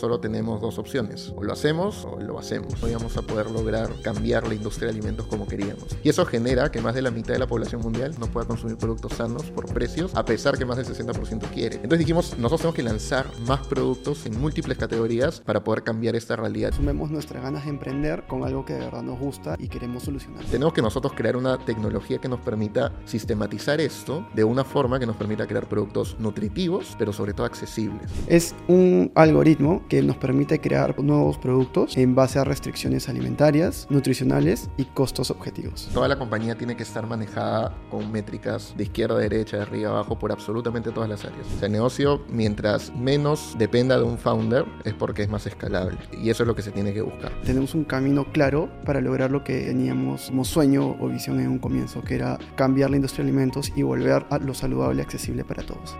Solo tenemos dos opciones, o lo hacemos o lo hacemos. No íbamos a poder lograr cambiar la industria de alimentos como queríamos. Y eso genera que más de la mitad de la población mundial no pueda consumir productos sanos por precios, a pesar que más del 60% quiere. Entonces dijimos, nosotros tenemos que lanzar más productos en múltiples categorías para poder cambiar esta realidad. Sumemos nuestras ganas de emprender con algo que de verdad nos gusta y queremos solucionar. Tenemos que nosotros crear una tecnología que nos permita sistematizar esto de una forma que nos permita crear productos nutritivos, pero sobre todo accesibles. Es un algoritmo que nos permite crear nuevos productos en base a restricciones alimentarias, nutricionales y costos objetivos. Toda la compañía tiene que estar manejada con métricas de izquierda a derecha, de arriba a abajo, por absolutamente todas las áreas. O sea, el negocio, mientras menos dependa de un founder, es porque es más escalable. Y eso es lo que se tiene que buscar. Tenemos un camino claro para lograr lo que teníamos como sueño o visión en un comienzo, que era cambiar la industria de alimentos y volver a lo saludable accesible para todos.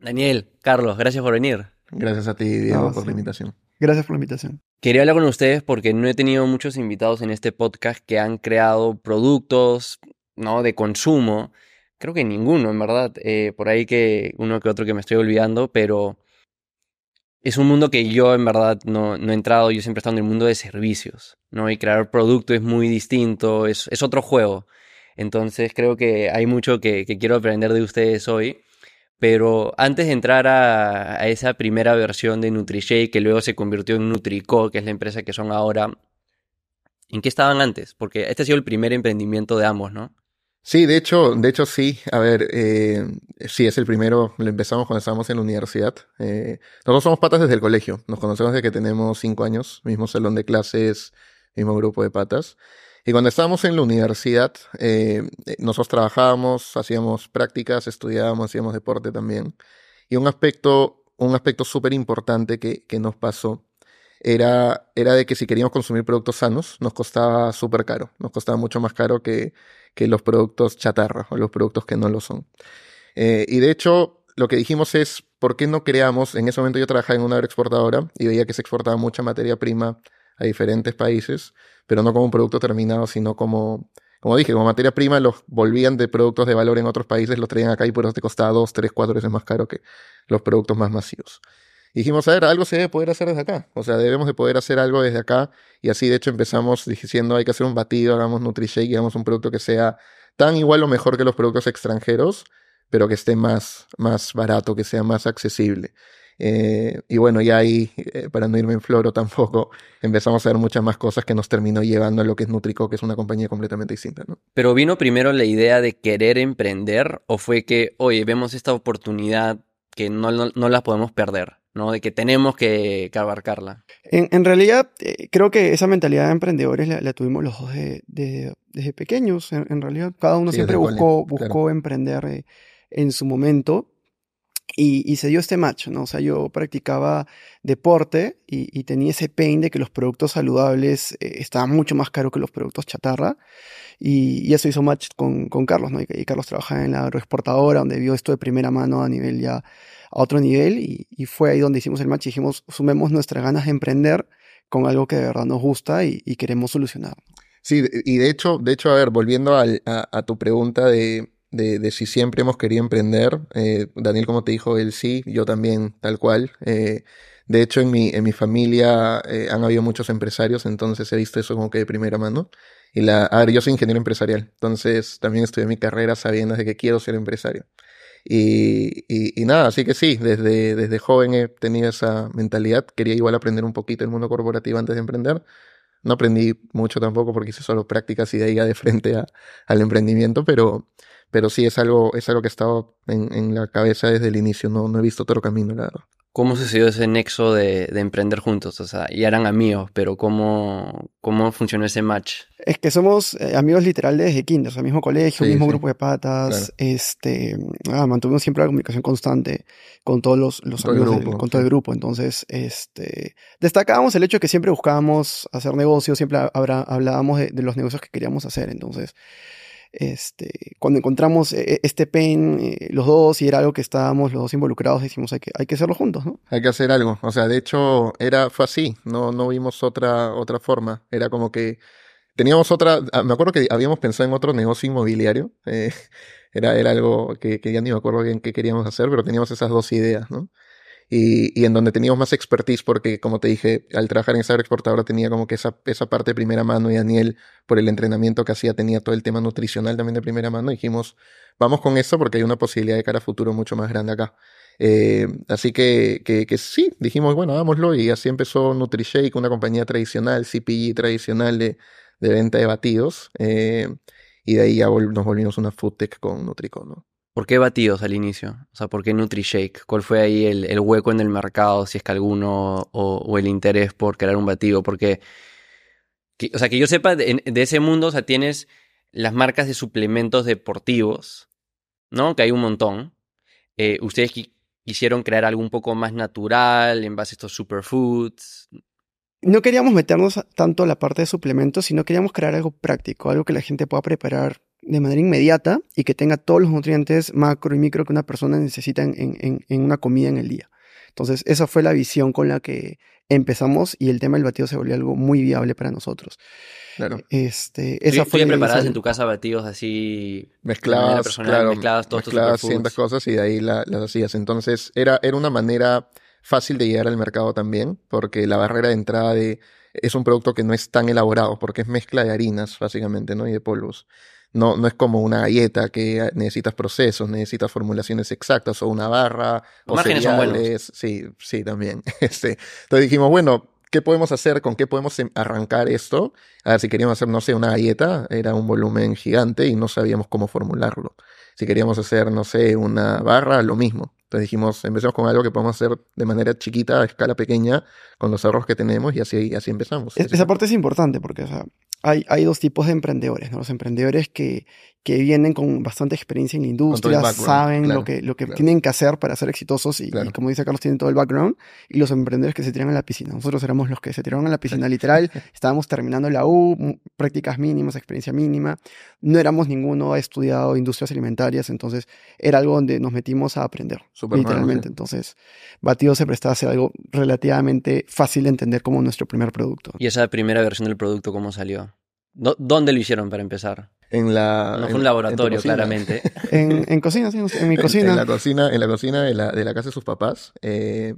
Daniel, Carlos, gracias por venir. Gracias a ti, Diego, no, por sí. la invitación. Gracias por la invitación. Quería hablar con ustedes porque no he tenido muchos invitados en este podcast que han creado productos ¿no? de consumo. Creo que ninguno, en verdad. Eh, por ahí que uno que otro que me estoy olvidando, pero es un mundo que yo en verdad no, no he entrado. Yo siempre he estado en el mundo de servicios, ¿no? Y crear producto es muy distinto, es, es otro juego. Entonces creo que hay mucho que, que quiero aprender de ustedes hoy. Pero antes de entrar a, esa primera versión de NutriShake, que luego se convirtió en Nutrico, que es la empresa que son ahora, ¿en qué estaban antes? Porque este ha sido el primer emprendimiento de ambos, ¿no? Sí, de hecho, de hecho sí. A ver, eh, sí, es el primero. Lo empezamos cuando estábamos en la universidad. Eh, nosotros somos patas desde el colegio. Nos conocemos desde que tenemos cinco años. Mismo salón de clases, mismo grupo de patas. Y cuando estábamos en la universidad, eh, nosotros trabajábamos, hacíamos prácticas, estudiábamos, hacíamos deporte también. Y un aspecto, un aspecto súper importante que, que, nos pasó era, era de que si queríamos consumir productos sanos, nos costaba súper caro. Nos costaba mucho más caro que, que los productos chatarra o los productos que no lo son. Eh, y de hecho, lo que dijimos es, ¿por qué no creamos? En ese momento yo trabajaba en una agroexportadora y veía que se exportaba mucha materia prima a diferentes países, pero no como un producto terminado, sino como, como dije, como materia prima, los volvían de productos de valor en otros países, los traían acá y por eso te costaba dos, tres, cuatro veces más caro que los productos más masivos. Y dijimos, a ver, algo se debe poder hacer desde acá. O sea, debemos de poder hacer algo desde acá. Y así, de hecho, empezamos diciendo, hay que hacer un batido, hagamos NutriShake, hagamos un producto que sea tan igual o mejor que los productos extranjeros, pero que esté más, más barato, que sea más accesible. Eh, y bueno, ya ahí, eh, para no irme en floro tampoco, empezamos a ver muchas más cosas que nos terminó llevando a lo que es Nutrico, que es una compañía completamente distinta. ¿no? Pero vino primero la idea de querer emprender o fue que, oye, vemos esta oportunidad que no, no, no la podemos perder, ¿no? De que tenemos que, que abarcarla. En, en realidad, eh, creo que esa mentalidad de emprendedores la, la tuvimos los dos de, de, desde pequeños. En, en, realidad, cada uno sí, siempre buscó, buscó claro. emprender en su momento. Y, se dio este match, ¿no? O sea, yo practicaba deporte y, tenía ese pain de que los productos saludables eh, estaban mucho más caros que los productos chatarra. Y, y eso hizo match con, Carlos, ¿no? Y, Carlos trabaja en la agroexportadora, donde vio esto de primera mano a nivel ya, a otro nivel. Y, fue ahí donde hicimos el match y dijimos, sumemos nuestras ganas de emprender con algo que de verdad nos gusta y, queremos solucionar. Sí, y de hecho, de hecho, a ver, volviendo a tu pregunta de de, de, si siempre hemos querido emprender. Eh, Daniel, como te dijo, él sí, yo también, tal cual. Eh, de hecho, en mi, en mi familia eh, han habido muchos empresarios, entonces he visto eso como que de primera mano. Y la, a ver, yo soy ingeniero empresarial, entonces también estudié mi carrera sabiendo de que quiero ser empresario. Y, y, y, nada, así que sí, desde, desde joven he tenido esa mentalidad. Quería igual aprender un poquito el mundo corporativo antes de emprender. No aprendí mucho tampoco porque hice solo prácticas y de ahí ya de frente a, al emprendimiento, pero, pero sí es algo, es algo que estaba en, en, la cabeza desde el inicio, no, no he visto otro camino, la verdad. ¿Cómo sucedió ese nexo de, de, emprender juntos? O sea, ya eran amigos, pero ¿cómo, cómo funcionó ese match? Es que somos eh, amigos literal desde kinder, o sea, mismo colegio, sí, mismo sí. grupo de patas, claro. este, ah, mantuvimos siempre la comunicación constante con todos los, los todo amigos, grupo, del, con todo el grupo, entonces, este, destacábamos el hecho de que siempre buscábamos hacer negocios, siempre habrá, hablábamos de, de los negocios que queríamos hacer, entonces, este, cuando encontramos eh, este pain, eh, los dos, y era algo que estábamos los dos involucrados, decimos, hay que, hay que hacerlo juntos, ¿no? Hay que hacer algo. O sea, de hecho, era, fue así. No, no vimos otra, otra forma. Era como que Teníamos otra, ah, me acuerdo que habíamos pensado en otro negocio inmobiliario. Eh, era, era algo que, que, ya ni me acuerdo bien qué queríamos hacer, pero teníamos esas dos ideas, ¿no? Y, en donde teníamos más expertise porque, como te dije, al trabajar en esa exportadora tenía como que esa, esa parte de primera mano y Daniel, por el entrenamiento que hacía, tenía todo el tema nutricional también de primera mano. Dijimos, vamos con eso porque hay una posibilidad de cara a futuro mucho más grande acá. Eh, así que, que, que, sí, dijimos, bueno, hagámoslo y así empezó NutriShake, una compañía tradicional, CPG tradicional de, de venta de batidos. Eh, y de ahí ya nos volvimos una food tech con Nutricon, ¿no? ¿Por qué batidos al inicio? O sea, ¿por qué NutriShake? ¿Cuál fue ahí el, hueco en el mercado, si es que alguno, o, el interés por crear un batido? Porque, que, o sea, que yo sepa, de, ese mundo, o sea, tienes las marcas de suplementos deportivos, ¿no? Que hay un montón. Eh, ustedes qu quisieron crear algo un poco más natural en base a estos superfoods. No queríamos meternos tanto a la parte de suplementos, sino queríamos crear algo práctico, algo que la gente pueda preparar de manera inmediata y que tenga todos los nutrientes macro y micro que una persona necesita en, en, en, una comida en el día. Entonces, esa fue la visión con la que empezamos y el tema del batido se volvió algo muy viable para nosotros. Claro. Este, esa ¿Tú, fue tú preparabas en tu casa batidos así mezcladas, personal, claro, mezcladas todos mezcladas ciertas cosas y de ahí la, las hacías. Entonces, era, era una manera fácil de llegar al mercado también, porque la barrera de entrada de es un producto que no es tan elaborado, porque es mezcla de harinas, básicamente, ¿no? Y de polvos. No, no es como una galleta que necesitas procesos, necesitas formulaciones exactas, o una barra, Los o márgenes cereales. son buenos. Sí, sí, también. Este, entonces dijimos, bueno, ¿qué podemos hacer? ¿Con qué podemos em, arrancar esto? A ver, si queríamos hacer, no sé, una galleta, era un volumen gigante y no sabíamos cómo formularlo. Si queríamos hacer, no sé, una barra, lo mismo. Entonces dijimos, empecemos con algo que podemos hacer de manera chiquita, a escala pequeña, con los ahorros que tenemos y así, así empezamos. Es, esa parte es importante porque o sea, hay, hay dos tipos de emprendedores, ¿no? Los emprendedores que, que vienen con bastante experiencia en la industria, saben claro, lo que, lo que claro. tienen que hacer para ser exitosos y, claro. y, como dice Carlos, tienen todo el background, y los emprendedores que se tiran a la piscina. Nosotros éramos los que se tiraron a la piscina, literal, estábamos terminando la U, prácticas mínimas, experiencia mínima, no éramos ninguno ha estudiado industrias alimentarias, entonces era algo donde nos metimos a aprender, Super literalmente. Entonces, Batido se prestaba a ser algo relativamente fácil de entender como nuestro primer producto. ¿Y esa primera versión del producto cómo salió? ¿Dónde lo hicieron para empezar? En la, no fue en, un laboratorio, en claramente. en, en, cocina, sí, en mi cocina. En, la cocina, en la cocina de la, de la casa de sus papás. Eh,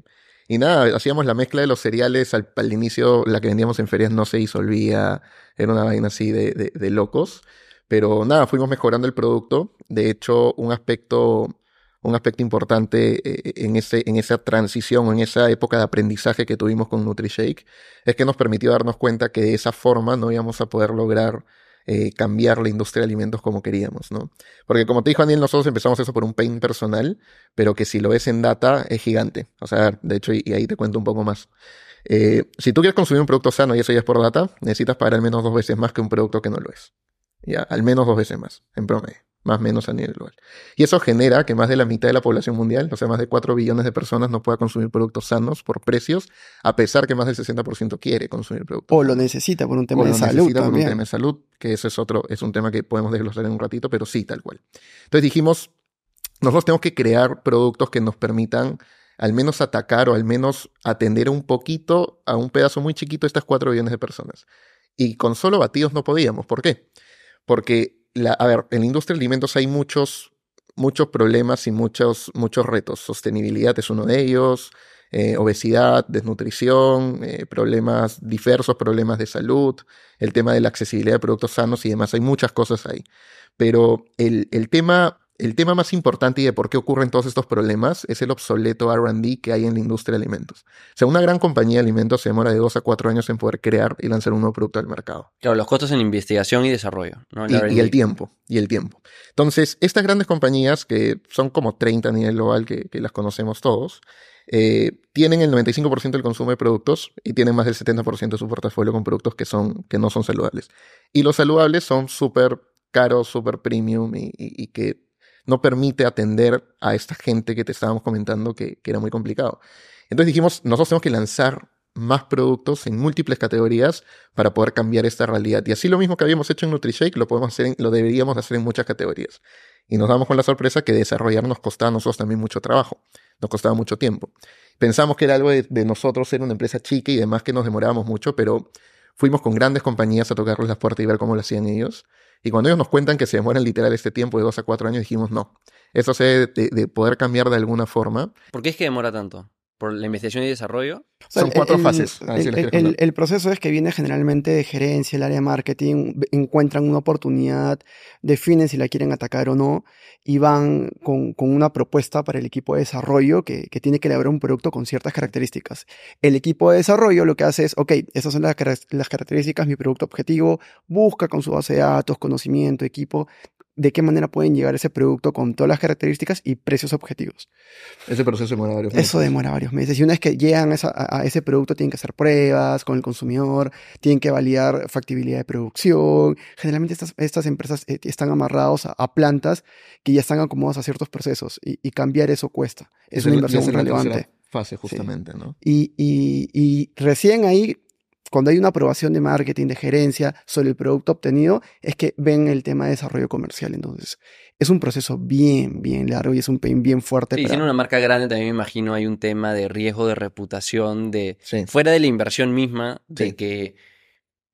y nada, hacíamos la mezcla de los cereales. Al, al, inicio, la que vendíamos en ferias no se disolvía. Era una vaina así de, de, de locos. Pero nada, fuimos mejorando el producto. De hecho, un aspecto un aspecto importante eh, en, ese, en esa transición, en esa época de aprendizaje que tuvimos con NutriShake, es que nos permitió darnos cuenta que de esa forma no íbamos a poder lograr eh, cambiar la industria de alimentos como queríamos, ¿no? Porque como te dijo Daniel, nosotros empezamos eso por un pain personal, pero que si lo ves en data es gigante. O sea, de hecho, y, ahí te cuento un poco más. Eh, si tú quieres consumir un producto sano y eso ya es por data, necesitas pagar al menos dos veces más que un producto que no lo es. Ya, al menos dos veces más, en promedio más o menos a nivel global. Y eso genera que más de la mitad de la población mundial, o sea, más de 4 billones de personas no pueda consumir productos sanos por precios, a pesar que más del 60% quiere consumir productos. O lo necesita por un tema o de lo salud. necesita también. por un tema de salud, que eso es otro, es un tema que podemos desglosar en un ratito, pero sí, tal cual. Entonces dijimos, nosotros tenemos que crear productos que nos permitan al menos atacar o al menos atender un poquito a un pedazo muy chiquito de estas 4 billones de personas. Y con solo batidos no podíamos. ¿Por qué? Porque la, a ver, en la industria de alimentos hay muchos, muchos problemas y muchos, muchos retos. Sostenibilidad es uno de ellos, eh, obesidad, desnutrición, eh, problemas diversos, problemas de salud, el tema de la accesibilidad de productos sanos y demás. Hay muchas cosas ahí. Pero el, el tema el tema más importante y de por qué ocurren todos estos problemas es el obsoleto RD que hay en la industria de alimentos. O sea, una gran compañía de alimentos se demora de dos a cuatro años en poder crear y lanzar un nuevo producto al mercado. Claro, los costos en investigación y desarrollo. ¿no? El y, y, el tiempo, y el tiempo. Entonces, estas grandes compañías, que son como 30 a nivel global, que, que las conocemos todos, eh, tienen el 95% del consumo de productos y tienen más del 70% de su portafolio con productos que, son, que no son saludables. Y los saludables son súper caros, súper premium y, y, y que no permite atender a esta gente que te estábamos comentando que, que, era muy complicado. Entonces dijimos, nosotros tenemos que lanzar más productos en múltiples categorías para poder cambiar esta realidad. Y así lo mismo que habíamos hecho en NutriShake, lo podemos hacer, en, lo deberíamos hacer en muchas categorías. Y nos damos con la sorpresa que desarrollar nos costaba a nosotros también mucho trabajo, nos costaba mucho tiempo. Pensamos que era algo de, nosotros ser una empresa chica y demás que nos demorábamos mucho, pero fuimos con grandes compañías a tocarles las puertas y ver cómo lo hacían ellos. Y cuando ellos nos cuentan que se demoran literal este tiempo de dos a cuatro años, dijimos, no, eso se debe de poder cambiar de alguna forma. ¿Por qué es que demora tanto? Por la investigación y desarrollo? Son cuatro fases. El, proceso es que viene generalmente de gerencia, el área de marketing, encuentran una oportunidad, definen si la quieren atacar o no, y van con, una propuesta para el equipo de desarrollo que, tiene que elaborar un producto con ciertas características. El equipo de desarrollo lo que hace es, ok, esas son las, las características, mi producto objetivo, busca con su base de datos, conocimiento, equipo, de qué manera pueden llegar ese producto con todas las características y precios objetivos. Ese proceso demora varios meses. Eso demora varios meses. Y una vez que llegan a, ese producto, tienen que hacer pruebas con el consumidor, tienen que validar factibilidad de producción. Generalmente estas, estas empresas eh, están amarrados a, plantas que ya están acomodadas a ciertos procesos y, cambiar eso cuesta. Es, una inversión relevante. Fase, justamente, ¿no? Y, y, y recién ahí cuando hay una aprobación de marketing, de gerencia sobre el producto obtenido, es que ven el tema de desarrollo comercial. Entonces, es un proceso bien, bien largo y es un pain bien fuerte. Sí, siendo una marca grande, también me imagino hay un tema de riesgo de reputación, de fuera de la inversión misma, de que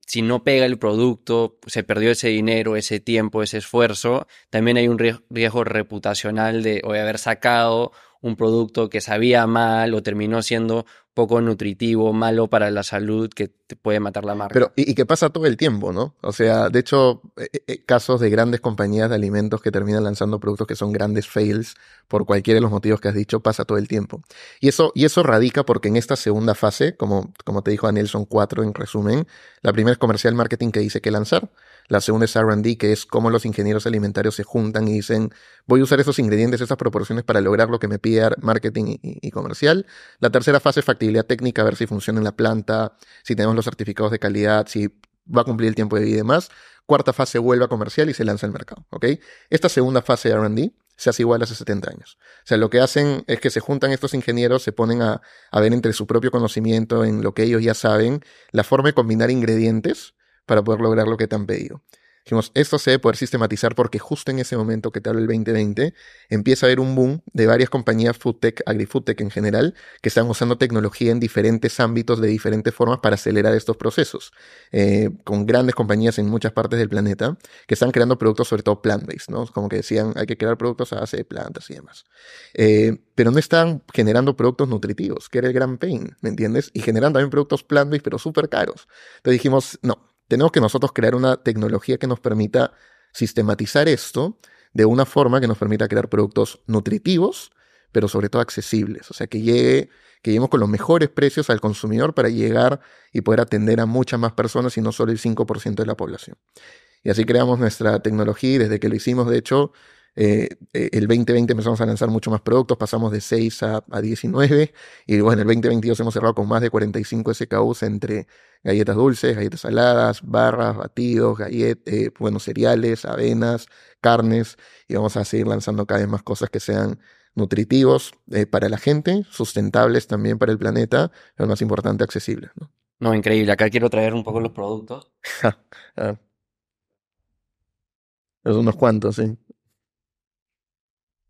si no pega el producto, se perdió ese dinero, ese tiempo, ese esfuerzo. También hay un riesgo reputacional de haber sacado un producto que sabía mal o terminó siendo poco nutritivo, malo para la salud, que te puede matar la marca. Pero, y, que pasa todo el tiempo, ¿no? O sea, de hecho, eh, eh, casos de grandes compañías de alimentos que terminan lanzando productos que son grandes fails por cualquiera de los motivos que has dicho, pasa todo el tiempo. Y eso, y eso radica porque en esta segunda fase, como, como te dijo Daniel, son cuatro en resumen. La primera es comercial marketing que dice que lanzar. La segunda es RD, que es cómo los ingenieros alimentarios se juntan y dicen, voy a usar esos ingredientes, esas proporciones para lograr lo que me pide marketing y, comercial. La tercera fase es factibilidad técnica, ver si funciona en la planta, si tenemos los certificados de calidad, si va a cumplir el tiempo de vida y demás. Cuarta fase vuelve a comercial y se lanza al mercado. ¿ok? Esta segunda fase de RD se hace igual hace 70 años. O sea, lo que hacen es que se juntan estos ingenieros, se ponen a, a ver entre su propio conocimiento, en lo que ellos ya saben, la forma de combinar ingredientes para poder lograr lo que te han pedido. Dijimos, esto se debe poder sistematizar porque justo en ese momento que te hablo el 2020, empieza a haber un boom de varias compañías foodtech, agrifoodtech en general, que están usando tecnología en diferentes ámbitos de diferentes formas para acelerar estos procesos. Eh, con grandes compañías en muchas partes del planeta que están creando productos sobre todo plant-based, ¿no? Como que decían, hay que crear productos a base de plantas y demás. Eh, pero no están generando productos nutritivos, que era el gran pain, ¿me entiendes? Y generan también productos plant-based, pero súper caros. Entonces dijimos, no, tenemos que nosotros crear una tecnología que nos permita sistematizar esto de una forma que nos permita crear productos nutritivos, pero sobre todo accesibles. O sea, que llegue, que lleguemos con los mejores precios al consumidor para llegar y poder atender a muchas más personas y no solo el 5% de la población. Y así creamos nuestra tecnología y desde que lo hicimos, de hecho, eh, eh, el 2020 empezamos a lanzar mucho más productos, pasamos de 6 a, 19 y bueno, el 2022 hemos cerrado con más de 45 SKUs entre galletas dulces, galletas saladas, barras, batidos, galletas, eh, bueno, cereales, avenas, carnes y vamos a seguir lanzando cada vez más cosas que sean nutritivos para la gente, sustentables también para el planeta, lo más importante, accesibles. ¿no? no, increíble. Acá quiero traer un poco los productos. ah. Es unos cuantos, sí.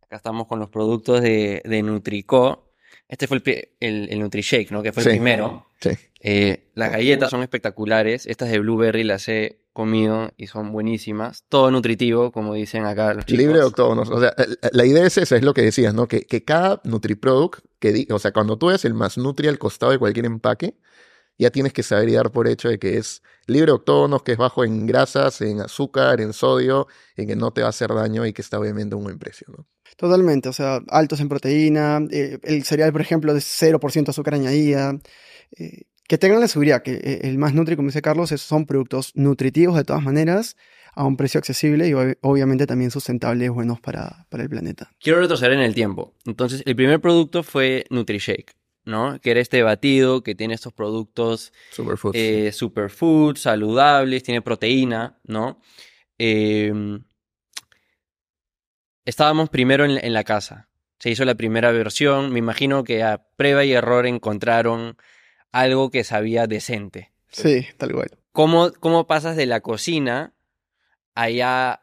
Acá estamos con los productos de, de Nutrico. Este fue el, el, NutriShake, ¿no? Que fue el primero. Sí. Eh, las galletas son espectaculares. Estas de Blueberry las he comido y son buenísimas. Todo nutritivo, como dicen acá los chicos. Libre de octógonos. O sea, la idea es esa, es lo que decías, ¿no? Que, que cada NutriProduct, que o sea, cuando tú ves el más Nutri al costado de cualquier empaque, ya tienes que saber y dar por hecho de que es libre de octógonos, que es bajo en grasas, en azúcar, en sodio, y que no te va a hacer daño y que está obviamente a un buen precio, ¿no? Totalmente, o sea, altos en proteína, eh, el cereal, por ejemplo, de 0% azúcar añadida. Eh, que tengan la seguridad que eh, el más nutri, como dice Carlos, son productos nutritivos de todas maneras, a un precio accesible y obviamente también sustentables, buenos para, para el planeta. Quiero retroceder en el tiempo. Entonces, el primer producto fue NutriShake. ¿no? Que era este batido que tiene estos productos superfoods, saludables, tiene proteína, ¿no? Eh, estábamos primero en, la casa. Se hizo la primera versión. Me imagino que a prueba y error encontraron algo que sabía decente. Sí, tal cual. ¿Cómo, cómo pasas de la cocina a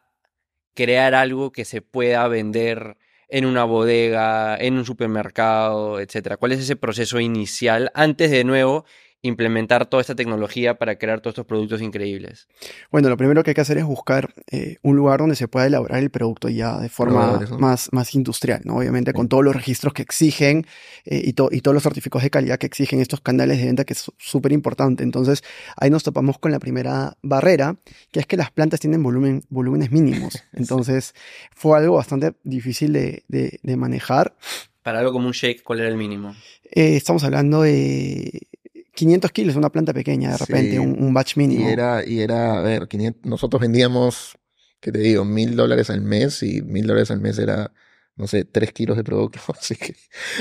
crear algo que se pueda vender en una bodega, en un supermercado, etcétera? ¿Cuál es ese proceso inicial antes de nuevo implementar toda esta tecnología para crear todos estos productos increíbles? Bueno, lo primero que hay que hacer es buscar eh, un lugar donde se pueda elaborar el producto ya de forma más, más industrial, ¿no? Obviamente con todos los registros que exigen eh, y, y todos los certificados de calidad que exigen estos canales de venta, que es súper importante. Entonces, ahí nos topamos con la primera barrera, que es que las plantas tienen volumen, volúmenes mínimos. Entonces, fue algo bastante difícil de, de, manejar. Para algo como un shake, ¿cuál era el mínimo? Eh, estamos hablando de 500 kilos, una planta pequeña, de repente, un, batch mínimo. Y era, y era a ver, nosotros vendíamos, ¿qué te digo? Mil dólares al mes y mil dólares al mes era, no sé, tres kilos de producto. Así que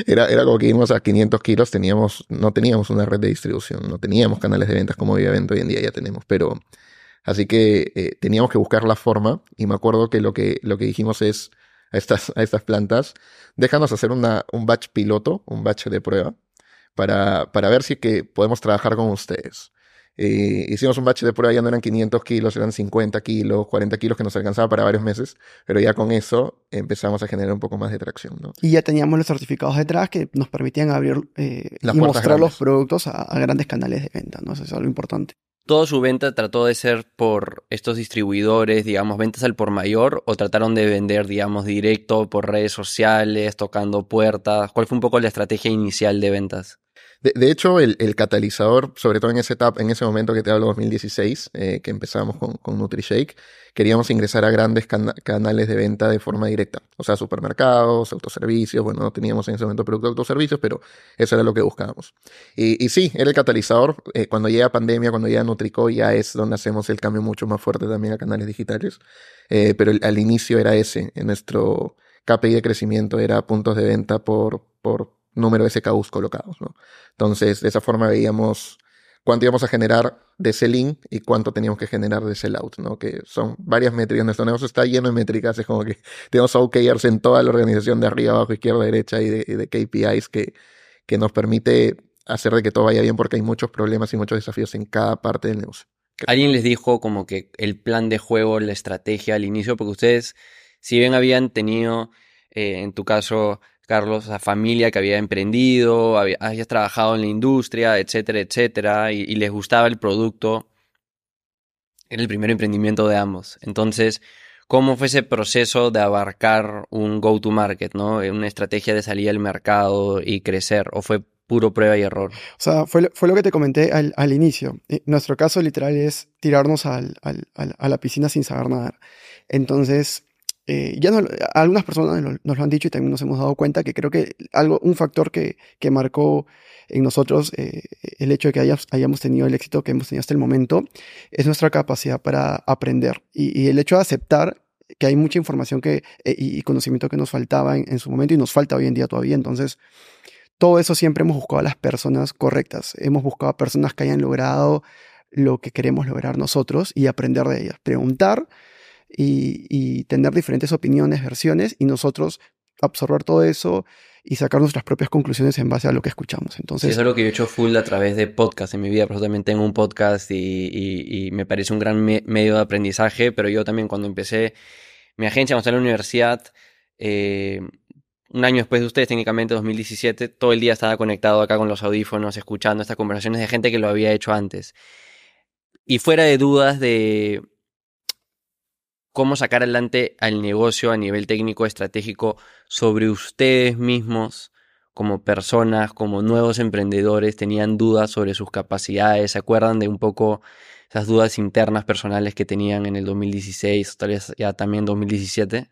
era, era como que íbamos a 500 kilos, teníamos, no teníamos una red de distribución, no teníamos canales de ventas como obviamente hoy en día ya tenemos, pero así que eh, teníamos que buscar la forma y me acuerdo que lo que, lo que dijimos es a estas, a estas plantas, déjanos hacer una, un batch piloto, un batch de prueba para, para ver si que podemos trabajar con ustedes. Eh, hicimos un batch de prueba, ya no eran 500 kilos, eran 50 kilos, 40 kilos que nos alcanzaba para varios meses, pero ya con eso empezamos a generar un poco más de tracción. ¿no? Y ya teníamos los certificados detrás que nos permitían abrir eh, y mostrar los productos a, grandes canales de venta, ¿no? Eso es algo importante. ¿Toda su venta trató de ser por estos distribuidores, digamos, ventas al por mayor, o trataron de vender, digamos, directo por redes sociales, tocando puertas? ¿Cuál fue un poco la estrategia inicial de ventas? De, hecho, el, catalizador, sobre todo en ese etapa, en ese momento que te hablo, 2016, eh, que empezamos con, con NutriShake, queríamos ingresar a grandes canales de venta de forma directa. O sea, supermercados, autoservicios, bueno, no teníamos en ese momento producto de autoservicios, pero eso era lo que buscábamos. Y, sí, era el catalizador. Eh, cuando llega pandemia, cuando llega Nutrico, ya es donde hacemos el cambio mucho más fuerte también a canales digitales. Eh, pero al inicio era ese, en nuestro KPI de crecimiento era puntos de venta por, por número de SKUs colocados, ¿no? Entonces, de esa forma veíamos cuánto íbamos a generar de sell-in y cuánto teníamos que generar de sell-out, ¿no? Que son varias métricas. Nuestro negocio está lleno de métricas, es como que tenemos OKRs en toda la organización de arriba, abajo, izquierda, derecha y de, KPIs que, que nos permite hacer de que todo vaya bien porque hay muchos problemas y muchos desafíos en cada parte del negocio. ¿Alguien les dijo como que el plan de juego, la estrategia al inicio? Porque ustedes, si bien habían tenido, eh, en tu caso, Carlos, esa familia que había emprendido, había, habías trabajado en la industria, etcétera, etcétera, y, les gustaba el producto. Era el primer emprendimiento de ambos. Entonces, ¿cómo fue ese proceso de abarcar un go-to-market, ¿no? Una estrategia de salir al mercado y crecer, o fue puro prueba y error? O sea, fue, fue lo que te comenté al, al inicio. Eh, nuestro caso literal es tirarnos al, al, a la piscina sin saber nadar. Entonces, eh, ya algunas personas nos, lo han dicho y también nos hemos dado cuenta que creo que algo, un factor que, que marcó en nosotros eh, el hecho de que hayamos, hayamos, tenido el éxito que hemos tenido hasta el momento es nuestra capacidad para aprender y, el hecho de aceptar que hay mucha información que, eh, y conocimiento que nos faltaba en, su momento y nos falta hoy en día todavía. Entonces, todo eso siempre hemos buscado a las personas correctas. Hemos buscado a personas que hayan logrado lo que queremos lograr nosotros y aprender de ellas. Preguntar y, tener diferentes opiniones, versiones, y nosotros absorber todo eso y sacar nuestras propias conclusiones en base a lo que escuchamos. Entonces, eso es lo que yo he hecho full a través de podcast en mi vida. Por también tengo un podcast y, me parece un gran medio de aprendizaje, pero yo también cuando empecé mi agencia, cuando estaba en la universidad, eh, un año después de ustedes, técnicamente 2017, todo el día estaba conectado acá con los audífonos, escuchando estas conversaciones de gente que lo había hecho antes. Y fuera de dudas de cómo sacar adelante al negocio a nivel técnico estratégico sobre ustedes mismos como personas, como nuevos emprendedores, tenían dudas sobre sus capacidades, se acuerdan de un poco esas dudas internas personales que tenían en el 2016, tal vez ya también 2017?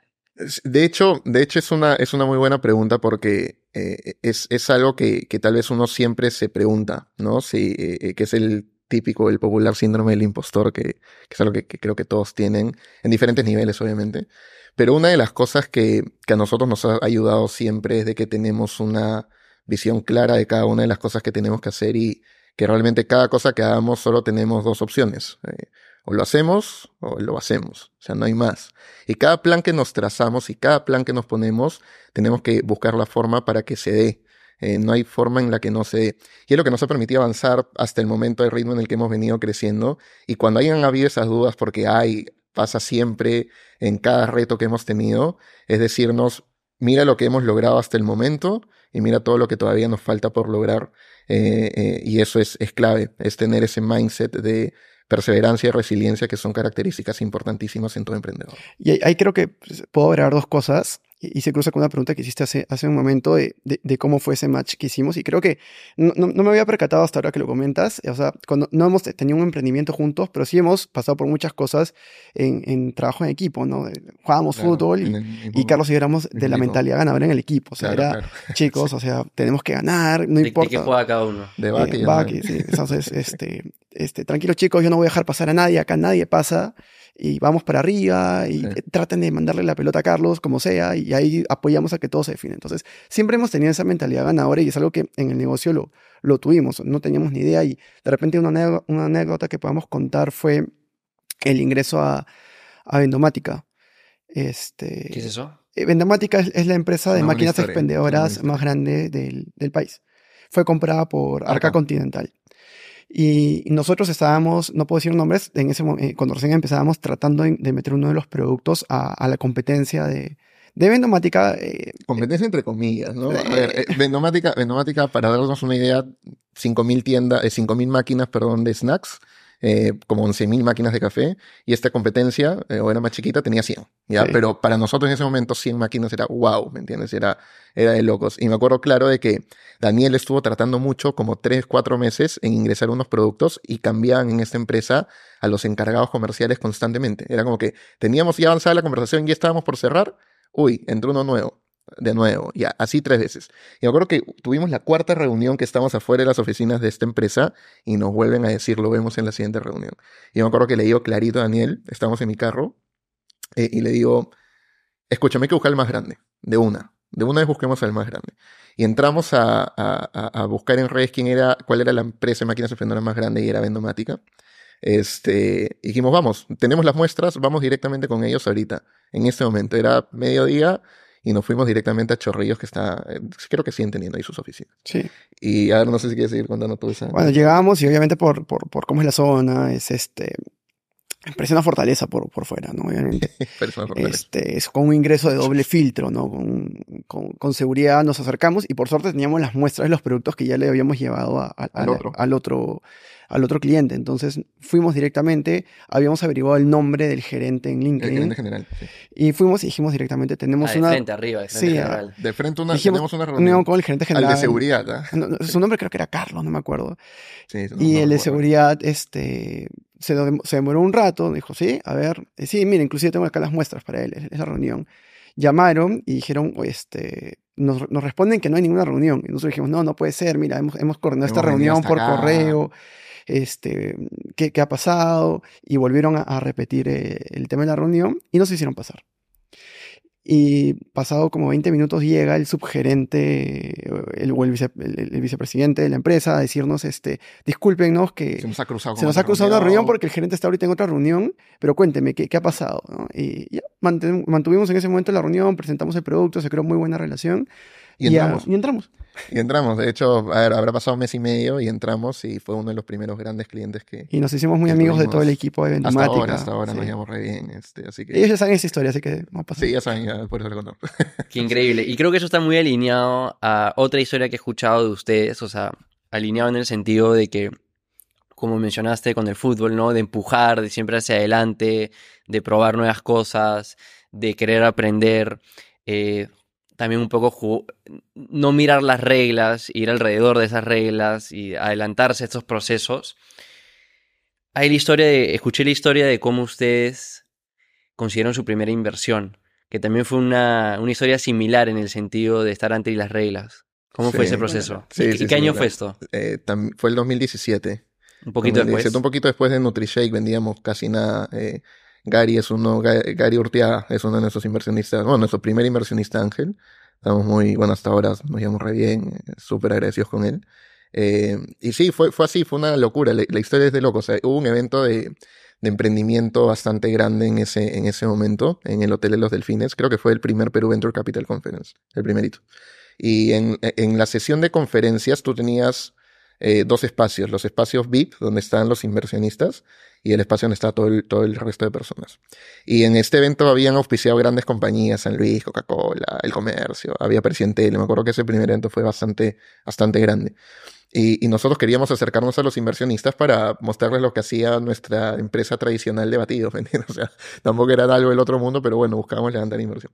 De hecho, de hecho es una, es una muy buena pregunta porque eh, es, es, algo que, que, tal vez uno siempre se pregunta, ¿no? Si, eh, eh, es el típico, el popular síndrome del impostor, que, es algo que, creo que todos tienen, en diferentes niveles, obviamente. Pero una de las cosas que, que a nosotros nos ha ayudado siempre es de que tenemos una visión clara de cada una de las cosas que tenemos que hacer y que realmente cada cosa que hagamos solo tenemos dos opciones. Eh, o lo hacemos o lo hacemos. O sea, no hay más. Y cada plan que nos trazamos y cada plan que nos ponemos, tenemos que buscar la forma para que se dé. Eh, no hay forma en la que no se... Y es lo que nos ha permitido avanzar hasta el momento, el ritmo en el que hemos venido creciendo. Y cuando hayan habido esas dudas, porque hay, pasa siempre en cada reto que hemos tenido, es decirnos, mira lo que hemos logrado hasta el momento y mira todo lo que todavía nos falta por lograr. Eh, eh, y eso es, es clave, es tener ese mindset de perseverancia y resiliencia que son características importantísimas en todo emprendedor. Y ahí, creo que pues, puedo agregar dos cosas y, se cruza con una pregunta que hiciste hace, hace un momento de, de, cómo fue ese match que hicimos. Y creo que no, no, me había percatado hasta ahora que lo comentas. O sea, cuando no hemos tenido un emprendimiento juntos, pero sí hemos pasado por muchas cosas en, en trabajo en equipo, ¿no? Jugábamos fútbol y, Carlos y éramos de la mentalidad ganadora en el equipo. O sea, era, chicos, o sea, tenemos que ganar, no importa. ¿De qué juega cada uno? De eh, sí. Entonces, este, este, tranquilos chicos, yo no voy a dejar pasar a nadie, acá nadie pasa y vamos para arriba y traten de mandarle la pelota a Carlos como sea y ahí apoyamos a que todo se define. Entonces, siempre hemos tenido esa mentalidad ganadora y es algo que en el negocio lo, lo tuvimos, no teníamos ni idea y de repente una, una anécdota que podamos contar fue el ingreso a, a Vendomática. Este, ¿Qué es eso? Eh, Vendomática es, la empresa de máquinas expendedoras más grande del, del, país. Fue comprada por Arca Continental. Y nosotros estábamos, no puedo decir nombres, en ese eh, cuando recién empezábamos tratando de, meter uno de los productos a, la competencia de, de Vendomática. Eh, competencia entre comillas, ¿no? a ver, eh, Vendomática, Vendomática, para darnos una idea, 5.000 tiendas, 5.000 máquinas, perdón, de snacks eh, como 11.000 máquinas de café y esta competencia, eh, o era más chiquita, tenía 100. ¿ya? Pero para nosotros en ese momento 100 máquinas era wow, ¿me entiendes? Era, era de locos. Y me acuerdo claro de que Daniel estuvo tratando mucho, como 3, 4 meses, en ingresar unos productos y cambiaban en esta empresa a los encargados comerciales constantemente. Era como que teníamos ya avanzada la conversación, ya estábamos por cerrar, uy, entró uno nuevo de nuevo, ya, así tres veces. Y me acuerdo que tuvimos la cuarta reunión que estamos afuera de las oficinas de esta empresa y nos vuelven a decir, lo vemos en la siguiente reunión. Y me acuerdo que le digo clarito a Daniel, estamos en mi carro, eh, y le digo, escúchame, que buscar el más grande, de una. De una vez busquemos el más grande. Y entramos a, buscar en redes quién era, cuál era la empresa de máquinas expendedoras más grande y era Vendomática. Este, dijimos, vamos, tenemos las muestras, vamos directamente con ellos ahorita. En este momento era mediodía, y nos fuimos directamente a Chorrillos, que está, eh, creo que siguen teniendo ahí sus oficinas. Sí. Y a ver, no sé si quieres seguir contando tú esa. Bueno, llegamos y obviamente por, por, por cómo es la zona, es este, parece una fortaleza por, por fuera, ¿no? Obviamente. este, es con un ingreso de doble filtro, ¿no? Con, con, con, seguridad nos acercamos y por suerte teníamos las muestras de los productos que ya le habíamos llevado al, otro. al otro al otro cliente. Entonces fuimos directamente, habíamos averiguado el nombre del gerente en LinkedIn. El gerente general. Y fuimos y dijimos directamente, tenemos ah, de una... frente arriba, de frente sí, general. De frente una, tenemos una reunión. con el gerente general. Al de seguridad, ¿ah? su nombre creo que era Carlos, no me acuerdo. Sí, y el de seguridad, este... Se, se, demoró un rato, dijo, sí, a ver, eh, sí, mira, inclusive tengo acá las muestras para él, esa reunión. Llamaron y dijeron, este, nos, nos, responden que no hay ninguna reunión. Y nosotros dijimos, no, no puede ser, mira, hemos, hemos coordinado esta reunión por correo este, qué, qué ha pasado, y volvieron a, repetir eh, el tema de la reunión y nos hicieron pasar. Y pasado como 20 minutos llega el subgerente el, o el, vicepresidente de la empresa a decirnos, este, discúlpenos que se nos ha cruzado, se nos ha cruzado una reunión porque el gerente está ahorita en otra reunión, pero cuénteme qué, qué ha pasado. Y ya mantuvimos en ese momento la reunión, presentamos el producto, se creó muy buena relación y entramos. y entramos. Y entramos, de hecho, a ver, habrá pasado un mes y medio y entramos y fue uno de los primeros grandes clientes que... Y nos hicimos muy amigos de todo el equipo de Vendomática. Hasta ahora, hasta ahora nos llevamos re bien. Este, así que... Ellos ya saben esa historia, así que vamos a pasar. Sí, ya saben, ya, por eso le contamos. Qué increíble. Y creo que eso está muy alineado a otra historia que he escuchado de ustedes, o sea, alineado en el sentido de que, como mencionaste con el fútbol, ¿no? De empujar, de siempre hacia adelante, de probar nuevas cosas, de querer aprender. Eh, también un poco no mirar las reglas, ir alrededor de esas reglas y adelantarse a estos procesos. Hay la historia de, escuché la historia de cómo ustedes consiguieron su primera inversión, que también fue una, historia similar en el sentido de estar ante las reglas. ¿Cómo fue ese proceso? ¿Y, qué año fue esto? Eh, fue el 2017. Un poquito después. Un poquito después de NutriShake vendíamos casi nada. Eh, Gary es uno, Gary Urteaga es uno de nuestros inversionistas, bueno, nuestro primer inversionista ángel. Estamos muy, bueno, hasta ahora nos llevamos re bien, súper agradecidos con él. Eh, y sí, fue, fue así, fue una locura. La, historia es de loco. O sea, hubo un evento de, de, emprendimiento bastante grande en ese, en ese momento, en el Hotel de los Delfines. Creo que fue el primer Perú Venture Capital Conference, el primerito. Y en, en la sesión de conferencias tú tenías eh, dos espacios, los espacios VIP, donde están los inversionistas, y el espacio donde está todo el, todo el resto de personas. Y en este evento habían auspiciado grandes compañías, San Luis, Coca-Cola, el comercio, había presidente, me acuerdo que ese primer evento fue bastante, bastante grande. Y, y, nosotros queríamos acercarnos a los inversionistas para mostrarles lo que hacía nuestra empresa tradicional de batidos. O sea, tampoco era algo del otro mundo, pero bueno, buscábamos levantar inversión.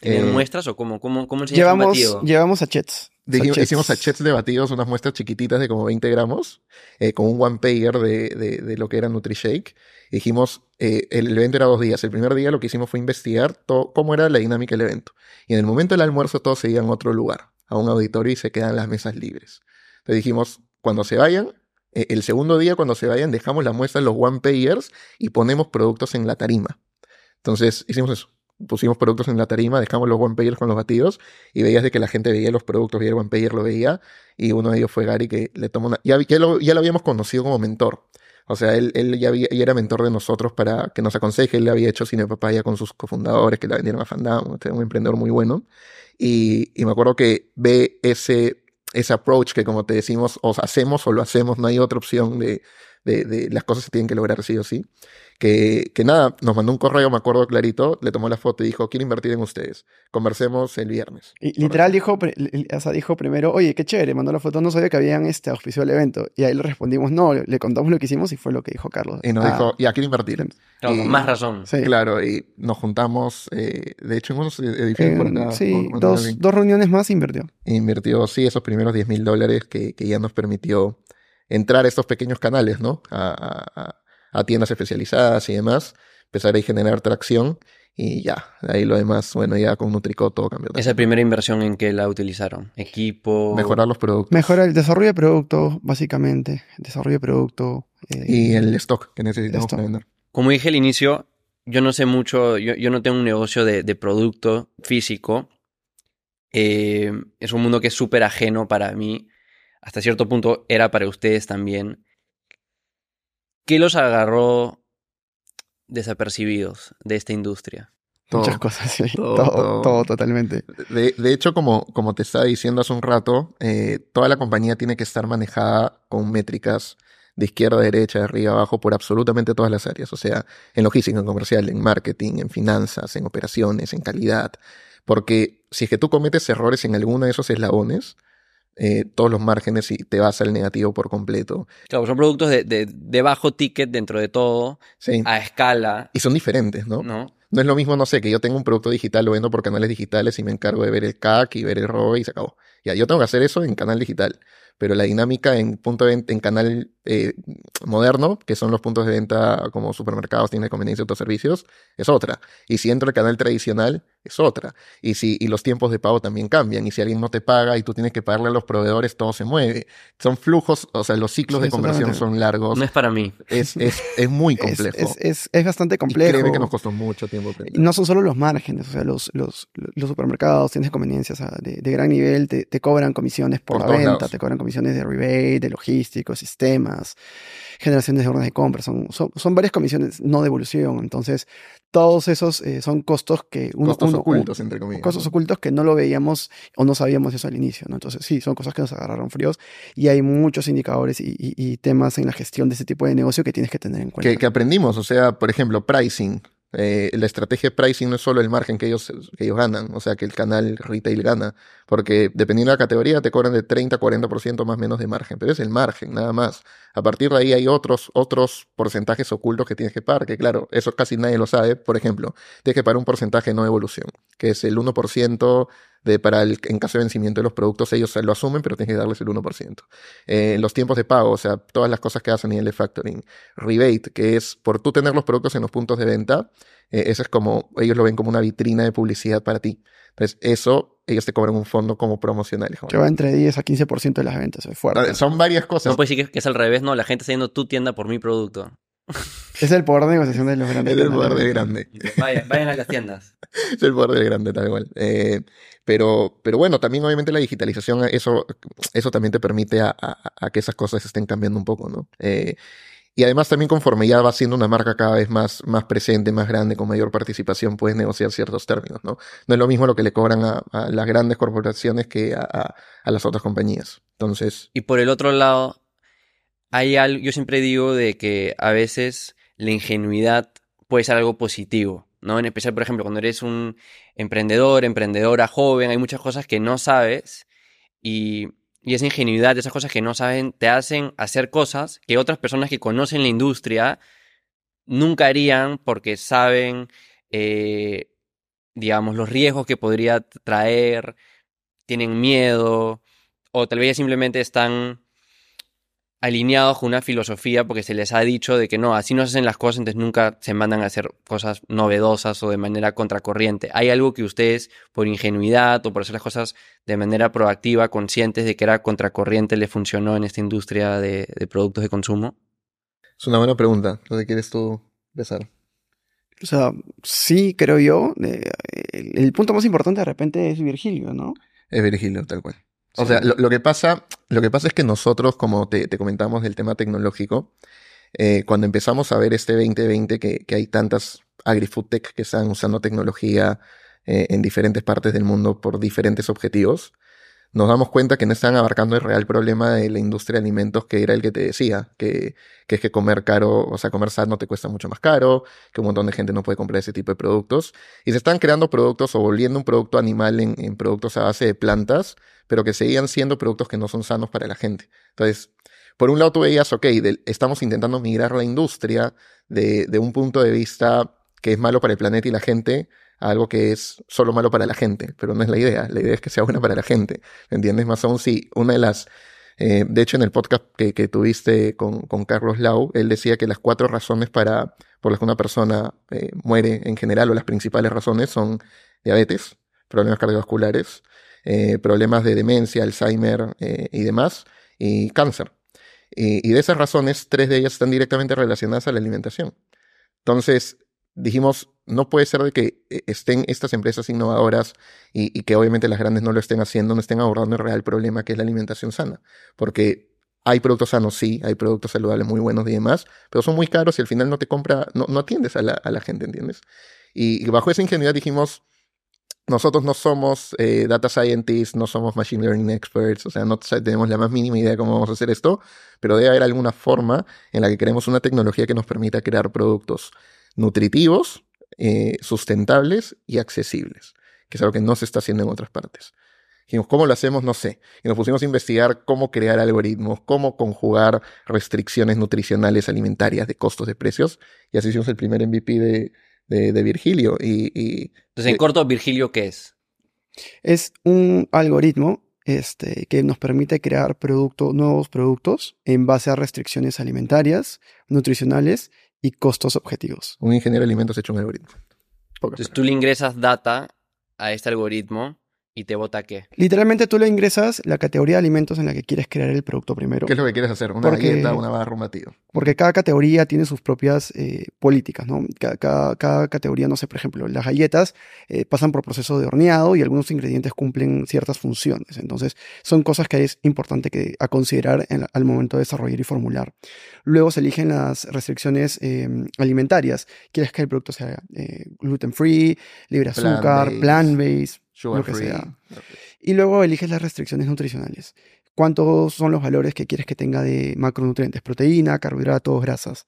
¿Tienen eh, muestras o cómo, cómo, cómo se llevamos, batido? Llevamos sachets. Dijimos, sachets. Hicimos sachets de batidos, unas muestras chiquititas de como 20 gramos, eh, con un one payer de, de, de, lo que era NutriShake. Dijimos, eh, el evento era dos días. El primer día lo que hicimos fue investigar todo, cómo era la dinámica del evento. Y en el momento del almuerzo todos se iban a otro lugar, a un auditorio y se quedan las mesas libres. Entonces dijimos, cuando se vayan, eh, el segundo día cuando se vayan, dejamos la muestra en los one payers y ponemos productos en la tarima. Entonces hicimos eso. Pusimos productos en la tarima, dejamos los one payers con los batidos y veías de que la gente veía los productos y el one payer lo veía y uno de ellos fue Gary que le tomó una... Ya, lo, ya lo habíamos conocido como mentor. O sea, él, él ya, había, ya, era mentor de nosotros para que nos aconseje. Él le había hecho Cine Papaya con sus cofundadores que la vendieron a Fandom. Este, un emprendedor muy bueno. Y, y, me acuerdo que ve ese, ese approach que como te decimos, o hacemos o lo hacemos, no hay otra opción de, de, de, las cosas se tienen que lograr sí o sí. Que, que nada, nos mandó un correo, me acuerdo clarito, le tomó la foto y dijo, quiero invertir en ustedes, conversemos el viernes. Y literal dijo, o sea, dijo primero, oye, qué chévere, mandó la foto, no sabía que habían este auspicio el evento. Y ahí le respondimos, no, le contamos lo que hicimos y fue lo que dijo Carlos. Y nos ah. dijo, ya, quiero invertir. Claro, y, más razón. Sí. Claro, y nos juntamos, eh, de hecho, en unos edificios por acá. Sí, por, dos, dos reuniones más invirtió. Invirtió, sí, esos primeros 10 mil dólares que, que ya nos permitió entrar a estos pequeños canales, ¿no? A, a, a, tiendas especializadas y demás, empezar a generar tracción y ya, de ahí lo demás, bueno, ya con Nutrico todo cambió. Esa primera inversión en que la utilizaron, equipo... Mejorar los productos. Mejorar el desarrollo de producto, básicamente, el desarrollo de producto. Eh, y el stock que necesitamos stock. para vender. Como dije al inicio, yo no sé mucho, yo, yo no tengo un negocio de, de producto físico. Eh, es un mundo que es súper ajeno para mí hasta cierto punto era para ustedes también. ¿Qué los agarró desapercibidos de esta industria? Todo, Muchas cosas, sí. Todo, todo, todo. todo totalmente. De, de, hecho, como, como te estaba diciendo hace un rato, eh, toda la compañía tiene que estar manejada con métricas de izquierda a derecha, de arriba a abajo, por absolutamente todas las áreas. O sea, en logística, en comercial, en marketing, en finanzas, en operaciones, en calidad. Porque si es que tú cometes errores en alguno de esos eslabones, eh, todos los márgenes y te vas al negativo por completo. Claro, son productos de, de, de bajo ticket dentro de todo, sí. a escala. Y son diferentes, ¿no? ¿no? No es lo mismo, no sé, que yo tengo un producto digital, lo vendo por canales digitales y me encargo de ver el CAC y ver el ROE y se acabó. Ya, yo tengo que hacer eso en canal digital pero la dinámica en punto de venta, en canal eh, moderno, que son los puntos de venta como supermercados, tiendas de conveniencia, autoservicios, es otra. Y si entro al canal tradicional, es otra. Y si y los tiempos de pago también cambian. Y si alguien no te paga y tú tienes que pagarle a los proveedores, todo se mueve. Son flujos, o sea, los ciclos sí, de conversión son largos. No es para mí. Es, es, es muy complejo. Es, es, es, bastante complejo. Y créeme que nos costó mucho tiempo. Y no son solo los márgenes, o sea, los, los, los supermercados, tiendas de conveniencia o sea, de, de, gran nivel, te, te, cobran comisiones por, por la venta, lados. te cobran comisiones de rebate de logísticos, sistemas, generaciones de órdenes de compra, son, son, son, varias comisiones no de evolución. Entonces, todos esos eh, son costos que uno, costos uno, ocultos, entre comillas. Costos ocultos que no lo veíamos o no sabíamos eso al inicio. ¿no? Entonces, sí, son cosas que nos agarraron fríos y hay muchos indicadores y, y, y temas en la gestión de ese tipo de negocio que tienes que tener en cuenta. Que, que aprendimos, o sea, por ejemplo, pricing. Eh, la estrategia de pricing no es solo el margen que ellos, que ellos ganan, o sea, que el canal retail gana, porque dependiendo de la categoría te cobran de 30 a 40% más o menos de margen, pero es el margen, nada más. A partir de ahí hay otros, otros porcentajes ocultos que tienes que pagar, que claro, eso casi nadie lo sabe. Por ejemplo, tienes que pagar un porcentaje no evolución, que es el 1% de, para el, en caso de vencimiento de los productos, ellos lo asumen, pero tienes que darles el 1%. Eh, los tiempos de pago, o sea, todas las cosas que hacen a nivel de factoring. Rebate, que es por tú tener los productos en los puntos de venta, eh, eso es como, ellos lo ven como una vitrina de publicidad para ti. Entonces, eso, ellos te cobran un fondo como promocional. Que va entre 10 a 15% de las ventas, es fuerte. Son varias cosas. No puedes decir que, que es al revés, no, la gente está yendo tu tienda por mi producto. Es el poder de negociación de los grandes. Es el poder del grande. Vayan, vayan a las tiendas. es el poder del grande, tal cual. Eh, pero, pero bueno, también obviamente la digitalización, eso, eso también te permite a, a, a que esas cosas estén cambiando un poco, ¿no? Eh, y además también conforme ya va siendo una marca cada vez más, más presente, más grande, con mayor participación, puedes negociar ciertos términos, ¿no? No es lo mismo lo que le cobran a, a las grandes corporaciones que a, a, las otras compañías. Entonces... Y por el otro lado, hay algo, yo siempre digo de que a veces la ingenuidad puede ser algo positivo, ¿no? En especial, por ejemplo, cuando eres un emprendedor, emprendedora joven, hay muchas cosas que no sabes y, y esa ingenuidad, esas cosas que no saben, te hacen hacer cosas que otras personas que conocen la industria nunca harían porque saben, eh, digamos, los riesgos que podría traer, tienen miedo, o tal vez simplemente están alineados con una filosofía porque se les ha dicho de que no, así no se hacen las cosas, entonces nunca se mandan a hacer cosas novedosas o de manera contracorriente. ¿Hay algo que ustedes, por ingenuidad o por hacer las cosas de manera proactiva, conscientes de que era contracorriente, le funcionó en esta industria de, productos de consumo? Es una buena pregunta. ¿Dónde quieres tú empezar? O sea, sí, creo yo. el punto más importante de repente es Virgilio, ¿no? Es Virgilio, tal cual. O sea, lo, que pasa, lo que pasa es que nosotros, como te, comentamos del tema tecnológico, eh, cuando empezamos a ver este 2020 que, que hay tantas agri-food tech que están usando tecnología eh, en diferentes partes del mundo por diferentes objetivos, nos damos cuenta que no están abarcando el real problema de la industria de alimentos que era el que te decía, que, que, es que comer caro, o sea, comer sano te cuesta mucho más caro, que un montón de gente no puede comprar ese tipo de productos. Y se están creando productos o volviendo un producto animal en, en productos a base de plantas, pero que seguían siendo productos que no son sanos para la gente. Entonces, por un lado tú veías, ok, estamos intentando migrar la industria de, un punto de vista que es malo para el planeta y la gente algo que es solo malo para la gente, pero no es la idea, la idea es que sea buena para la gente, ¿entiendes? Más aún si una de las, eh, de hecho en el podcast que, tuviste con, con, Carlos Lau, él decía que las cuatro razones para, por las que una persona eh, muere en general o las principales razones son diabetes, problemas cardiovasculares, eh, problemas de demencia, Alzheimer y demás, y cáncer. Y, y de esas razones, tres de ellas están directamente relacionadas a la alimentación. Entonces, dijimos, no puede ser de que eh, estén estas empresas innovadoras y, que obviamente las grandes no lo estén haciendo, no estén abordando el real problema que es la alimentación sana. Porque hay productos sanos, sí, hay productos saludables muy buenos y demás, pero son muy caros y al final no te compra, no, no atiendes a la, a la, gente, ¿entiendes? Y, bajo esa ingenuidad dijimos, nosotros no somos eh, data scientists, no somos machine learning experts, o sea, no tenemos la más mínima idea de cómo vamos a hacer esto, pero debe haber alguna forma en la que queremos una tecnología que nos permita crear productos nutritivos, eh, sustentables y accesibles, que es algo que no se está haciendo en otras partes. Dijimos, ¿cómo lo hacemos? No sé. Y nos pusimos a investigar cómo crear algoritmos, cómo conjugar restricciones nutricionales alimentarias de costos de precios. Y así hicimos el primer MVP de, de, Virgilio. Y, Entonces, en corto, Virgilio, ¿qué es? Es un algoritmo este, que nos permite crear nuevos productos en base a restricciones alimentarias, nutricionales y costos objetivos. Un ingeniero de alimentos hecho un algoritmo. Entonces tú le ingresas data a este algoritmo ¿Y te vota qué? Literalmente tú le ingresas la categoría de alimentos en la que quieres crear el producto primero. ¿Qué es lo que quieres hacer? ¿Una porque, galleta, una barra, un batido? Porque cada categoría tiene sus propias eh, políticas, ¿no? Cada, cada, categoría, no sé, por ejemplo, las galletas eh, pasan por proceso de horneado y algunos ingredientes cumplen ciertas funciones. Entonces, son cosas que es importante que, a considerar al momento de desarrollar y formular. Luego se eligen las restricciones em, alimentarias. ¿Quieres que el producto sea eh, gluten free, libre azúcar, plant-based? Lo que sea. Y luego eliges las restricciones nutricionales. ¿Cuántos son los valores que quieres que tenga de macronutrientes? Proteína, carbohidratos, grasas.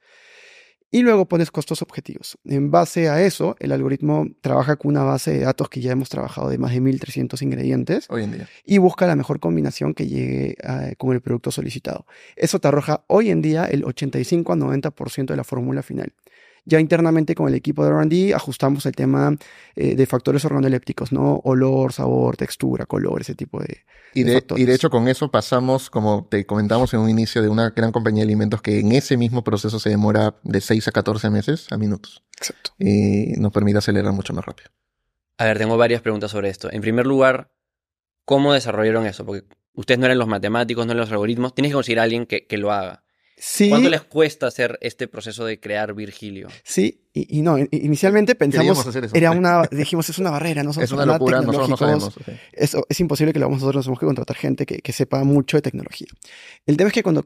Y luego pones costos objetivos. En base a eso, el algoritmo trabaja con una base de datos que ya hemos trabajado de más de 1300 ingredientes. Hoy en día. Y busca la mejor combinación que llegue eh, con el producto solicitado. Eso te arroja hoy en día el 85 a 90% de la fórmula final. Ya internamente con el equipo de RD ajustamos el tema eh, de factores organolépticos, ¿no? Olor, sabor, textura, color, ese tipo de, y de, y de hecho con eso pasamos, como te comentamos en un inicio, de una gran compañía de alimentos que en ese mismo proceso se demora de 6 a 14 meses a minutos. Exacto. Y nos permite acelerar mucho más rápido. A ver, tengo varias preguntas sobre esto. En primer lugar, ¿cómo desarrollaron eso? Porque ustedes no eran los matemáticos, no eran los algoritmos. Tienes que conseguir a alguien que, que lo haga. ¿Cuánto les cuesta hacer este proceso de crear Virgilio? Sí, y, no, inicialmente pensamos, era una, dijimos, es una barrera, no somos es una locura, nosotros no sabemos. Eso, es imposible que lo hagamos nosotros, tenemos que contratar gente que, que, sepa mucho de tecnología. El tema es que cuando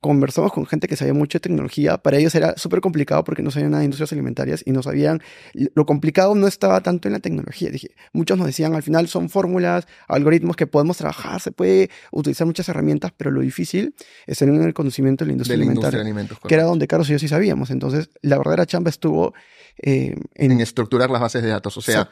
conversamos con gente que sabía mucho de tecnología, para ellos era súper complicado porque no sabían nada de industrias alimentarias y no sabían, lo complicado no estaba tanto en la tecnología. Dije, muchos nos decían, al final son fórmulas, algoritmos que podemos trabajar, se puede utilizar muchas herramientas, pero lo difícil es tener el conocimiento de la industria alimentaria, que era donde Carlos y yo sí sabíamos. Entonces, la verdadera chamba estuvo eh, en, estructurar las bases de datos. O sea,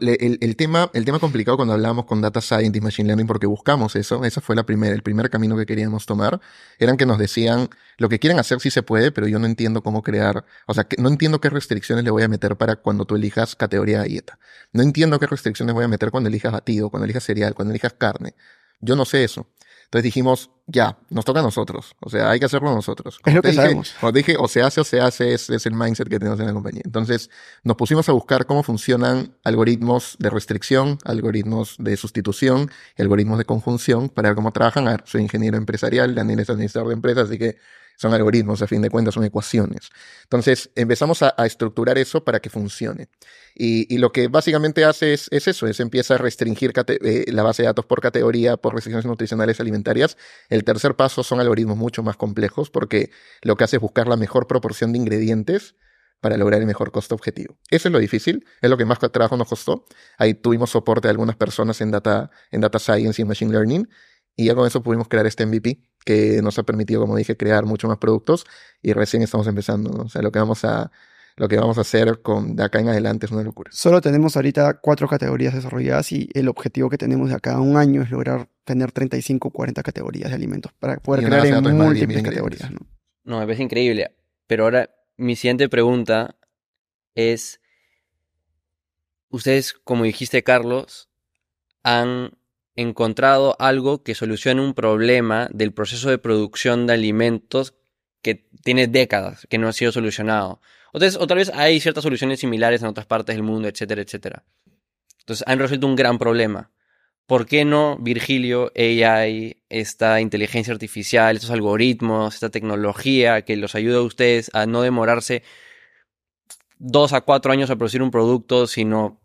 el, tema, el tema complicado cuando hablábamos con Data Science y Machine Learning, porque buscamos eso, ese fue la primera, el primer camino que queríamos tomar, eran que nos decían, lo que quieren hacer sí se puede, pero yo no entiendo cómo crear, o sea, que no entiendo qué restricciones le voy a meter para cuando tú elijas categoría de dieta. No entiendo qué restricciones voy a meter cuando elijas batido, cuando elijas cereal, cuando elijas carne. Yo no sé eso. Entonces dijimos, ya, nos toca a nosotros. O sea, hay que hacerlo nosotros. es lo que sabemos. Como dije, o se hace o se hace, es, es, el mindset que tenemos en la compañía. Entonces, nos pusimos a buscar cómo funcionan algoritmos de restricción, algoritmos de sustitución y algoritmos de conjunción para ver cómo trabajan. A ver, soy ingeniero empresarial, Daniel es administrador de empresas, así que son algoritmos, a fin de cuentas son ecuaciones. Entonces empezamos a, estructurar eso para que funcione. Y, lo que básicamente hace es, eso, es empieza a restringir eh, la base de datos por categoría, por restricciones nutricionales alimentarias. El tercer paso son algoritmos mucho más complejos porque lo que hace es buscar la mejor proporción de ingredientes para lograr el mejor costo objetivo. Eso es lo difícil, es lo que más trabajo nos costó. Ahí tuvimos soporte de algunas personas en data, en data science y machine learning y ya con eso pudimos crear este MVP que nos ha permitido, como dije, crear mucho más productos y recién estamos empezando. O sea, lo que vamos a lo que vamos a hacer con de acá en adelante es una locura. Solo tenemos ahorita cuatro categorías desarrolladas y el objetivo que tenemos de acá a un año es lograr tener 35 o 40 categorías de alimentos para poder crear en múltiples categorías. ¿no? no, me parece increíble. Pero ahora mi siguiente pregunta es, ustedes, como dijiste Carlos, han encontrado algo que solucione un problema del proceso de producción de alimentos que tiene décadas, que no ha sido solucionado. O, tal vez hay ciertas soluciones similares en otras partes del mundo, etcétera, etcétera. Entonces han resuelto un gran problema. ¿Por qué no Virgilio, AI, esta inteligencia artificial, estos algoritmos, esta tecnología que los ayuda a ustedes a no demorarse dos a cuatro años a producir un producto, sino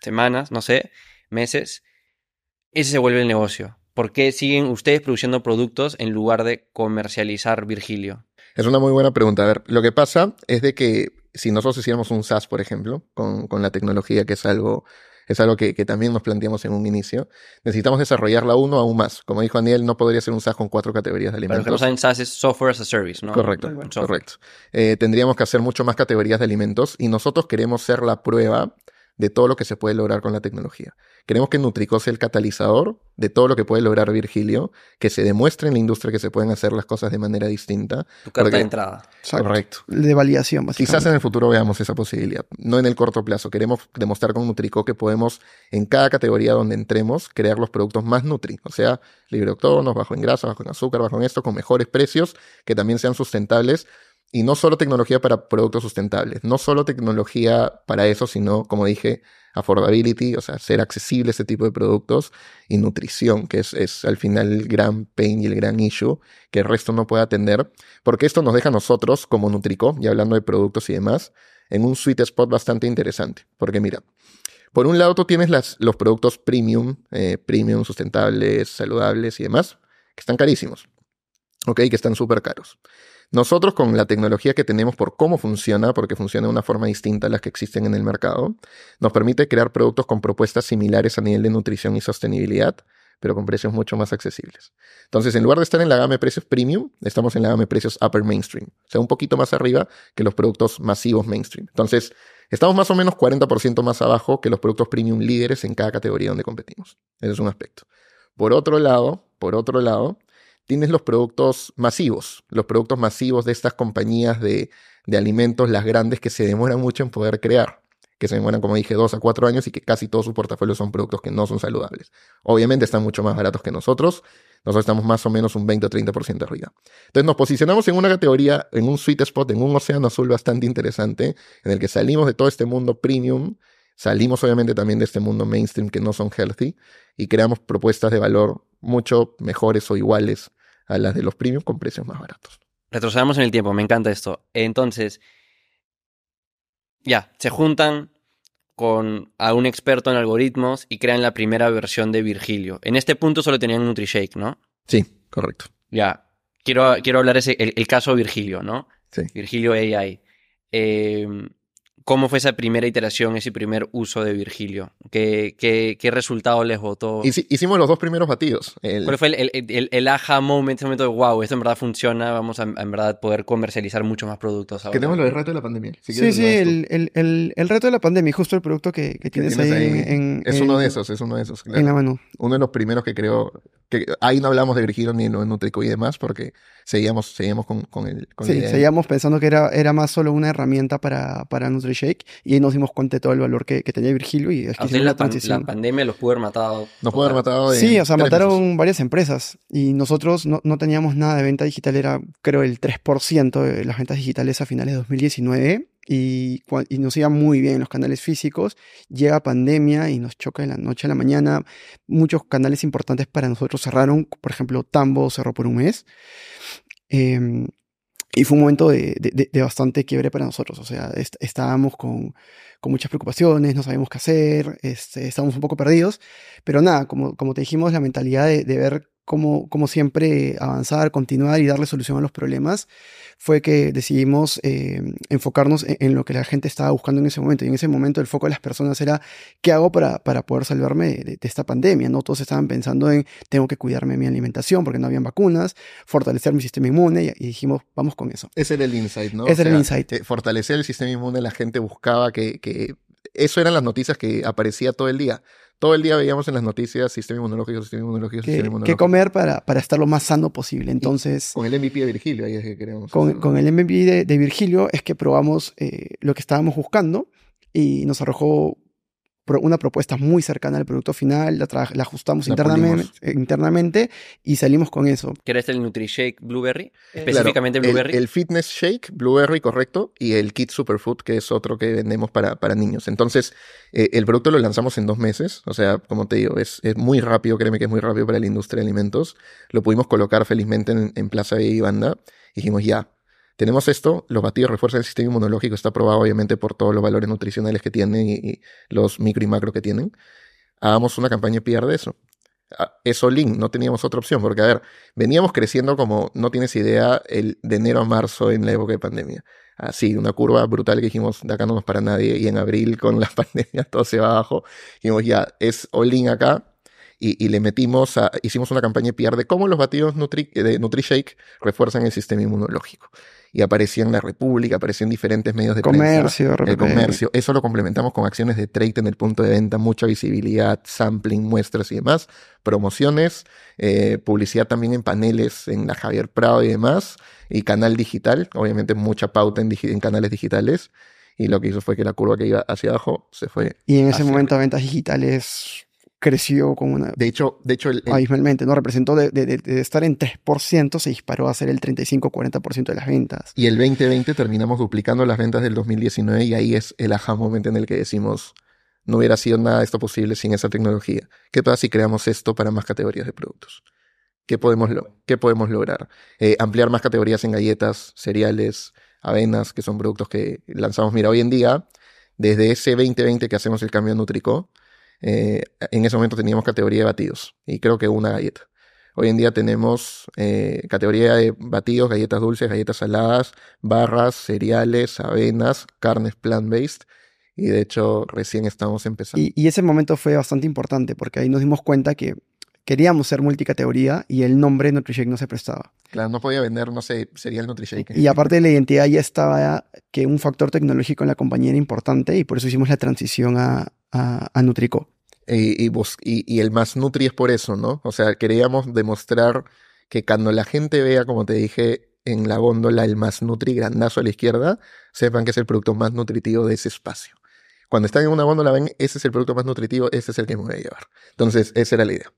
semanas, no sé, meses? Ese se vuelve el negocio. ¿Por qué siguen ustedes produciendo productos en lugar de comercializar Virgilio? Es una muy buena pregunta. A ver, lo que pasa es de que si nosotros hiciéramos un SaaS, por ejemplo, con, la tecnología, que es algo, es algo que, también nos planteamos en un inicio, necesitamos desarrollarla uno aún más. Como dijo Daniel, no podría ser un SaaS con cuatro categorías de alimentos. Pero que no saben, SaaS es Software as a Service, ¿no? Correcto, correcto. Eh, tendríamos que hacer mucho más categorías de alimentos y nosotros queremos ser la prueba de todo lo que se puede lograr con la tecnología. Queremos que Nutrico sea el catalizador de todo lo que puede lograr Virgilio, que se demuestre en la industria que se pueden hacer las cosas de manera distinta. Tu carta de entrada. Correcto. De validación, Quizás en el futuro veamos esa posibilidad, no en el corto plazo. Queremos demostrar con Nutrico que podemos, en cada categoría donde entremos, crear los productos más Nutri. O sea, libre de octógonos, bajo en grasa, bajo en azúcar, bajo en esto, con mejores precios, que también sean sustentables y no solo tecnología para productos sustentables, no solo tecnología para eso, sino, como dije, affordability, o sea, ser accesible ese tipo de productos, y nutrición, que es, es al final el gran pain y el gran issue que el resto no puede atender, porque esto nos deja a nosotros, como Nutrico, y hablando de productos y demás, en un sweet spot bastante interesante. Porque mira, por un lado tú tienes las, los productos premium, eh, premium, sustentables, saludables y demás, que están carísimos, ¿ok? Que están súper caros. Nosotros con la tecnología que tenemos por cómo funciona, porque funciona de una forma distinta a las que existen en el mercado, nos permite crear productos con propuestas similares a nivel de nutrición y sostenibilidad, pero con precios mucho más accesibles. Entonces, en lugar de estar en la gama de precios premium, estamos en la gama de precios upper mainstream, o sea, un poquito más arriba que los productos masivos mainstream. Entonces, estamos más o menos 40% más abajo que los productos premium líderes en cada categoría donde competimos. Ese es un aspecto. Por otro lado, por otro lado, tienes los productos masivos, los productos masivos de estas compañías de, alimentos, las grandes que se demoran mucho en poder crear, que se demoran, como dije, dos a cuatro años y que casi todos sus portafolios son productos que no son saludables. Obviamente están mucho más baratos que nosotros, nosotros estamos más o menos un 20 o 30% arriba. Entonces nos posicionamos en una categoría, en un sweet spot, en un océano azul bastante interesante, en el que salimos de todo este mundo premium, salimos obviamente también de este mundo mainstream que no son healthy y creamos propuestas de valor mucho mejores o iguales a las de los premium con precios más baratos. Retrocedamos en el tiempo, me encanta esto. Entonces, ya, se juntan con a un experto en algoritmos y crean la primera versión de Virgilio. En este punto solo tenían NutriShake, ¿no? Sí, correcto. Ya, quiero, quiero hablar ese, el, el caso Virgilio, ¿no? Sí. Virgilio AI. Eh, ¿Cómo fue esa primera iteración, ese primer uso de Virgilio? ¿Qué, qué, qué resultado les votó? Hicimos los dos primeros batidos. ¿Cuál fue el, el, el, aha moment, ese momento de wow, esto en verdad funciona, vamos a en verdad poder comercializar muchos más productos ahora? tenemos lo del reto de la pandemia. sí, sí, el, reto de la pandemia, justo el producto que, que tienes, ahí, En, Es uno de esos, es uno de esos. En la mano. Uno de los primeros que creo, que ahí no hablamos de Virgilio ni de Nutrico y demás, porque seguíamos, seguíamos con, con el... Con sí, seguíamos pensando que era, era más solo una herramienta para, para NutriShake y ahí nos dimos cuenta de todo el valor que, que tenía Virgilio y es que la, transición. la pandemia los pudo haber matado. Nos pudo haber matado. Sí, o sea, mataron varias empresas y nosotros no, no, teníamos nada de venta digital, era creo el 3% de las ventas digitales a finales de 2019 y, y, nos iba muy bien en los canales físicos. Llega pandemia y nos choca de la noche a la mañana. Muchos canales importantes para nosotros cerraron, por ejemplo, Tambo cerró por un mes. Eh, y fue un momento de, de, bastante quiebre para nosotros. O sea, estábamos con, con, muchas preocupaciones, no sabíamos qué hacer, este, estábamos un poco perdidos. Pero nada, como, como te dijimos, la mentalidad de, ver cómo, cómo siempre avanzar, continuar y darle solución a los problemas, fue que decidimos eh, enfocarnos en, lo que la gente estaba buscando en ese momento. Y en ese momento el foco de las personas era, ¿qué hago para, para poder salvarme de, esta pandemia? ¿no? Todos estaban pensando en, tengo que cuidarme mi alimentación porque no habían vacunas, fortalecer mi sistema inmune y, dijimos, vamos con eso. Ese era el insight, ¿no? Ese era el insight. Eh, fortalecer el sistema inmune, la gente buscaba que, que... Eso eran las noticias que aparecía todo el día todo el día veíamos en las noticias sistema inmunológico, sistema inmunológico, sistema inmunológico. ¿Qué comer para, para estar lo más sano posible? Entonces... con el MVP de Virgilio, ahí es que queremos. Con, con el MVP de, Virgilio es que probamos eh, lo que estábamos buscando y nos arrojó una propuesta muy cercana al producto final, la, la ajustamos internamente, internamente, y salimos con eso. ¿Qué era este el NutriShake Blueberry? Específicamente Blueberry. El, Fitness Shake Blueberry, correcto, y el Kit Superfood, que es otro que vendemos para, para niños. Entonces, eh, el producto lo lanzamos en dos meses, o sea, como te digo, es, es, muy rápido, créeme que es muy rápido para la industria de alimentos. Lo pudimos colocar felizmente en, en Plaza y Banda. Dijimos, ya, tenemos esto, los batidos refuerzan el sistema inmunológico, está probado obviamente por todos los valores nutricionales que tienen y, los micro y macro que tienen. Hagamos una campaña PR de eso. Ah, eso link, no teníamos otra opción, porque a ver, veníamos creciendo como no tienes idea el, de enero a marzo en la época de pandemia. Así, una curva brutal que dijimos, de acá no nos para nadie, y en abril con la pandemia todo se va abajo. Dijimos, ya, es all-in acá, y, le metimos, a, hicimos una campaña PR de cómo los batidos Nutri, de NutriShake refuerzan el sistema inmunológico y aparecía en la República, aparecía en diferentes medios de comercio, prensa. El comercio. Eso lo complementamos con acciones de trade en el punto de venta, mucha visibilidad, sampling, muestras y demás, promociones, eh, publicidad también en paneles en la Javier Prado y demás, y canal digital, obviamente mucha pauta en, en canales digitales. Y lo que hizo fue que la curva que iba hacia abajo se fue. Y en ese momento ventas digitales creció con una... De hecho, de hecho el, ¿no? Representó de, de, estar en 3%, se disparó a ser el 35-40% de las ventas. Y el 2020 terminamos duplicando las ventas del 2019 y ahí es el aha moment en el que decimos, no hubiera sido nada de esto posible sin esa tecnología. ¿Qué pasa si creamos esto para más categorías de productos? ¿Qué podemos, qué podemos lograr? Eh, ampliar más categorías en galletas, cereales, avenas, que son productos que lanzamos. Mira, hoy en día, desde ese 2020 que hacemos el cambio Nutrico, eh, en ese momento teníamos categoría de batidos y creo que una galleta. Hoy en día tenemos eh, categoría de batidos, galletas dulces, galletas saladas, barras, cereales, avenas, carnes plant-based. Y de hecho recién estamos empezando. Y, ese momento fue bastante importante porque ahí nos dimos cuenta que queríamos ser multicategoría y el nombre NutriShake no se prestaba. Claro, no podía vender, no sé, sería el NutriShake. Y aparte de la identidad ya estaba que un factor tecnológico en la compañía era importante y por eso hicimos la transición a, a, Nutrico. Y, y, el más Nutri es por eso, ¿no? O sea, queríamos demostrar que cuando la gente vea, como te dije, en la góndola el más Nutri grandazo a la izquierda, sepan que es el producto más nutritivo de ese espacio. Cuando están en una góndola ven, ese es el producto más nutritivo, ese es el que me voy a llevar. Entonces, esa era la idea.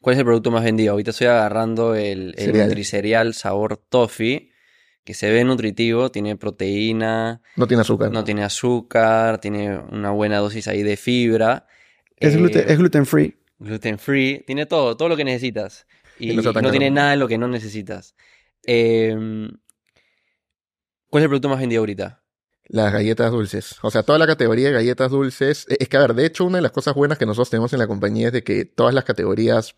¿Cuál es el producto más vendido? Ahorita estoy agarrando el, el Nutricerial sabor toffee, que se ve nutritivo, tiene proteína. No tiene azúcar. No tiene azúcar, tiene una buena dosis ahí de fibra. Es, gluten, es gluten free. Gluten free, tiene todo, todo lo que necesitas. Y, no, tiene nada de lo que no necesitas. Em, ¿Cuál es el producto más vendido ahorita? Las galletas dulces. O sea, toda la categoría de galletas dulces. E, es que, a ver, de hecho, una de las cosas buenas que nosotros tenemos en la compañía es de que todas las categorías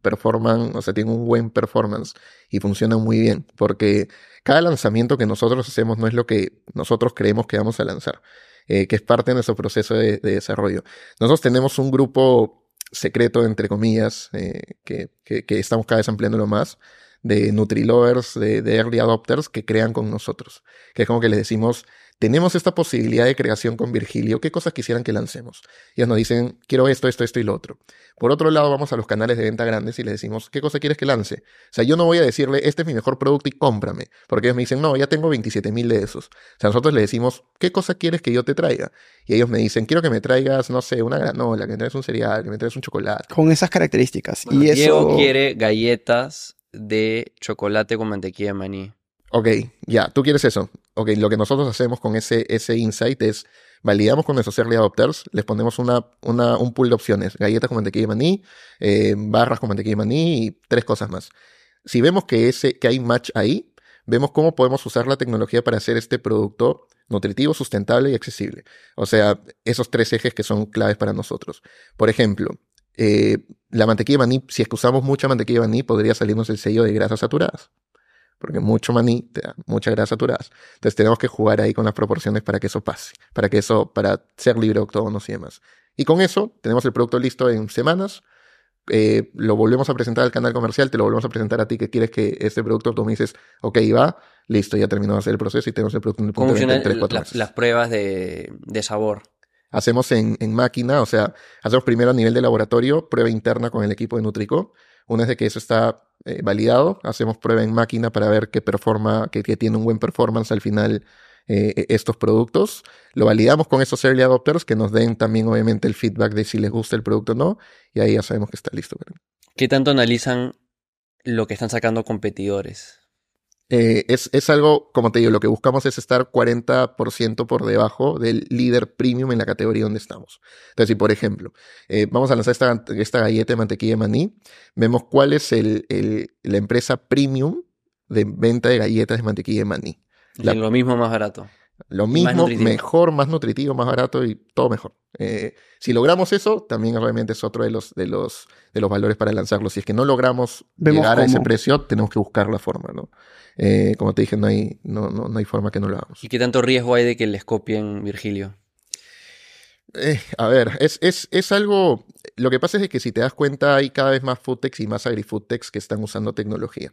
performan, o sea, tienen un buen performance y funcionan muy bien. Porque cada lanzamiento que nosotros hacemos no es lo que nosotros creemos que vamos a lanzar, eh, que es parte de nuestro proceso de, desarrollo. Nosotros tenemos un grupo secreto, entre comillas, eh, que, que, estamos cada vez ampliándolo más, de Nutrilovers, de, de Early Adopters que crean con nosotros. Que es como que les decimos, tenemos esta posibilidad de creación con Virgilio, ¿qué cosas quisieran que lancemos? Ellos nos dicen, quiero esto, esto, esto y lo otro. Por otro lado, vamos a los canales de venta grandes y les decimos, ¿qué cosa quieres que lance? O sea, yo no voy a decirle, este es mi mejor producto y cómprame, porque ellos me dicen, no, ya tengo 27 mil de esos. O sea, nosotros les decimos, ¿qué cosa quieres que yo te traiga? Y ellos me dicen, quiero que me traigas, no sé, una granola, que me traigas un cereal, que me traigas un chocolate. Con esas características. y Diego quiere galletas de chocolate con mantequilla de maní. Ok, ya, tú quieres eso. Ok, lo que nosotros hacemos con ese, ese insight es validamos con nuestros early adopters, les ponemos una, una, un pool de opciones, galletas con mantequilla de maní, eh, barras con mantequilla de maní y tres cosas más. Si vemos que, ese, que hay match ahí, vemos cómo podemos usar la tecnología para hacer este producto nutritivo, sustentable y accesible. O sea, esos tres ejes que son claves para nosotros. Por ejemplo, eh, la mantequilla de maní, si es que usamos mucha mantequilla de maní, podría salirnos el sello de grasas saturadas porque mucho maní te da mucha grasa saturadas. Entonces tenemos que jugar ahí con las proporciones para que eso pase, para que eso, para ser libre octógonos y demás. Y con eso tenemos el producto listo en semanas. Eh, lo volvemos a presentar al canal comercial, te lo volvemos a presentar a ti que quieres que este producto, tú me dices, ok, va, listo, ya terminó de hacer el proceso y tenemos el producto en el punto ¿Cómo funcionan 3, 4 las pruebas de, de sabor? Hacemos en, en, máquina, o sea, hacemos primero a nivel de laboratorio, prueba interna con el equipo de Nutrico. Una vez de que eso está eh, validado, hacemos prueba en máquina para ver que performa, que, tiene un buen performance al final eh, e, estos productos. Lo validamos con esos early adopters que nos den también obviamente el feedback de si les gusta el producto o no, y ahí ya sabemos que está listo. ¿Qué tanto analizan lo que están sacando competidores? Eh, es, es, algo, como te digo, lo que buscamos es estar 40% por debajo del líder premium en la categoría donde estamos. Entonces, si por ejemplo, eh, vamos a lanzar esta, esta, galleta de mantequilla de maní, vemos cuál es el, el, la empresa premium de venta de galletas de mantequilla de maní. lo mismo más barato. Lo mismo, mejor, más nutritivo, más barato y todo mejor. Eh, si logramos eso, también obviamente es otro de los, de los, de los valores para lanzarlo. Si es que no logramos llegar a ese precio, tenemos que buscar la forma, ¿no? Eh, como te dije, no hay, no, no, no hay forma que no lo hagamos. ¿Y qué tanto riesgo hay de que les copien Virgilio? Eh, a ver, es, es, es, algo. Lo que pasa es que si te das cuenta, hay cada vez más foodtechs y más agrifoodtechs que están usando tecnología.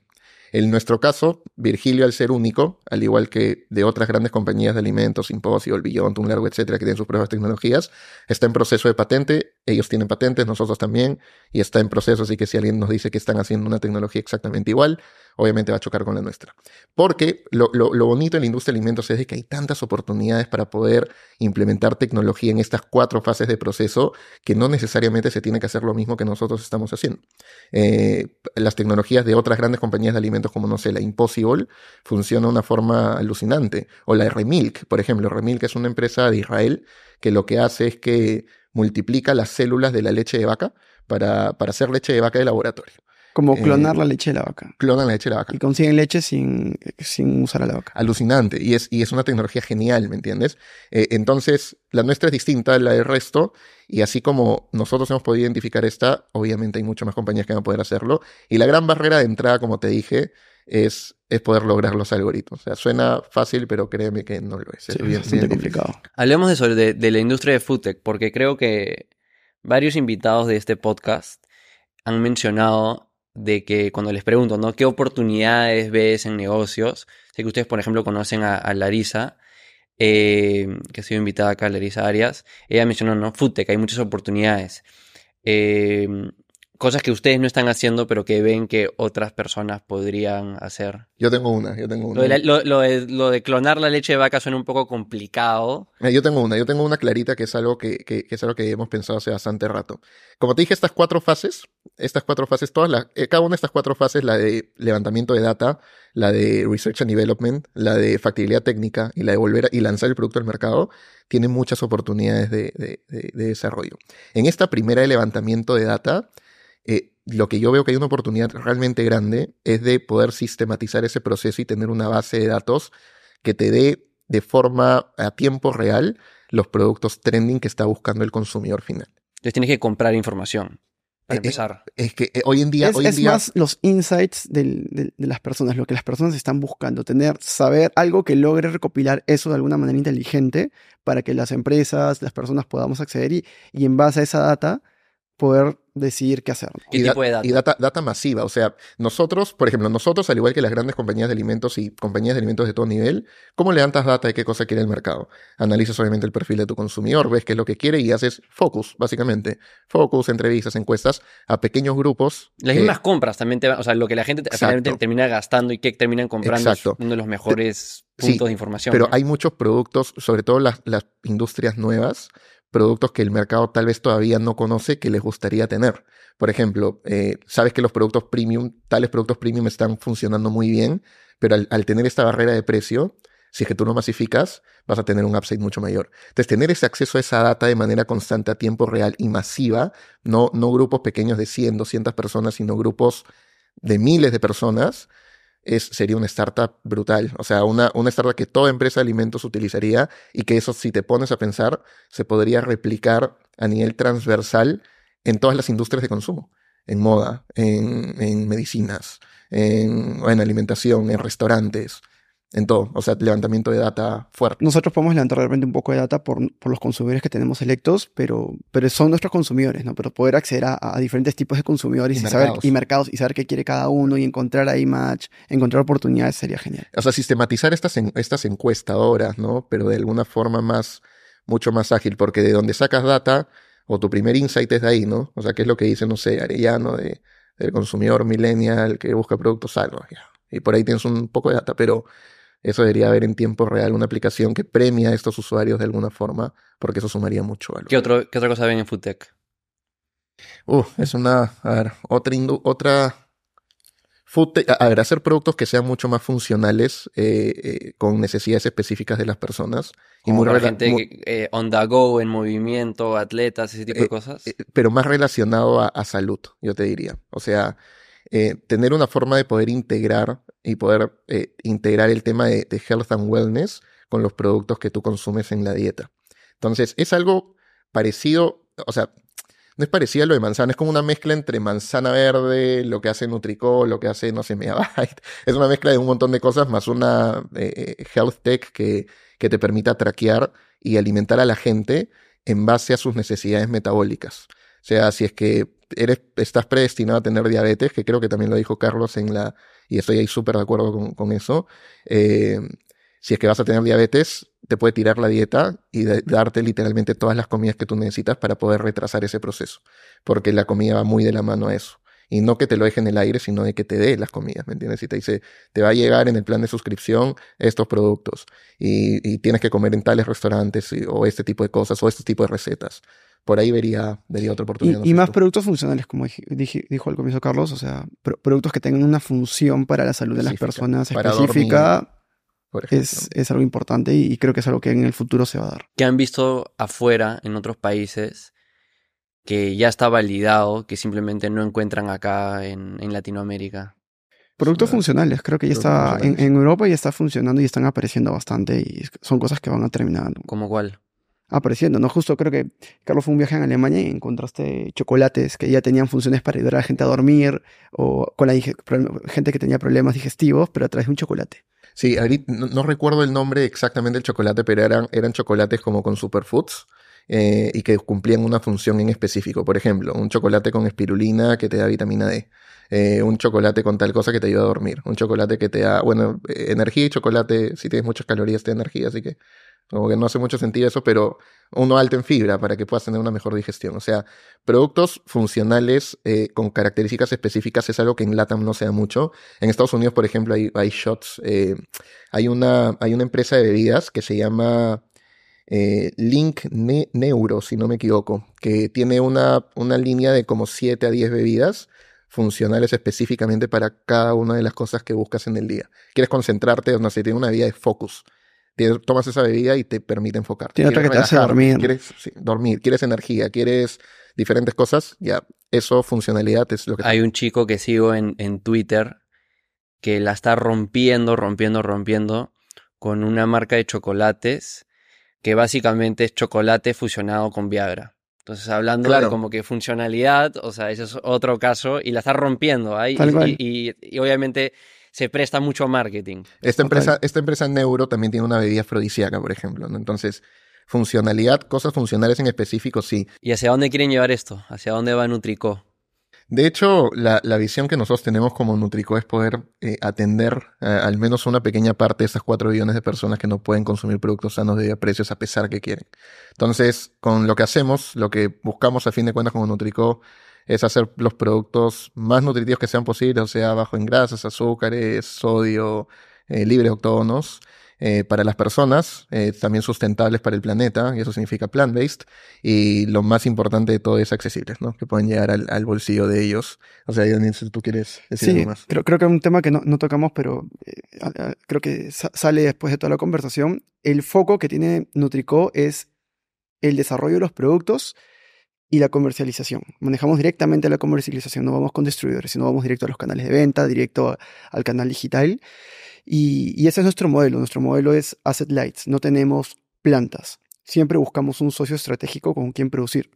En nuestro caso, Virgilio, al ser único, al igual que de otras grandes compañías de alimentos, Impossible, Beyond, Un Largo, etcétera, que tienen sus pruebas tecnologías, está en proceso de patente. Ellos tienen patentes, nosotros también, y está en proceso. Así que si alguien nos dice que están haciendo una tecnología exactamente igual, obviamente va a chocar con la nuestra. Porque lo, lo, bonito en la industria de alimentos es que hay tantas oportunidades para poder implementar tecnología en estas cuatro fases de proceso que no necesariamente se tiene que hacer lo mismo que nosotros estamos haciendo. Eh, las tecnologías de otras grandes compañías de alimentos como, no sé, la Impossible, funciona de una forma alucinante. O la Remilk, por ejemplo. Remilk es una empresa de Israel que lo que hace es que multiplica las células de la leche de vaca para, para hacer leche de vaca de laboratorio. Como eh, clonar la leche de la vaca. Clonan la leche de la vaca. Y consiguen leche sin, sin usar a la vaca. Alucinante. Y es, y es una tecnología genial, ¿me entiendes? Eh, entonces, la nuestra es distinta a la del resto. Y así como nosotros hemos podido identificar esta, obviamente hay muchas más compañías que van a poder hacerlo. Y la gran barrera de entrada, como te dije, es, es poder lograr los algoritmos. O sea, suena fácil, pero créeme que no lo es. Es bien, complicado. Hablemos de eso, de, de la industria de foodtech, porque creo que varios invitados de este podcast han mencionado de que cuando les pregunto, ¿no? ¿Qué oportunidades ves en negocios? Sé que ustedes, por ejemplo, conocen a, Larisa, eh, que ha sido invitada acá, Larisa Arias. Ella mencionó, ¿no? Foodtech, hay muchas oportunidades. Eh, cosas que ustedes no están haciendo, pero que ven que otras personas podrían hacer. Yo tengo una, yo tengo una. Lo de, clonar la leche de vaca suena un poco complicado. Yo tengo una, yo tengo una clarita que es algo que, que, es algo que hemos pensado hace bastante rato. Como te dije, estas cuatro fases, estas cuatro fases, todas las, eh, cada una de estas cuatro fases, la de levantamiento de data, la de research and development, la de factibilidad técnica y la de volver y lanzar el producto al mercado, tienen muchas oportunidades de, de, de desarrollo. En esta primera de levantamiento de data, eh, lo que yo veo que hay una oportunidad realmente grande es de poder sistematizar ese proceso y tener una base de datos que te dé de forma a tiempo real los productos trending que está buscando el consumidor final. Entonces tienes que comprar información. Para eh, eh, empezar. Es, que hoy en día. Es, hoy en día... más los insights de, las personas, lo que las personas están buscando. Tener, saber algo que logre recopilar eso de alguna manera inteligente para que las empresas, las personas podamos acceder y, y en base a esa data poder decidir qué hacer. ¿Qué y, tipo de data? y data? masiva. O sea, nosotros, por ejemplo, nosotros, al igual que las grandes compañías de alimentos y compañías de alimentos de todo nivel, ¿cómo levantas data de qué cosa quiere el mercado? Analizas obviamente el perfil de tu consumidor, ves qué es lo que quiere y haces focus, básicamente. Focus, entrevistas, encuestas a pequeños grupos. Las mismas compras también te o sea, lo que la gente finalmente termina gastando y qué terminan comprando es uno de los mejores puntos de información. Pero hay muchos productos, sobre todo las, las industrias nuevas, productos que el mercado tal vez todavía no conoce que les gustaría tener. Por ejemplo, eh, sabes que los productos premium, tales productos premium están funcionando muy bien, pero al, tener esta barrera de precio, si es que tú no masificas, vas a tener un upside mucho mayor. Entonces, tener ese acceso a esa data de manera constante a tiempo real y masiva, no, no grupos pequeños de 100, 200 personas, sino grupos de miles de personas, es, sería una startup brutal. O sea, una, una startup que toda empresa de alimentos utilizaría y que eso, si te pones a pensar, se podría replicar a nivel transversal en todas las industrias de consumo. En moda, en, en medicinas, en, en alimentación, en restaurantes en todo. O sea, levantamiento de data fuerte. Nosotros podemos levantar realmente un poco de data por, los consumidores que tenemos electos, pero, pero son nuestros consumidores, ¿no? Pero poder acceder a, diferentes tipos de consumidores y, saber, mercados. y mercados y saber qué quiere cada uno y encontrar ahí match, encontrar oportunidades sería genial. O sea, sistematizar estas, estas encuestadoras, ¿no? Pero de alguna forma más, mucho más ágil, porque de donde sacas data, o tu primer insight es de ahí, ¿no? O sea, qué es lo que dice, no sé, Arellano, de, del consumidor millennial que busca productos sanos, Y por ahí tienes un poco de data, pero eso debería haber en tiempo real una aplicación que premia a estos usuarios de alguna forma, porque eso sumaría mucho valor. ¿Qué, otro, qué otra cosa ven en FoodTech? Uh, es una, a ver, otra, otra Foodtech, a, ver, hacer productos que sean mucho más funcionales eh, eh, con necesidades específicas de las personas. y muy para gente eh, on the go, en movimiento, atletas, ese tipo de cosas. pero más relacionado a, salud, yo te diría. O sea, tener una forma de poder integrar y poder eh, integrar el tema de, health and wellness con los productos que tú consumes en la dieta. Entonces, es algo parecido, o sea, no es parecido a lo de manzana, es como una mezcla entre manzana verde, lo que hace Nutricol, lo que hace, no sé, Megabyte. Es una mezcla de un montón de cosas, más una eh, health tech que, que te permita traquear y alimentar a la gente en base a sus necesidades metabólicas. Sea, si es que eres, estás predestinado a tener diabetes, que creo que también lo dijo Carlos en la, y estoy ahí súper de acuerdo con, eso, eh, si es que vas a tener diabetes, te puede tirar la dieta y darte literalmente todas las comidas que tú necesitas para poder retrasar ese proceso, porque la comida va muy de la mano a eso. Y no que te lo deje en el aire, sino de que te dé las comidas, ¿me entiendes? Y te dice, te va a llegar en el plan de suscripción estos productos y, tienes que comer en tales restaurantes o este tipo de cosas o este tipo de recetas por ahí vería, vería otra oportunidad. Y, más productos funcionales, como dijo al comienzo Carlos, o sea, productos que tengan una función para la salud de las personas específica. es, es, algo importante y, creo que es algo que en el futuro se va a dar. ¿Qué han visto afuera, en otros países, que ya está validado, que simplemente no encuentran acá en, en Latinoamérica? Productos funcionales, creo que ya está en, en, Europa ya está funcionando y están apareciendo bastante y son cosas que van a terminar. ¿Como cuál? Apareciendo, ¿no? Justo creo que Carlos fue un viaje en Alemania y encontraste chocolates que ya tenían funciones para ayudar a la gente a dormir o con la gente que tenía problemas digestivos, pero a través de un chocolate. Sí, no, recuerdo el nombre exactamente del chocolate, pero eran, eran chocolates como con superfoods. Eh, y que cumplían una función en específico. Por ejemplo, un chocolate con espirulina que te da vitamina D. Eh, un chocolate con tal cosa que te ayuda a dormir. Un chocolate que te da, bueno, energía y chocolate, si tienes muchas calorías, te da energía, así que como que no hace mucho sentido eso, pero uno alto en fibra para que puedas tener una mejor digestión. O sea, productos funcionales eh, con características específicas es algo que en LATAM no se da mucho. En Estados Unidos, por ejemplo, hay, shots. Eh, hay, una, hay una empresa de bebidas que se llama eh, Link Neuro, si no me equivoco, que tiene una, una línea de como 7 a 10 bebidas funcionales específicamente para cada una de las cosas que buscas en el día. Quieres concentrarte, no sé, tiene una vida de focus tomas esa bebida y te permite enfocarte. Tiene otra que te hace dormir. Quieres dormir, quieres energía, quieres diferentes cosas, ya, eso, funcionalidad es lo que... Hay un chico que sigo en, en Twitter que la está rompiendo, rompiendo, rompiendo con una marca de chocolates que básicamente es chocolate fusionado con Viagra. Entonces, hablando de como que funcionalidad, o sea, ese es otro caso y la está rompiendo ahí. Y, obviamente se presta mucho a marketing. Esta empresa, esta empresa Neuro también tiene una bebida afrodisíaca, por ejemplo. ¿no? Entonces, funcionalidad, cosas funcionales en específico, sí. ¿Y hacia dónde quieren llevar esto? ¿Hacia dónde va Nutrico? De hecho, la, visión que nosotros tenemos como Nutrico es poder eh, atender eh, al menos una pequeña parte de esas cuatro billones de personas que no pueden consumir productos sanos de precios a pesar que quieren. Entonces, con lo que hacemos, lo que buscamos a fin de cuentas como Nutrico es hacer los productos más nutritivos que sean posibles, o sea, bajo en grasas, azúcares, sodio, eh, libres octógonos, eh, para las personas, eh, también sustentables para el planeta, y eso significa plant-based, y lo más importante de todo es accesibles, ¿no? Que pueden llegar al, bolsillo de ellos. O sea, Daniel, si tú quieres decir algo más. Creo, creo que es un tema que no, no tocamos, pero eh, creo que sale después de toda la conversación. El foco que tiene Nutrico es el desarrollo de los productos y la comercialización. Manejamos directamente la comercialización, no vamos con distribuidores, sino vamos directo a los canales de venta, directo al canal digital. Y, ese es nuestro modelo. Nuestro modelo es asset lights. No tenemos plantas. Siempre buscamos un socio estratégico con quien producir.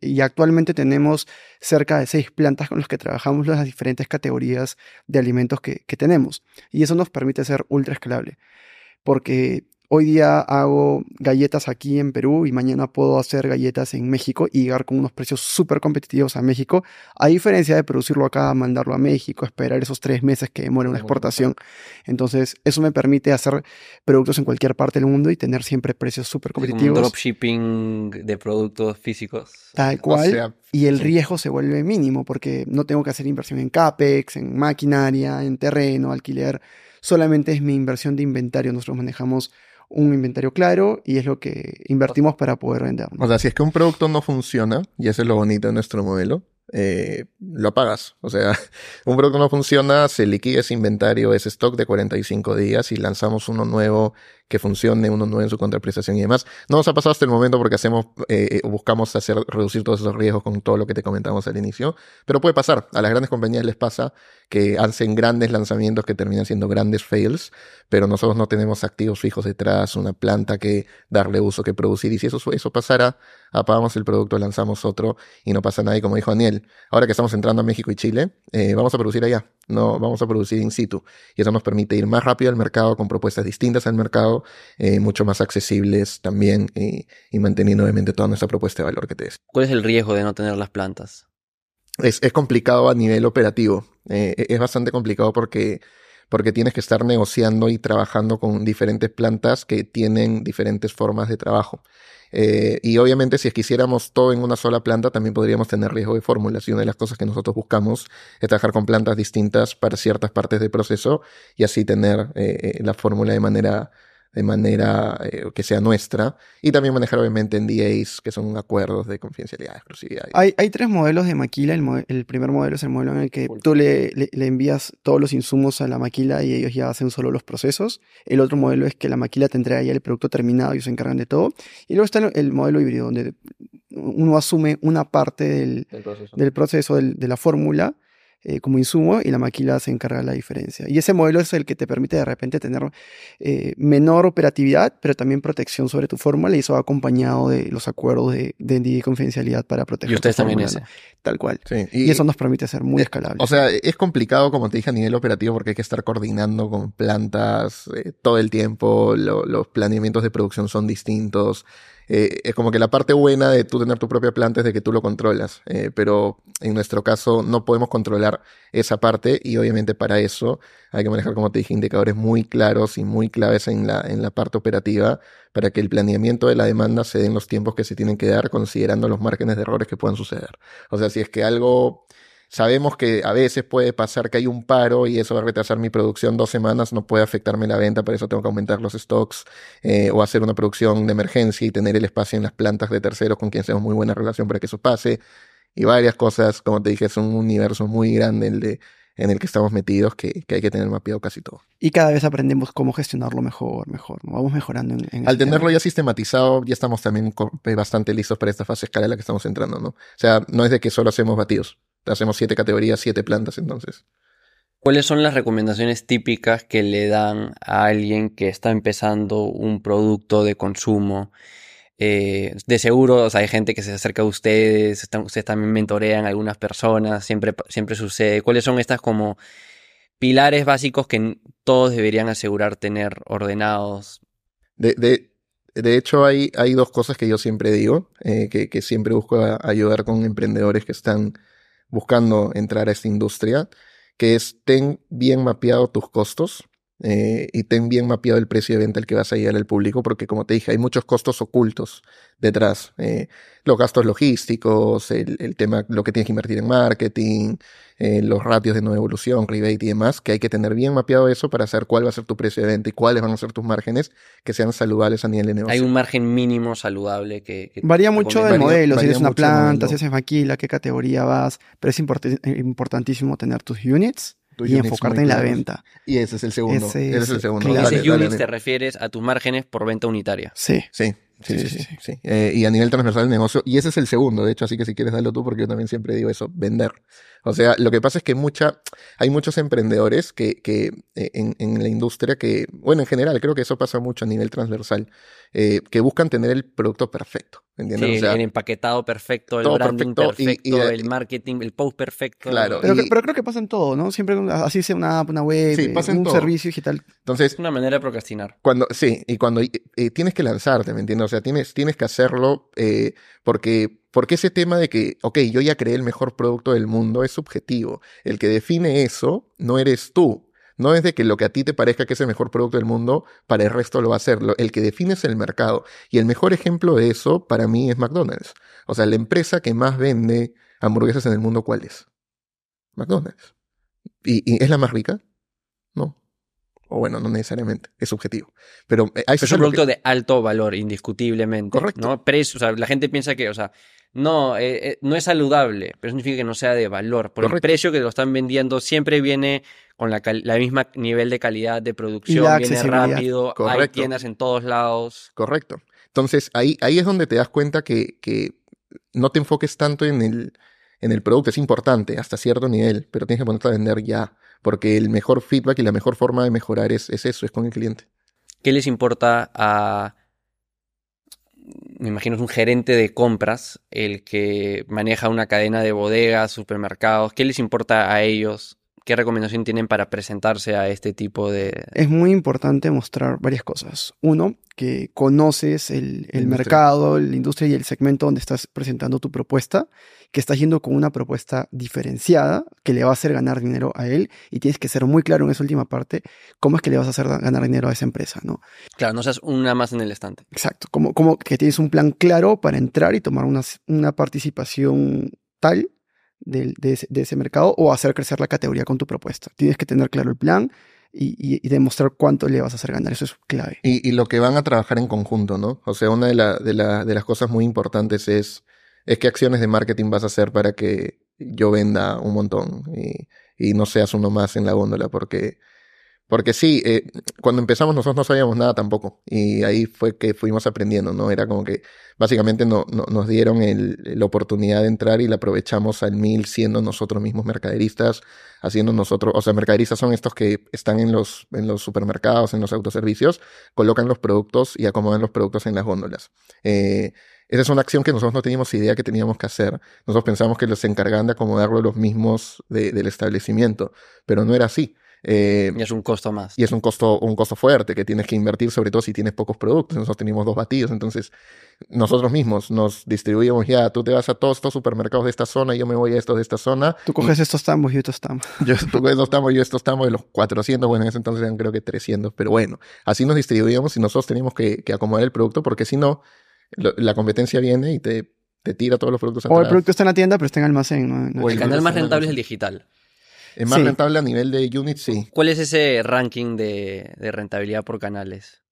y actualmente tenemos cerca de seis plantas con las que trabajamos las diferentes categorías de alimentos que, que tenemos. Y eso nos permite ser ultra escalable. Porque hoy día hago galletas aquí en Perú y mañana puedo hacer galletas en México y llegar con unos precios súper competitivos a México, a diferencia de producirlo acá, mandarlo a México, esperar esos tres meses que demora una exportación. Entonces, eso me permite hacer productos en cualquier parte del mundo y tener siempre precios súper competitivos. Un dropshipping de productos físicos. Tal cual. y el riesgo se vuelve mínimo porque no tengo que hacer inversión en CAPEX, en maquinaria, en terreno, alquiler. Solamente es mi inversión de inventario. Nosotros manejamos un inventario claro y es lo que invertimos para poder vender. O sea, si es que un producto no funciona, y eso es lo bonito de nuestro modelo, eh, lo pagas. O sea, un producto no funciona, se liquida ese inventario, ese stock de 45 días y lanzamos uno nuevo que funcione, uno nuevo en su contraprestación y demás. No nos ha pasado hasta el momento porque hacemos, eh, buscamos hacer, reducir todos esos riesgos con todo lo que te comentamos al inicio, pero puede pasar. A las grandes compañías les pasa que hacen grandes lanzamientos que terminan siendo grandes fails, pero nosotros no tenemos activos fijos detrás, una planta que darle uso, que producir, y si eso, eso pasara, apagamos el producto, lanzamos otro y no pasa nada. Y como dijo Daniel, ahora que estamos entrando a México y Chile, eh, vamos a producir allá, no vamos a producir in situ. Y eso nos permite ir más rápido al mercado con propuestas distintas al mercado, eh, mucho más accesibles también y manteniendo obviamente toda nuestra propuesta de valor que te des. ¿Cuál es el riesgo de no tener las plantas? Es, es complicado a nivel operativo. Eh, es bastante complicado porque porque tienes que estar negociando y trabajando con diferentes plantas que tienen diferentes formas de trabajo. Eh, y obviamente si quisiéramos todo en una sola planta, también podríamos tener riesgo de fórmulas. Y una de las cosas que nosotros buscamos es trabajar con plantas distintas para ciertas partes del proceso y así tener eh, eh, la fórmula de manera de manera eh, que sea nuestra y también manejar obviamente NDAs, que son acuerdos de confidencialidad, exclusividad. Hay, hay tres modelos de maquila. El, primer modelo es el modelo en el que tú le, le, envías todos los insumos a la maquila y ellos ya hacen solo los procesos. El otro modelo es que la maquila te entrega ya el producto terminado y ellos se encargan de todo. Y luego está el, modelo híbrido, donde uno asume una parte del, del proceso, de la fórmula eh, como insumo y la maquila se encarga de la diferencia. Y ese modelo es el que te permite de repente tener eh, menor operatividad, pero también protección sobre tu fórmula y eso va acompañado de los acuerdos de, de confidencialidad para proteger. Y ustedes también ese. Tal cual. Y, eso nos permite ser muy escalable. O sea, es complicado, como te dije, a nivel operativo porque hay que estar coordinando con plantas eh, todo el tiempo, los planeamientos de producción son distintos. Eh, es como que la parte buena de tú tener tu propia planta es de que tú lo controlas, eh, pero en nuestro caso no podemos controlar esa parte y obviamente para eso hay que manejar, como te dije, indicadores muy claros y muy claves en la, en la parte operativa para que el planeamiento de la demanda se den los tiempos que se tienen que dar considerando los márgenes de errores que puedan suceder. O sea, si es que algo Sabemos que a veces puede pasar que hay un paro y eso va a retrasar mi producción dos semanas, no puede afectarme la venta, por eso tengo que aumentar los stocks eh, o hacer una producción de emergencia y tener el espacio en las plantas de terceros con quien tenemos muy buena relación para que eso pase. Y varias cosas, como te dije, es un universo muy grande el de, en el que estamos metidos que, hay que tener mapeado casi todo. Y cada vez aprendemos cómo gestionarlo mejor, mejor. Vamos mejorando en, Al tenerlo ya sistematizado, ya estamos también bastante listos para esta fase escala en la que estamos entrando, ¿no? O sea, no es de que solo hacemos batidos hacemos siete categorías, siete plantas entonces. ¿Cuáles son las recomendaciones típicas que le dan a alguien que está empezando un producto de consumo? Eh, de seguro, o sea, hay gente que se acerca a ustedes, ustedes también mentorean a algunas personas, siempre, siempre sucede. ¿Cuáles son estas como pilares básicos que todos deberían asegurar tener ordenados? De, de, de hecho, hay, hay dos cosas que yo siempre digo, eh, que, que, siempre busco ayudar con emprendedores que están buscando entrar a esta industria que es ten bien mapeado tus costos eh, y ten bien mapeado el precio de venta al que vas a llegar al público, porque como te dije, hay muchos costos ocultos detrás. Eh, los gastos logísticos, el, tema, lo que tienes que invertir en marketing, eh, los ratios de nueva evolución, rebate y demás, que hay que tener bien mapeado eso para saber cuál va a ser tu precio de venta y cuáles van a ser tus márgenes que sean saludables a nivel de negocio. Hay un margen mínimo saludable que... varía mucho del modelo, si eres una planta, si eres maquila, qué categoría vas, pero es importantísimo tener tus units y enfocarte en la venta. Y ese es el segundo. Ese, es el segundo. Claro. Ese units te refieres a tus márgenes por venta unitaria. Sí. Sí. Sí, sí, sí. sí, eh, y a nivel transversal del negocio, y ese es el segundo, de hecho, así que si quieres darlo tú, porque yo también siempre digo eso, vender. O sea, lo que pasa es que mucha, hay muchos emprendedores que, que eh, en, en, la industria que, bueno, en general, creo que eso pasa mucho a nivel transversal, eh, que buscan tener el producto perfecto. ¿Entiendes? el empaquetado perfecto, el branding perfecto, el marketing, el post perfecto. Claro. Pero, creo que pasa en todo, ¿no? Siempre así sea una una web, un servicio digital. Entonces, es una manera de procrastinar. Cuando, sí, y cuando tienes que lanzarte, ¿me entiendes? O sea, tienes, tienes que hacerlo eh, porque, porque ese tema de que, ok, yo ya creé el mejor producto del mundo es subjetivo. El que define eso no eres tú. No es de que lo que a ti te parezca que es el mejor producto del mundo, para el resto lo va a ser. El que define es el mercado. Y el mejor ejemplo de eso para mí es McDonald's. O sea, la empresa que más vende hamburguesas en el mundo, ¿cuál es? McDonald's. ¿Y, es la más rica? No. O bueno, no necesariamente, es subjetivo. Pero eh, es un producto de alto valor, indiscutiblemente. Correcto. ¿no? Precio, o sea, la gente piensa que, o sea, no, eh, eh, no es saludable, pero eso significa que no sea de valor. Por el precio que lo están vendiendo siempre viene con la, la misma nivel de calidad de producción, viene rápido, hay tiendas en todos lados. Correcto. Entonces ahí, ahí es donde te das cuenta que, que no te enfoques tanto en el, en el producto, es importante hasta cierto nivel, pero tienes que ponerte a vender ya, porque el mejor feedback y la mejor forma de mejorar es, es eso, es con el cliente. ¿Qué les importa a, me imagino es un gerente de compras, el que maneja una cadena de bodegas, supermercados, ¿qué les importa a ellos ¿Qué recomendación tienen para presentarse a este tipo de...? Es muy importante mostrar varias cosas. Uno, que conoces el, mercado, la industria y el segmento donde estás presentando tu propuesta, que estás yendo con una propuesta diferenciada que le va a hacer ganar dinero a él y tienes que ser muy claro en esa última parte cómo es que le vas a hacer ganar dinero a esa empresa, ¿no? Claro, no seas una más en el estante. Exacto, como, como que tienes un plan claro para entrar y tomar una, una participación tal de, ese, mercado o hacer crecer la categoría con tu propuesta. Tienes que tener claro el plan y, demostrar cuánto le vas a hacer ganar. Eso es clave. Y, lo que van a trabajar en conjunto, ¿no? O sea, una de, de, las cosas muy importantes es, es qué acciones de marketing vas a hacer para que yo venda un montón y, y no seas uno más en la góndola, porque porque sí, eh, cuando empezamos nosotros no sabíamos nada tampoco. Y ahí fue que fuimos aprendiendo, ¿no? Era como que básicamente no, nos dieron la oportunidad de entrar y la aprovechamos al mil siendo nosotros mismos mercaderistas, haciendo nosotros, o sea, mercaderistas son estos que están en los, en los supermercados, en los autoservicios, colocan los productos y acomodan los productos en las góndolas. Eh, esa es una acción que nosotros no teníamos idea que teníamos que hacer. Nosotros pensamos que los encargaban de acomodarlo los mismos del establecimiento, pero no era así. Eh, y es un costo más. Y es un costo, un costo fuerte que tienes que invertir, sobre todo si tienes pocos productos. Nosotros tenemos dos batidos, entonces nosotros mismos nos distribuimos ya. Tú te vas a todos estos supermercados de esta zona, y yo me voy a estos de esta zona. Tú coges estos tambos y estos tambos. Yo, tú coges estos tambos y yo estos tambos de los 400, bueno, en ese entonces eran creo que 300, pero bueno, así nos distribuíamos y nosotros teníamos que, acomodar el producto porque si no, la competencia viene y te, te tira todos los productos O el producto está en la tienda, pero está en almacén. o el canal más rentable es el digital. Es más rentable a nivel de units, sí. ¿Cuál es ese ranking de, de rentabilidad por canales?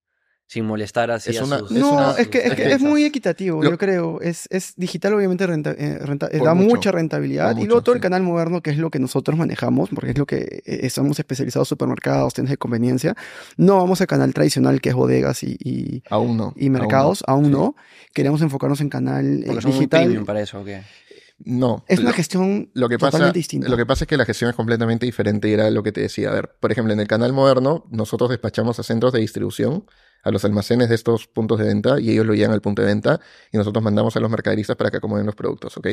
sin molestar así es a sus, No, es, que, es, muy equitativo, yo creo. Es, es digital, obviamente, renta, eh, da mucha rentabilidad. y luego todo el canal moderno, que es lo que nosotros manejamos, porque es lo que eh, estamos especializados supermercados, tiendas de conveniencia. No vamos al canal tradicional, que es bodegas y, y, aún no, y mercados, aún no. Queremos enfocarnos en canal eh, digital. para eso, ¿o qué? No. Es una gestión lo que totalmente pasa, distinta. Lo que pasa es que la gestión es completamente diferente y era lo que te decía. A ver, por ejemplo, en el canal moderno, nosotros despachamos a centros de distribución, a los almacenes de estos puntos de venta, y ellos lo llevan al punto de venta, y nosotros mandamos a los mercaderistas para que acomoden los productos, ¿ok?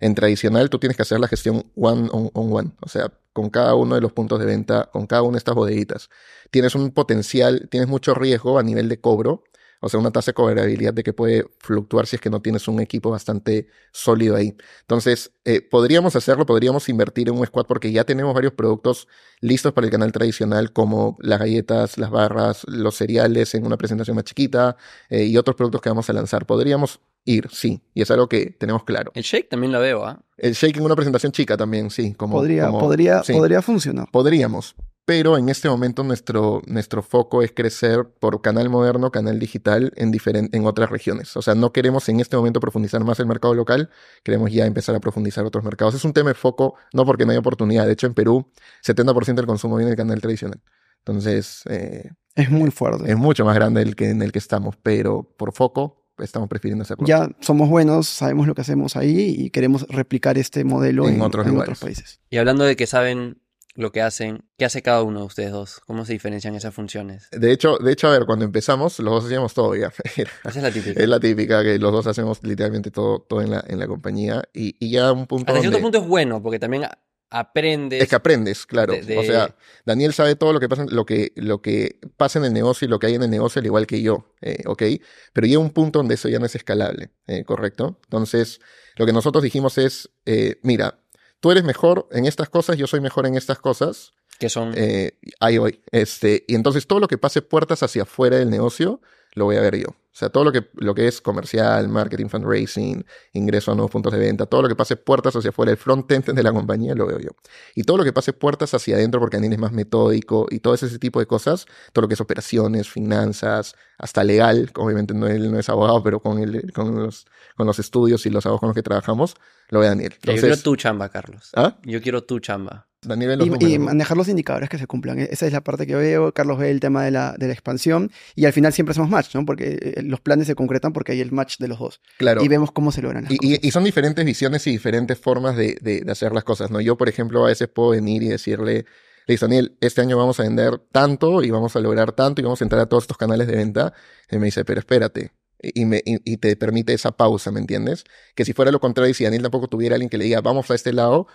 En tradicional, tú tienes que hacer la gestión one on, on one, o sea, con cada uno de los puntos de venta, con cada una de estas bodeguitas. Tienes un potencial, tienes mucho riesgo a nivel de cobro, o sea, una tasa de cobrabilidad de que puede fluctuar si es que no tienes un equipo bastante sólido ahí. Entonces, eh, podríamos hacerlo, podríamos invertir en un squad porque ya tenemos varios productos listos para el canal tradicional, como las galletas, las barras, los cereales en una presentación más chiquita eh, y otros productos que vamos a lanzar. Podríamos ir, sí, y es algo que tenemos claro. El shake también lo veo, ¿ah? El shake en una presentación chica también, sí. Como, podría, como- podría, sí. podría funcionar. Podríamos, pero en este momento nuestro, nuestro foco es crecer por canal moderno, canal digital en, en otras regiones. O sea, no queremos en este momento profundizar más el mercado local, queremos ya empezar a profundizar otros mercados. Es un tema de foco, no porque no hay oportunidad. De hecho, en Perú, 70% del consumo viene del canal tradicional. Entonces, eh, Es muy fuerte. es mucho más grande el que en el que estamos, pero por foco estamos prefiriendo hacerlo. Ya somos buenos, sabemos lo que hacemos ahí y queremos replicar este modelo En en, otros en lugares. otros países. Y hablando de que saben lo que hacen, ¿qué hace cada uno de ustedes dos? ¿Cómo se diferencian esas funciones? De hecho, de hecho, a ver, cuando empezamos, los dos hacíamos todo ya. Esa es la típica. Es la típica que los dos hacemos literalmente todo, todo en, la, en la compañía y, y ya un punto Hasta cierto donde- punto es bueno, porque también aprendes. es que aprendes, claro. de- de- O sea, Daniel sabe todo lo que pasa, lo que, lo que pasa en el negocio y lo que hay en el negocio, al igual que yo, eh, ¿ok? Pero llega un punto donde eso ya no es escalable, eh, ¿correcto? Entonces, lo que nosotros dijimos es, eh, mira, tú eres mejor en estas cosas, yo soy mejor en estas cosas, que son. eh, ahí voy. Este, y entonces todo lo que pase puertas hacia afuera del negocio, lo voy a ver yo. O sea, todo lo que, lo que es comercial, marketing, fundraising, ingreso a nuevos puntos de venta, todo lo que pase puertas hacia afuera, el front-end de la compañía, lo veo yo. Y todo lo que pase puertas hacia adentro, porque Daniel es más metódico y todo ese tipo de cosas, todo lo que es operaciones, finanzas, hasta legal, obviamente no, él no es abogado, pero con, el, con, los, con los estudios y los abogados con los que trabajamos, lo ve Daniel. Yo quiero tu chamba, Carlos. ¿ah? Yo quiero tu chamba. Daniel los Y, y manejar los indicadores que se cumplan. E- Esa es la parte que veo. Carlos ve el tema de la, de la expansión y al final siempre hacemos match, ¿no? Porque eh, los planes se concretan porque hay el match de los dos. Claro. Y vemos cómo se logran las Y, cosas. y- son diferentes visiones y diferentes formas de, de- de hacer las cosas, ¿no? Yo, por ejemplo, a veces puedo venir y decirle, listo, Daniel, este año vamos a vender tanto y vamos a lograr tanto y vamos a entrar a todos estos canales de venta. Y me dice, pero espérate. Y, y me, y, y te permite esa pausa, ¿me entiendes? Que si fuera lo contrario y si Daniel tampoco tuviera alguien que le diga, vamos a este lado,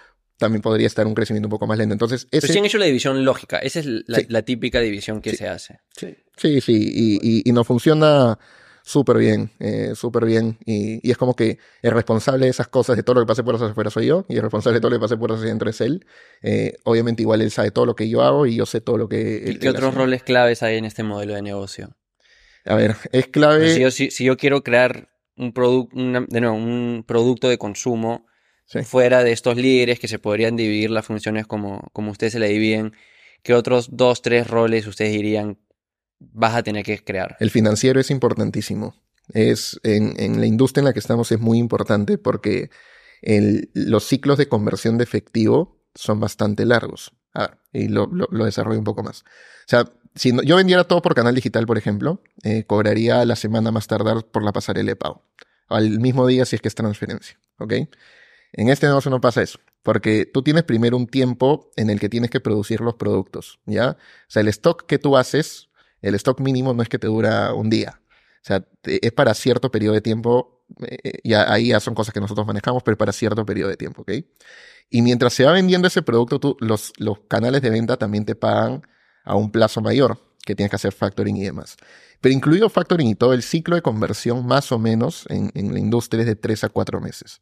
también podría estar un crecimiento un poco más lento. Entonces, Pero ese... sí han hecho la división lógica. Esa es la, Sí. la típica división que Sí. se hace. Sí, sí, y, y, y nos funciona súper bien, eh, súper bien. Y, y es como que el responsable de esas cosas, de todo lo que pase por hacia afuera soy yo, y el responsable de todo lo que pase por hacia adentro es él. Eh, obviamente igual él sabe todo lo que yo hago y yo sé todo lo que ¿Y qué él otros hace. roles claves hay en este modelo de negocio? A ver, es clave... sea, si, yo, si- si yo quiero crear un, producto de nuevo, un producto de consumo Sí. fuera de estos líderes que se podrían dividir las funciones como, como ustedes se la dividen, ¿qué otros dos, tres roles ustedes dirían vas a tener que crear? El financiero es importantísimo. Es en, en la industria en la que estamos es muy importante porque el- los ciclos de conversión de efectivo son bastante largos. A ver, y lo, lo, lo desarrollo un poco más. O sea, si no- yo vendiera todo por canal digital, por ejemplo, eh, cobraría la semana más tardar por la pasarela de pago. Al mismo día si es que es transferencia. ¿Ok? En este negocio no pasa eso. Porque tú tienes primero un tiempo en el que tienes que producir los productos. ¿Ya? O sea, el stock que tú haces el stock mínimo no es que te dura un día. O sea, es para cierto periodo de tiempo. eh, ya, ahí ya son cosas que nosotros manejamos, pero para cierto periodo de tiempo, ¿ok? Y mientras se va vendiendo ese producto, tú, los, los canales de venta también te pagan a un plazo mayor, que tienes que hacer factoring y demás. Pero incluido factoring y todo el ciclo de conversión, más o menos, en, en la industria es de 3 a 4 meses.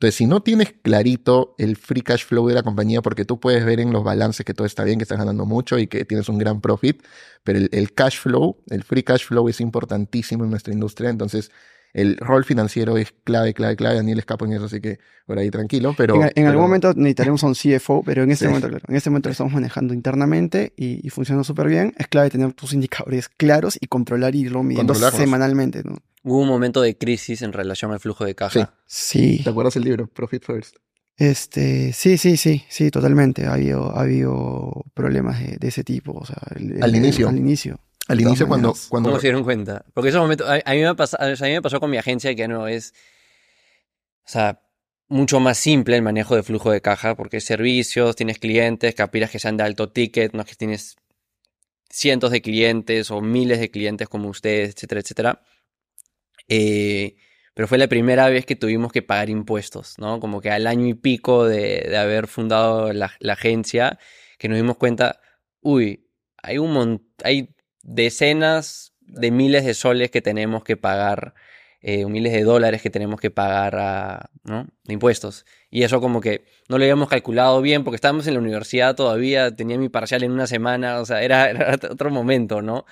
Entonces, si no tienes clarito el free cash flow de la compañía, porque tú puedes ver en los balances que todo está bien, que estás ganando mucho y que tienes un gran profit, pero el, el cash flow, el free cash flow es importantísimo en nuestra industria. Entonces, el rol financiero es clave, clave, clave. Daniel escapa en eso, así que por ahí tranquilo. Pero, en, en pero- algún momento necesitaremos a un CFO, pero en este Sí. momento, claro, en este momento lo estamos manejando internamente y, y funciona súper bien. Es clave tener tus indicadores claros y controlar y irlo midiendo semanalmente, ¿no? Hubo un momento de crisis en relación al flujo de caja. Sí. ¿Te acuerdas el libro? Profit First. Este, sí, sí, sí, sí, totalmente. Ha habido, ha habido problemas de, de ese tipo. O sea, el- Al el- inicio. Al inicio. Al De inicio, cuando, cuando ¿Cómo se dieron cuenta? Porque esos momentos, a, a mí me pasó, a mí me pasó con mi agencia que no es, o sea, mucho más simple el manejo de flujo de caja, porque es servicios, tienes clientes, capiras que sean de alto ticket, no es que tienes cientos de clientes o miles de clientes como ustedes, etcétera, etcétera. Eh, pero fue la primera vez que tuvimos que pagar impuestos, ¿no? Como que al año y pico de, haber fundado la, agencia, que nos dimos cuenta, uy, hay un hay decenas de miles de soles que tenemos que pagar, eh, miles de dólares que tenemos que pagar a, ¿no? de impuestos. Y eso como que no lo habíamos calculado bien porque estábamos en la universidad todavía, tenía mi parcial en una semana, o sea, era, otro momento, ¿no?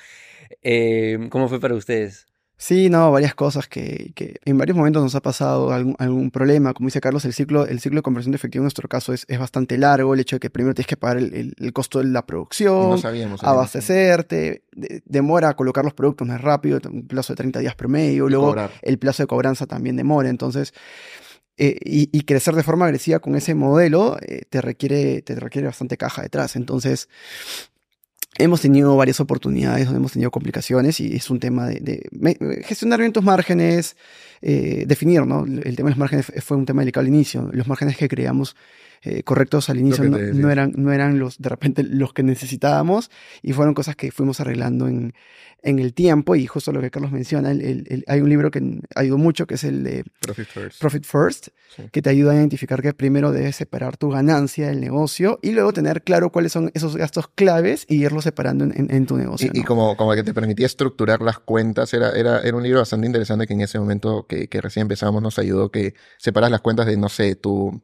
Eh, ¿Cómo fue para ustedes? Sí, no, varias cosas que, que, en varios momentos nos ha pasado algún, algún, problema. Como dice Carlos, el ciclo, el ciclo de conversión de efectivo en nuestro caso es, es bastante largo. El hecho de que primero tienes que pagar el, el, costo de la producción, abastecerte, demora colocar los productos más rápido, un plazo de 30 días promedio, luego el plazo de cobranza también demora. Entonces, eh, y, y, crecer de forma agresiva con ese modelo eh, te, requiere, te requiere bastante caja detrás. Entonces, hemos tenido varias oportunidades donde hemos tenido complicaciones y es un tema de, gestionar bien tus márgenes, eh, definir, ¿no? El tema de los márgenes fue un tema delicado al inicio. Los márgenes que creamos eh, correctos al inicio no, eran, no eran los, de repente, los que necesitábamos y fueron cosas que fuimos arreglando en, en el tiempo y justo lo que Carlos menciona, el, hay un libro que ayudó mucho que es el de Profit First, que te ayuda a identificar que primero debes separar tu ganancia del negocio y luego tener claro cuáles son esos gastos claves y irlos separando en, tu negocio. Y, como, como que te permitía estructurar las cuentas, era, era, era un libro bastante interesante que en ese momento que, que recién empezamos nos ayudó que separas las cuentas de, no sé, tu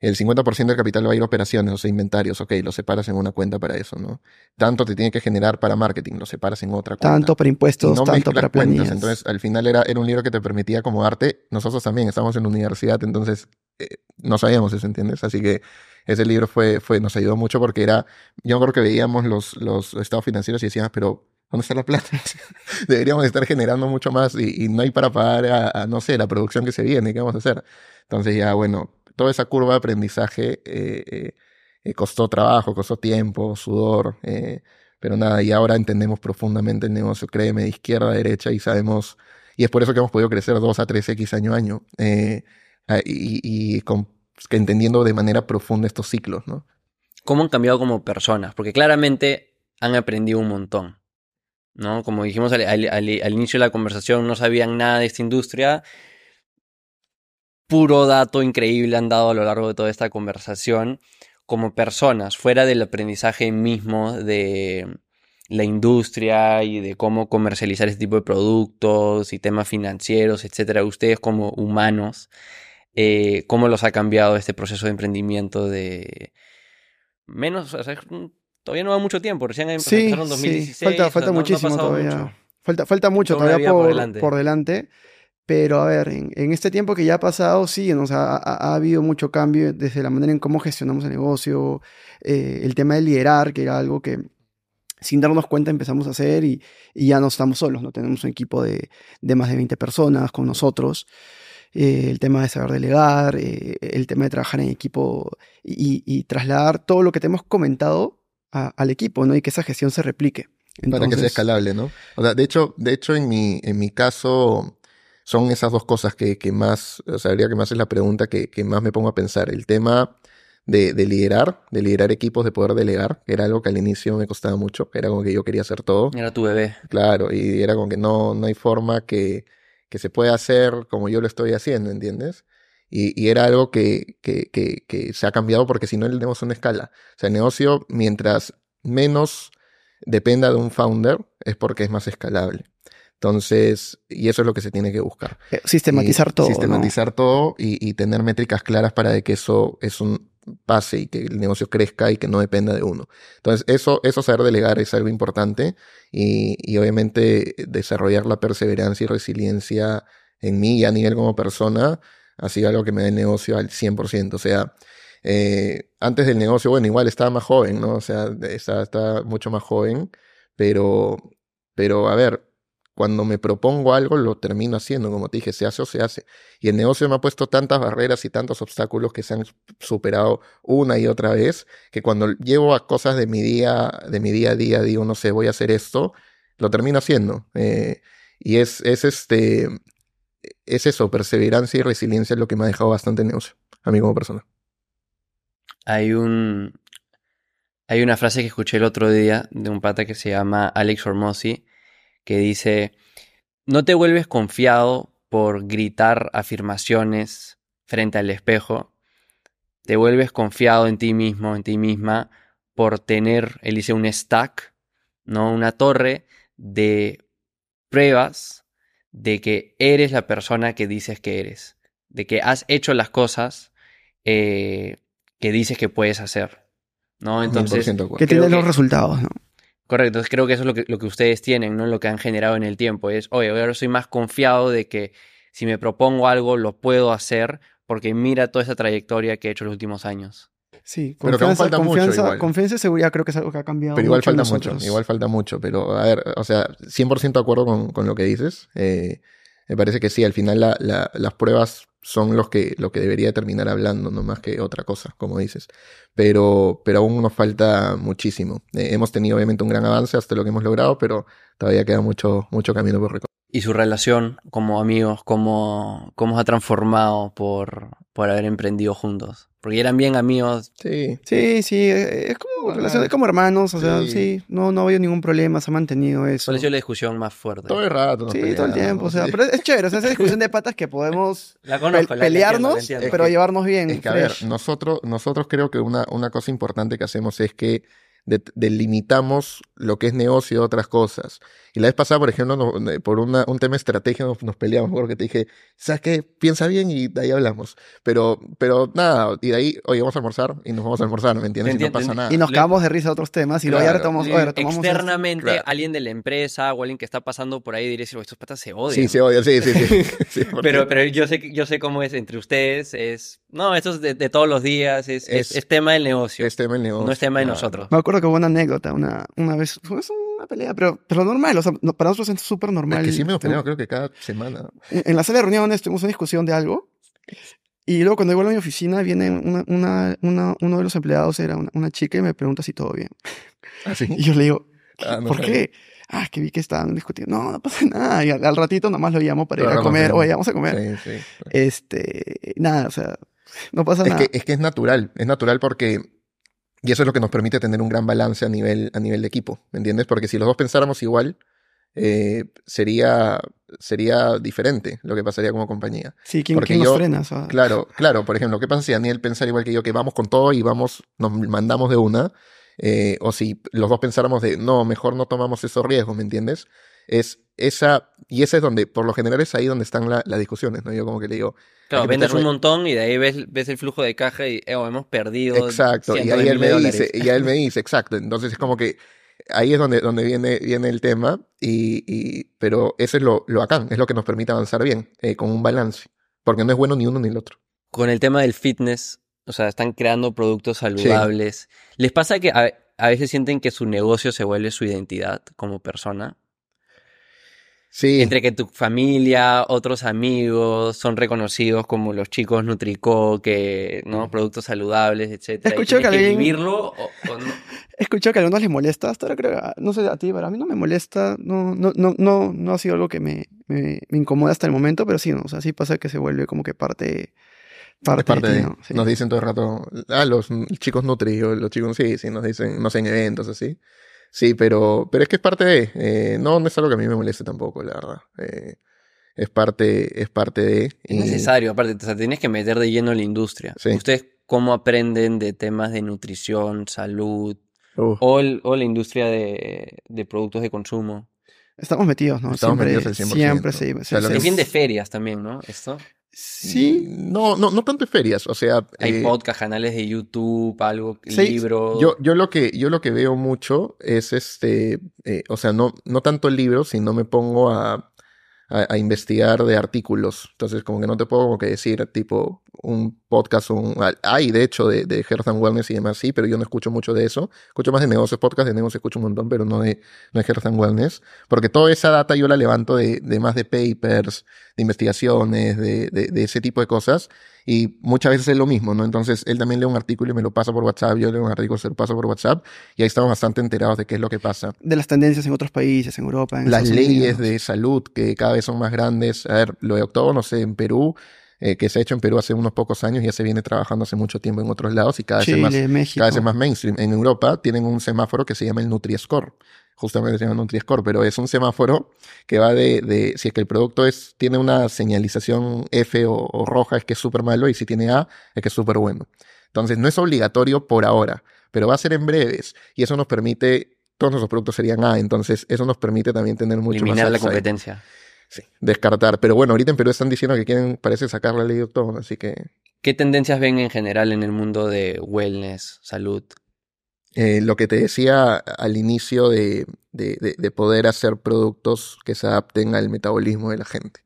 el 50% del capital va a ir a operaciones, o sea, inventarios, ok, lo separas en una cuenta para eso, ¿no? Tanto te tiene que generar para marketing, lo separas en otra cuenta. Tanto para impuestos, tanto para planillas. Entonces, al final era, era un libro que te permitía acomodarte. Nosotros también estamos en la universidad, entonces eh, no sabíamos eso, ¿entiendes? Así que ese libro fue, fue, nos ayudó mucho porque era, yo creo que veíamos los, los estados financieros y decíamos, pero ¿dónde está la plata? Deberíamos estar generando mucho más y, no hay para pagar a, no sé, la producción que se viene, ¿qué vamos a hacer? Entonces ya, bueno, toda esa curva de aprendizaje eh, eh, eh, costó trabajo, costó tiempo, sudor, pero nada, y ahora entendemos profundamente el negocio, créeme, de izquierda a derecha y sabemos, y es por eso que hemos podido crecer 2 a 3X año a año, y, entendiendo de manera profunda estos ciclos, ¿no? ¿Cómo han cambiado como personas? Porque claramente han aprendido un montón. ¿no? Como dijimos al, inicio de la conversación, no sabían nada de esta industria puro dato increíble han dado a lo largo de toda esta conversación como personas, fuera del aprendizaje mismo de la industria y de cómo comercializar este tipo de productos y temas financieros, etcétera, ustedes como humanos, eh, cómo los ha cambiado este proceso de emprendimiento de menos, todavía no va mucho tiempo, recién empezaron en 2016. Sí, falta, falta muchísimo todavía. Falta, falta mucho todavía, por, delante. Pero a ver, en, este tiempo que ya ha pasado, sí, o sea, ha, habido mucho cambio desde la manera en cómo gestionamos el negocio, eh, el tema de liderar, que era algo que sin darnos cuenta empezamos a hacer y, ya no estamos solos, ¿no? Tenemos un equipo de, más de 20 personas con nosotros. Eh, el tema de saber delegar, eh, el tema de trabajar en equipo y, trasladar todo lo que te hemos comentado al equipo, ¿no? Y que esa gestión se replique. Para que sea escalable, ¿no? O sea, de hecho, de hecho en mi, en mi caso, son esas dos cosas que, que más, o sea, que más es la pregunta que, que, más me pongo a pensar. El tema de, de, liderar, de liderar equipos, de poder delegar, que era algo que al inicio me costaba mucho, era como que yo quería hacer todo. Era tu bebé. Claro, y era como que no, no hay forma que, que se pueda hacer como yo lo estoy haciendo, ¿entiendes? Y, y era algo que, que, que, que se ha cambiado porque si no el negocio no escala. O sea, el negocio, mientras menos dependa de un founder, es porque es más escalable. Entonces, y eso es lo que se tiene que buscar. Eh, sistematizar todo. Sistematizar todo y, tener métricas claras para que eso es un pase y que el negocio crezca y que no dependa de uno. Entonces, eso, eso saber delegar es algo importante y, y obviamente desarrollar la perseverancia y resiliencia en mí y a nivel como persona ha sido algo que me da el negocio al 100%. O sea, eh, antes del negocio, bueno, igual estaba más joven, ¿no? O sea, estaba, estaba mucho más joven, pero, pero a ver, cuando me propongo algo, lo termino haciendo. Como te dije, se hace o se hace. Y el negocio me ha puesto tantas barreras y tantos obstáculos que se han superado una y otra vez, que cuando llevo a cosas de mi día, de mi día a día, digo, no sé, voy a hacer esto, lo termino haciendo. Eh, y es, es este, es eso, perseverancia y resiliencia es lo que me ha dejado bastante negocio, a mí como persona. Hay un. Hay una frase que escuché el otro día de un pata que se llama Alex Hormozzi, que dice: No te vuelves confiado por gritar afirmaciones frente al espejo. Te vuelves confiado en ti mismo, en ti misma, por tener, él dice, un stack, ¿no? Una torre de pruebas de que eres la persona que dices que eres, de que has hecho las cosas eh, que dices que puedes hacer, ¿no? Entonces, que tienes los resultados, ¿no? Correcto, entonces creo que eso es lo que, lo que ustedes tienen, ¿no? Lo que han generado en el tiempo es, oye, ahora soy más confiado de que si me propongo algo lo puedo hacer porque mira toda esa trayectoria que he hecho los últimos años. Sí, confianza, falta confianza, confianza y seguridad creo que es algo que ha cambiado. Pero igual falta mucho, igual falta mucho. Pero a ver, o sea, 100% de acuerdo con, con, lo que dices. Eh, me parece que sí, al final la, las pruebas son los que, lo que debería terminar hablando, no más que otra cosa, como dices. Pero, pero aún nos falta muchísimo. Eh, hemos tenido obviamente un gran avance hasta lo que hemos logrado, pero todavía queda mucho, mucho camino por recorrer. ¿Y su relación como amigos, cómo, cómo se ha transformado por, por haber emprendido juntos? Porque eran bien amigos. Sí, sí, sí. Es como relación, como hermanos, o sea, sí, no, no ha habido ningún problema, se ha mantenido eso. ¿Cuál ha sido la discusión más fuerte? Todo el rato. Sí, todo el tiempo, o sea, pero es chévere, o sea, esa discusión de patas que podemos pelearnos, pero llevarnos bien. Es que, a ver, nosotros, nosotros creo que una, una cosa importante que hacemos es que delimitamos lo que es negocio y otras cosas. Y la vez pasada, por ejemplo, por un tema estratégico nos, peleamos, porque te dije, ¿sabes qué? Piensa bien y de ahí hablamos. Pero, pero nada, y de ahí, oye, vamos a almorzar y nos vamos a almorzar, ¿me entiendes? Y no pasa nada. Y nos cagamos de risa a otros temas y luego ya retomamos, Externamente, alguien de la empresa o alguien que está pasando por ahí diría, estos patas se odian. Sí, se odian, sí, sí, sí. pero, pero yo sé, yo sé cómo es entre ustedes, es, no, esto es de, todos los días, es, es, tema del negocio. Es tema del negocio. No es tema de nosotros. Me acuerdo que hubo una anécdota, una, una vez, fue una pelea, pero, pero normal, o sea, para nosotros es súper normal. Es que sí me peleado, creo que cada semana. En, la sala de reuniones tuvimos una discusión de algo, y luego cuando vuelvo a mi oficina viene una, una, una, uno de los empleados, era una, chica, y me pregunta si todo bien. ¿Ah, sí? Y yo le digo, ah, ¿por qué? Ah, que vi que estaban discutiendo. No, no pasa nada. Y al, ratito nomás lo llamo para ir a comer. Oye, vamos a comer. Sí, sí, Este, nada, o sea, no pasa es nada. Que, es que es natural. Es natural porque y eso es lo que nos permite tener un gran balance a nivel, a nivel de equipo, ¿me entiendes? Porque si los dos pensáramos igual, eh, sería, sería diferente lo que pasaría como compañía. Sí, ¿quién, Porque nos frena? Claro, claro. Por ejemplo, ¿qué pasa si Daniel pensara igual que yo, que vamos con todo y vamos, nos mandamos de una? Eh, o si los dos pensáramos de, no, mejor no tomamos esos riesgos, ¿me entiendes? Es esa, y ese es donde, por lo general es ahí donde están las discusiones, ¿no? Yo como que le digo, Claro, vendes un montón y de ahí ves, ves el flujo de caja y oh, hemos perdido. Exacto, y ahí él me dice, y él me dice, exacto. Entonces es como que ahí es donde, donde viene, viene el tema, y, y pero eso es lo, lo acá, es lo que nos permite avanzar bien, eh, con un balance, porque no es bueno ni uno ni el otro. Con el tema del fitness, o sea, están creando productos saludables. ¿Les pasa que a, a veces sienten que su negocio se vuelve su identidad como persona? Sí. Entre que tu familia, otros amigos son reconocidos como los chicos Nutrico, que, ¿no? Productos saludables, etcétera. Escucho que, alguien... vivirlo o, Escucho que a algunos les molesta, hasta ahora creo, no sé a ti, pero a mí no me molesta, no, no, no, no, no ha sido algo que me, me, incomoda hasta el momento, pero sí, ¿no? o sea, sí pasa que se vuelve como que parte, parte, de, Nos dicen todo el rato, ah, los chicos Nutri, o los chicos, sí, sí, nos dicen, no sé, en eventos así. Sí, pero, pero es que es parte de. Eh, no, no es algo que a mí me moleste tampoco, la verdad. Eh, es parte, es parte de. Es necesario, aparte, o sea, tienes que meter de lleno en la industria. ¿Ustedes cómo aprenden de temas de nutrición, salud o, la industria de, productos de consumo? Estamos metidos, ¿no? Estamos metidos el 100%. Siempre, sí. es bien de ferias también, ¿no? Esto. Sí. No, no, no tanto ferias, o sea... Hay eh, podcast, canales de YouTube, algo, libros... Yo, yo, lo que, yo lo que veo mucho es este, eh, o sea, no, no tanto libros, sino me pongo a, a, investigar de artículos. Entonces, como que no te puedo como que decir, tipo, un podcast, un, hay de hecho de, de Health and Wellness y demás, sí, pero yo no escucho mucho de eso. Escucho más de negocios, podcast de negocios escucho un montón, pero no de, no de Health and Wellness. Porque toda esa data yo la levanto de, de más de papers, de investigaciones, de, de, de ese tipo de cosas. Y muchas veces es lo mismo, ¿no? Entonces él también lee un artículo y me lo pasa por WhatsApp, yo leo un artículo y se lo paso por WhatsApp y ahí estamos bastante enterados de qué es lo que pasa. De las tendencias en otros países, en Europa. En las leyes de salud que cada vez son más grandes. A ver, lo de octubre, no sé, en Perú eh, que se ha hecho en Perú hace unos pocos años, ya se viene trabajando hace mucho tiempo en otros lados y cada, vez, más, cada vez es más mainstream. En Europa tienen un semáforo que se llama el Nutri-Score, justamente se llama Nutri-Score, pero es un semáforo que va de, de, si es que el producto es, tiene una señalización F o, roja es que es súper malo y si tiene A es que es súper bueno. Entonces no es obligatorio por ahora, pero va a ser en breves y eso nos permite todos nuestros productos serían A, entonces eso nos permite también tener mucho Eliminar la competencia. Sí, descartar. Pero bueno, ahorita en Perú están diciendo que quieren, parece sacar la ley de todo, así que... ¿Qué tendencias ven en general en el mundo de wellness, salud? Eh, lo que te decía al inicio de, de, poder hacer productos que se adapten al metabolismo de la gente.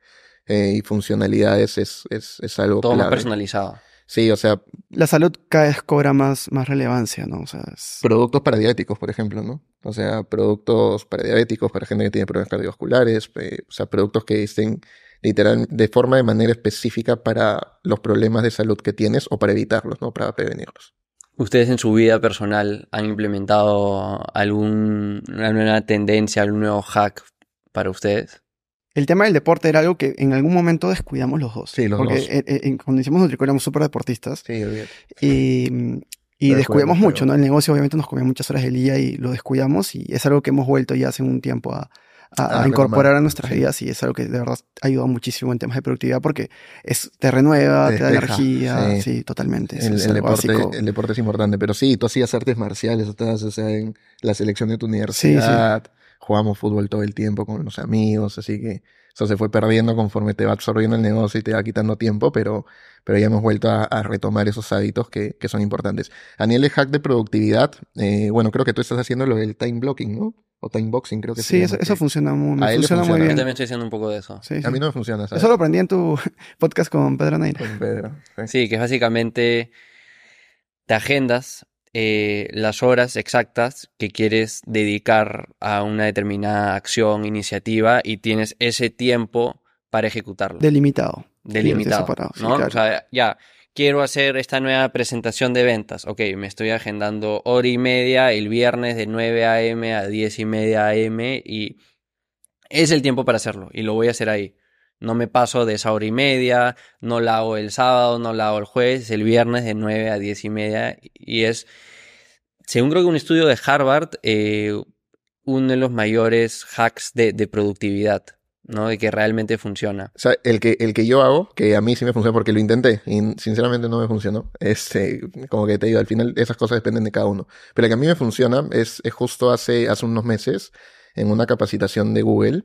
Eh, y funcionalidades es, es, es algo Todo más personalizado. Sí, o sea... La salud cada vez cobra más, más relevancia, ¿no? O sea, Productos para diabéticos, por ejemplo, ¿no? O sea, productos para diabéticos, para gente que tiene problemas cardiovasculares, eh, o sea, productos que estén literal de forma de manera específica para los problemas de salud que tienes o para evitarlos, ¿no? Para prevenirlos. ¿Ustedes en su vida personal han implementado alguna nueva tendencia, algún nuevo hack para ustedes? el tema del deporte era algo que en algún momento descuidamos los dos. Sí, los porque dos. Porque cuando hicimos Nutrico éramos súper deportistas. Sí. Y, y descuidamos mucho, ¿no? El negocio obviamente nos comía muchas horas del día y lo descuidamos y es algo que hemos vuelto ya hace un tiempo a, a, incorporar a nuestras vidas y es algo que de verdad ha ayudado muchísimo en temas de productividad porque es, te renueva, te, da energía, sí, totalmente. El, deporte, el, deporte, es importante, pero sí, tú hacías artes marciales, o sea, en la selección de tu universidad. Sí, jugamos fútbol todo el tiempo con los amigos, así que eso se fue perdiendo conforme te va absorbiendo el negocio y te va quitando tiempo, pero, pero ya hemos vuelto a, retomar esos hábitos que, que, son importantes. A nivel de hack de productividad, eh, bueno, creo que tú estás haciendo lo del time blocking, ¿no? O time boxing, creo que sí. Sí, eso, funciona, muy, funciona, muy bien. Yo también estoy haciendo un poco de eso. A mí no me funciona, ¿sabes? Eso lo aprendí en tu podcast con Pedro Neira. Con Pedro. Sí, que es básicamente te agendas eh, las horas exactas que quieres dedicar a una determinada acción, iniciativa y tienes ese tiempo para ejecutarlo. Delimitado. Delimitado. ¿no? O sea, ya, quiero hacer esta nueva presentación de ventas. Ok, me estoy agendando hora y media el viernes de 9 a.m. a 10 y media a.m. y es el tiempo para hacerlo y lo voy a hacer ahí. No me paso de esa hora y media, no la hago el sábado, no la hago el jueves, el viernes de 9 a 10 y media. Y es, según creo que un estudio de Harvard, eh, uno de los mayores hacks de, productividad. ¿No? De que realmente funciona. O sea, el que, el que yo hago, que a mí sí me funciona porque lo intenté y sinceramente no me funcionó. Este, como que te digo, al final esas cosas dependen de cada uno. Pero el que a mí me funciona es, es justo hace, hace unos meses, en una capacitación de Google,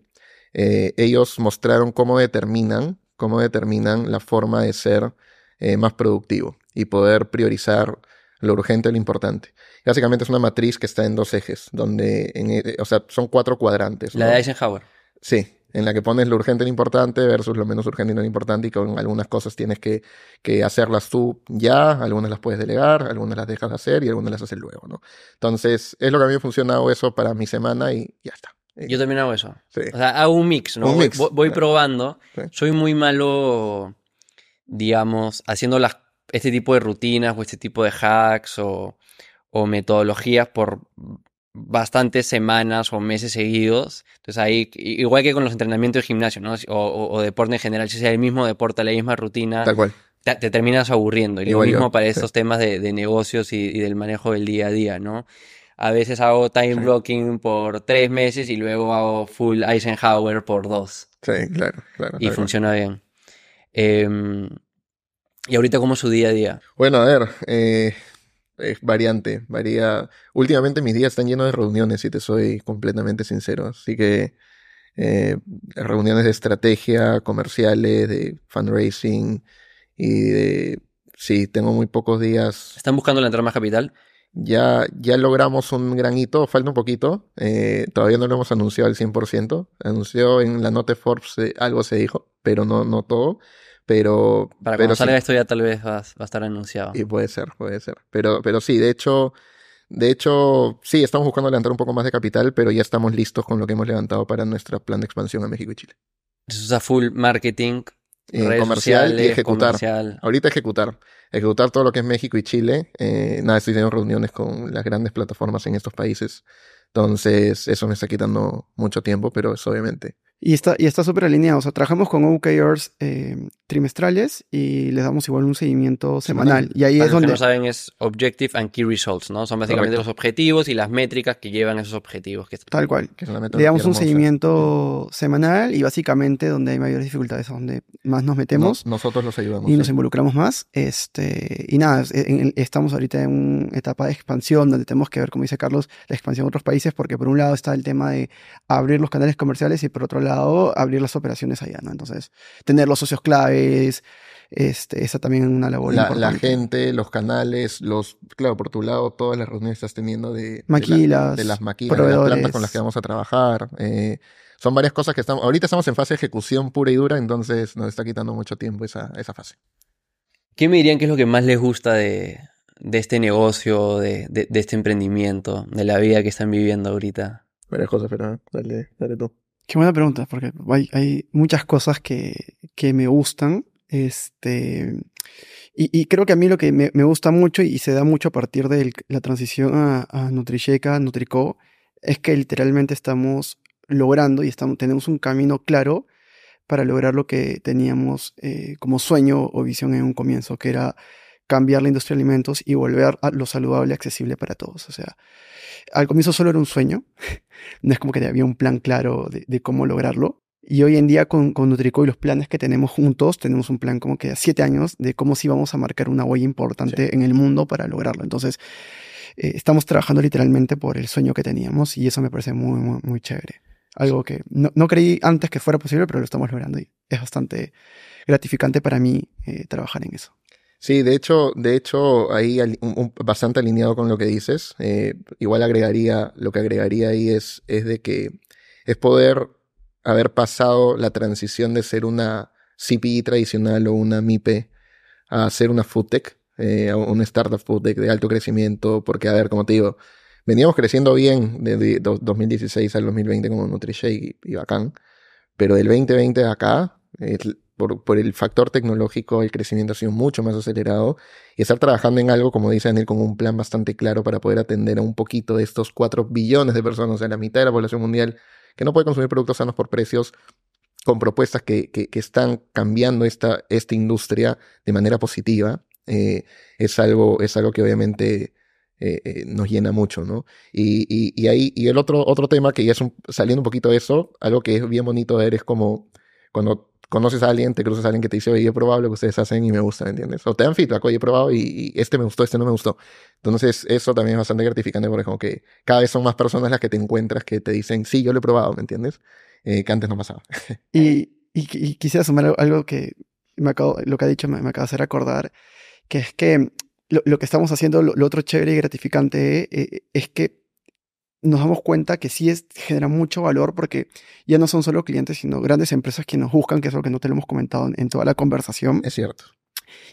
eh, ellos mostraron cómo determinan, cómo determinan la forma de ser eh, más productivo y poder priorizar lo urgente y lo importante. básicamente es una matriz que está en dos ejes, donde, eh, o sea, son cuatro cuadrantes. La de Eisenhower. Sí, en la que pones lo urgente y lo importante versus lo menos urgente y lo importante y con algunas cosas tienes que, que, hacerlas tú ya, algunas las puedes delegar, algunas las dejas de hacer y algunas las haces luego, ¿no? Entonces, es lo que a mí me ha funcionado eso para mi semana y ya está. Yo también hago eso. O sea, hago un mix, ¿no? voy, probando. Soy muy malo, digamos, haciendo las, este tipo de rutinas o este tipo de hacks o, o metodologías por bastantes semanas o meses seguidos. Entonces ahí, igual que con los entrenamientos de gimnasio, ¿no? O, deporte en general, si sea el mismo deporte, la misma rutina. Tal cual. Te, terminas aburriendo. Y lo mismo para estos temas de, negocios y, y, del manejo del día a día, ¿no? A veces hago time blocking por tres meses y luego hago full Eisenhower por dos. Sí, claro, claro. Y funciona bien. Em, ¿Y ahorita cómo es su día a día? Bueno, a ver, eh, es variante, varía. Últimamente mis días están llenos de reuniones, si te soy completamente sincero. Así que eh, reuniones de estrategia, comerciales, de fundraising y de... Sí, tengo muy pocos días. ¿Están buscando la entrada más capital? Ya, ya logramos un gran hito, falta un poquito, eh, todavía no lo hemos anunciado al 100%, anunció en la nota Forbes eh, algo se dijo, pero no, no todo, pero... Para cuando salga esto ya tal vez va, a estar anunciado. Y puede ser, puede ser, pero, pero sí, de hecho, de hecho, sí, estamos buscando levantar un poco más de capital, pero ya estamos listos con lo que hemos levantado para nuestro plan de expansión a México y Chile. Eso es a full marketing eh, comercial y ejecutar. Ahorita ejecutar. Ejecutar todo lo que es México y Chile. Eh, nada, estoy teniendo reuniones con las grandes plataformas en estos países. Entonces, eso me está quitando mucho tiempo, pero es obviamente y está y está súper alineado. O sea, trabajamos con OKRs eh, trimestrales y les damos igual un seguimiento semanal. Y ahí es donde. Que no saben es Objective and Key Results, ¿no? Son básicamente los objetivos y las métricas que llevan esos objetivos. Que... Tal cual. le damos un seguimiento semanal y básicamente donde hay mayores dificultades es donde más nos metemos. nosotros los ayudamos. Y nos involucramos más. Este, y nada, estamos ahorita en una etapa de expansión donde tenemos que ver, como dice Carlos, la expansión a otros países, porque por un lado está el tema de abrir los canales comerciales y por otro lado abrir las operaciones allá, ¿no? Entonces, tener los socios claves, este, esa también es una labor la, importante. La gente, los canales, los, claro, por tu lado, todas las reuniones estás teniendo de, maquilas, de, las maquilas, de las plantas con las que vamos a trabajar. Eh, son varias cosas que estamos, ahorita estamos en fase de ejecución pura y dura, entonces nos está quitando mucho tiempo esa, esa fase. ¿Qué me dirían que es lo que más les gusta de, de este negocio, de, de, de, este emprendimiento, de la vida que están viviendo ahorita? Varias cosas, pero dale, dale tú. Qué buena pregunta, porque hay, muchas cosas que, que, me gustan. Este, y, y, creo que a mí lo que me, me, gusta mucho y se da mucho a partir de la transición a, a Nutricheca, Nutrico, es que literalmente estamos logrando y estamos, tenemos un camino claro para lograr lo que teníamos eh, como sueño o visión en un comienzo, que era cambiar la industria de alimentos y volver a lo saludable accesible para todos. O sea, al comienzo solo era un sueño, no es como que había un plan claro de, cómo lograrlo. Y hoy en día con, con, Nutrico y los planes que tenemos juntos, tenemos un plan como que a siete años de cómo sí vamos a marcar una huella importante en el mundo para lograrlo. Entonces, eh, estamos trabajando literalmente por el sueño que teníamos y eso me parece muy, muy, muy chévere. Algo que no, no, creí antes que fuera posible, pero lo estamos logrando y es bastante gratificante para mí eh, trabajar en eso. Sí, de hecho, de hecho, ahí bastante alineado con lo que dices. Eh, igual agregaría, lo que agregaría ahí es, es de que es poder haber pasado la transición de ser una CPI tradicional o una MIPE a ser una foodtech, eh, una startup foodtech de alto crecimiento, porque a ver, como te digo, veníamos creciendo bien de 2016 al 2020 como NutriShake y, y bacán, pero del 2020 acá, por, el factor tecnológico, el crecimiento ha sido mucho más acelerado y estar trabajando en algo, como dice Daniel, con un plan bastante claro para poder atender a un poquito de estos 4 billones de personas, o sea, la mitad de la población mundial que no puede consumir productos sanos por precios, con propuestas que, que, están cambiando esta, esta industria de manera positiva, eh, es, algo, es algo que obviamente eh, eh, nos llena mucho, ¿no? Y, y, y, ahí, y el otro, otro tema que ya es saliendo un poquito de eso, algo que es bien bonito ver es como cuando conoces a alguien, te cruzas a alguien que te dice, oye, he probado lo que ustedes hacen y me gusta, ¿me entiendes? O te dan feedback, oye, he probado y, este me gustó, este no me gustó. Entonces, eso también es bastante gratificante porque como que cada vez son más personas las que te encuentras que te dicen, sí, yo lo he probado, ¿me entiendes? Eh, que antes no pasaba. y, y, quisiera sumar algo que me acabo, lo que ha dicho me, acaba de hacer acordar, que es que lo, que estamos haciendo, lo, otro chévere y gratificante eh, es que nos damos cuenta que sí es, genera mucho valor porque ya no son solo clientes, sino grandes empresas que nos buscan, que es lo que no te lo hemos comentado en, toda la conversación. Es cierto.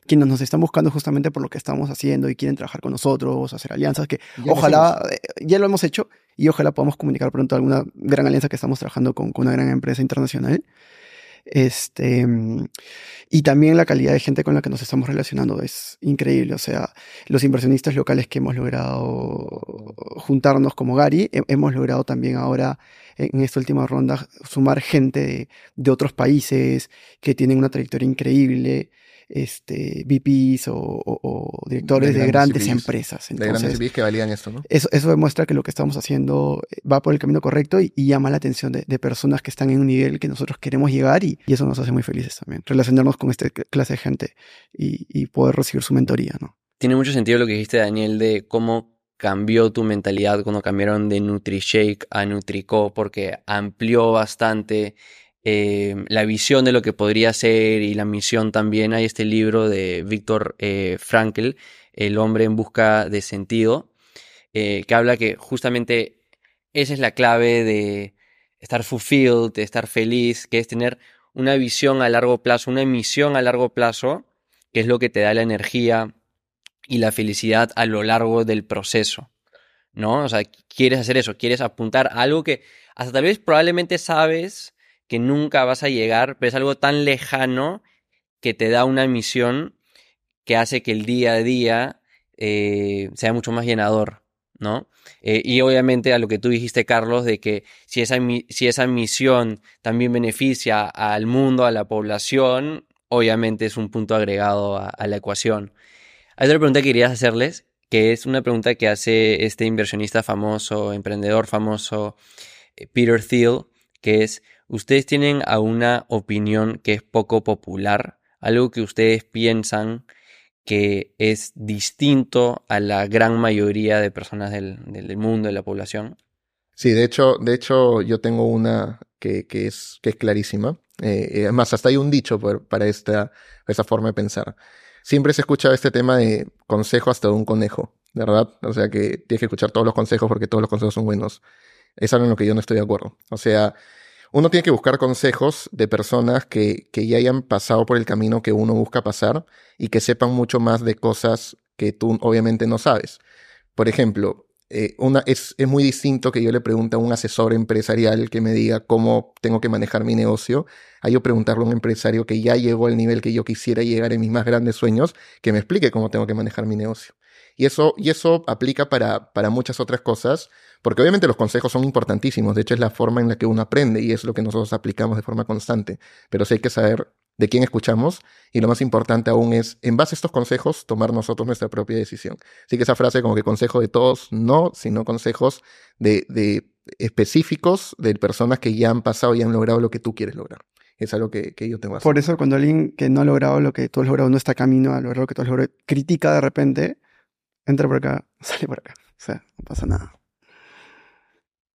Quienes nos están buscando justamente por lo que estamos haciendo y quieren trabajar con nosotros, hacer alianzas, que ojalá, eh, ya lo hemos hecho y ojalá podamos comunicar pronto alguna gran alianza que estamos trabajando con, con una gran empresa internacional. Este, y también la calidad de gente con la que nos estamos relacionando es increíble. O sea, los inversionistas locales que hemos logrado juntarnos como Gary, hemos logrado también ahora en esta última ronda sumar gente de, de otros países que tienen una trayectoria increíble este, VPs o, directores de, grandes, empresas. de grandes VPs que valían esto, ¿no? Eso, eso demuestra que lo que estamos haciendo eh, va por el camino correcto y, llama la atención de, personas que están en un nivel que nosotros queremos llegar y, eso nos hace muy felices también. Relacionarnos con esta clase de gente y, poder recibir su mentoría, ¿no? Tiene mucho sentido lo que dijiste, Daniel, de cómo cambió tu mentalidad cuando cambiaron de NutriShake a NutriCo, porque amplió bastante eh, la visión de lo que podría ser y la misión también. Hay este libro de Víctor eh, Frankl, El hombre en busca de sentido, eh, que habla que justamente esa es la clave de estar fulfilled, de estar feliz, que es tener una visión a largo plazo, una misión a largo plazo, que es lo que te da la energía y la felicidad a lo largo del proceso. ¿No? O sea, quieres hacer eso, quieres apuntar a algo que hasta tal vez probablemente sabes que nunca vas a llegar, pero es algo tan lejano que te da una misión que hace que el día a día eh, sea mucho más llenador, ¿no? Eh, y obviamente a lo que tú dijiste, Carlos, de que si esa, si esa misión también beneficia al mundo, a la población, obviamente es un punto agregado a, la ecuación. Hay otra pregunta que querías hacerles, que es una pregunta que hace este inversionista famoso, emprendedor famoso, eh, Peter Thiel, que es, ¿ustedes tienen alguna opinión que es poco popular? Algo que ustedes piensan que es distinto a la gran mayoría de personas del, mundo, de la población. Sí, de hecho, de hecho yo tengo una que, es, que es clarísima. Eh, además, hasta hay un dicho para esta, esa forma de pensar. Siempre se escucha este tema de consejo hasta un conejo, ¿verdad? O sea que tienes que escuchar todos los consejos porque todos los consejos son buenos. Es algo en lo que yo no estoy de acuerdo. O sea, uno tiene que buscar consejos de personas que, que ya hayan pasado por el camino que uno busca pasar y que sepan mucho más de cosas que tú obviamente no sabes. Por ejemplo, eh, es, es, muy distinto que yo le pregunte a un asesor empresarial que me diga cómo tengo que manejar mi negocio, a yo preguntarle a un empresario que ya llegó al nivel que yo quisiera llegar en mis más grandes sueños, que me explique cómo tengo que manejar mi negocio. Y eso, y eso aplica para, para muchas otras cosas, porque obviamente los consejos son importantísimos, de hecho es la forma en la que uno aprende y es lo que nosotros aplicamos de forma constante, pero sí hay que saber de quién escuchamos y lo más importante aún es, en base a estos consejos, tomar nosotros nuestra propia decisión. Así que esa frase como que consejo de todos, no, sino consejos de, de específicos de personas que ya han pasado y han logrado lo que tú quieres lograr. Es algo que, que yo tengo. Por eso cuando alguien que no ha logrado lo que tú has logrado, no está camino a lograr lo que tú has logrado, critica de repente, entra por acá, sale por acá. O sea, no pasa nada.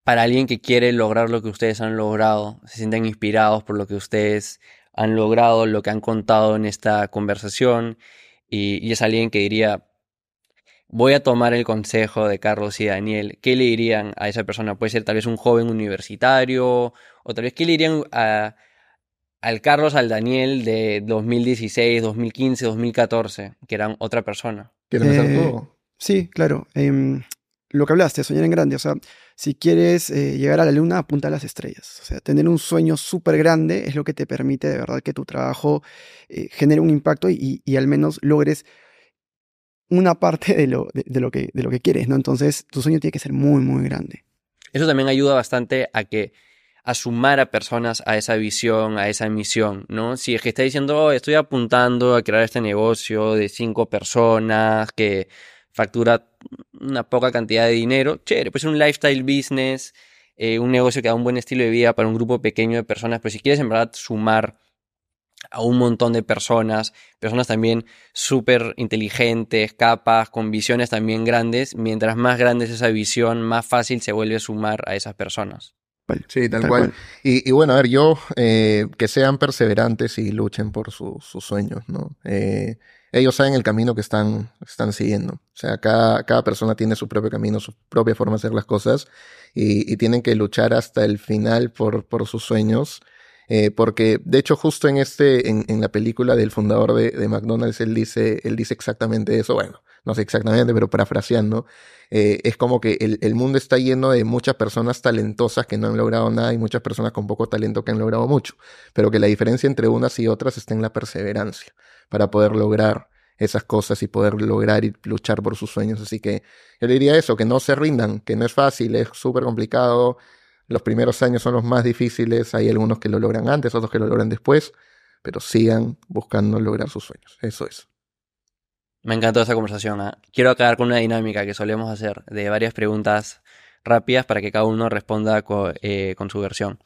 Para alguien que quiere lograr lo que ustedes han logrado, se sienten inspirados por lo que ustedes han logrado, lo que han contado en esta conversación, y, es alguien que diría, voy a tomar el consejo de Carlos y Daniel, ¿qué le dirían a esa persona? Puede ser tal vez un joven universitario, o tal vez, ¿qué le dirían al Carlos, al Daniel de 2016, 2015, 2014, que eran otra persona? ¿Quieres eh, Sí, claro. Em, lo que hablaste, soñar en grande. O sea, si quieres eh, llegar a la luna, apunta a las estrellas. O sea, tener un sueño súper grande es lo que te permite de verdad que tu trabajo eh, genere un impacto y, al menos logres una parte de lo, de, lo que, de lo que quieres, ¿no? Entonces, tu sueño tiene que ser muy, muy grande. Eso también ayuda bastante a que a sumar a personas a esa visión, a esa misión, ¿no? Si es que está diciendo, oh, estoy apuntando a crear este negocio de cinco personas que factura una poca cantidad de dinero, chévere, pues un lifestyle business, eh, un negocio que da un buen estilo de vida para un grupo pequeño de personas, pero si quieres en verdad sumar a un montón de personas, personas también súper inteligentes, capas, con visiones también grandes, mientras más grande es esa visión, más fácil se vuelve a sumar a esas personas. Sí, tal, cual. Y, bueno, a ver, yo, eh, que sean perseverantes y luchen por sus sueños, ¿no? Eh, ellos saben el camino que están, están siguiendo. O sea, cada, cada persona tiene su propio camino, su propia forma de hacer las cosas y, y tienen que luchar hasta el final por, por sus sueños. Eh, porque, de hecho, justo en este, en, la película del fundador de, McDonald's, él dice, él dice exactamente eso. Bueno, no sé exactamente, pero parafraseando, eh, es como que el, mundo está lleno de muchas personas talentosas que no han logrado nada y muchas personas con poco talento que han logrado mucho. Pero que la diferencia entre unas y otras está en la perseverancia para poder lograr esas cosas y poder lograr y luchar por sus sueños. Así que yo diría eso, que no se rindan, que no es fácil, es súper complicado. Los primeros años son los más difíciles, hay algunos que lo logran antes, otros que lo logran después, pero sigan buscando lograr sus sueños. Eso es. Me encantó esta conversación. ¿ah? Quiero acabar con una dinámica que solemos hacer de varias preguntas rápidas para que cada uno responda eh, con su versión.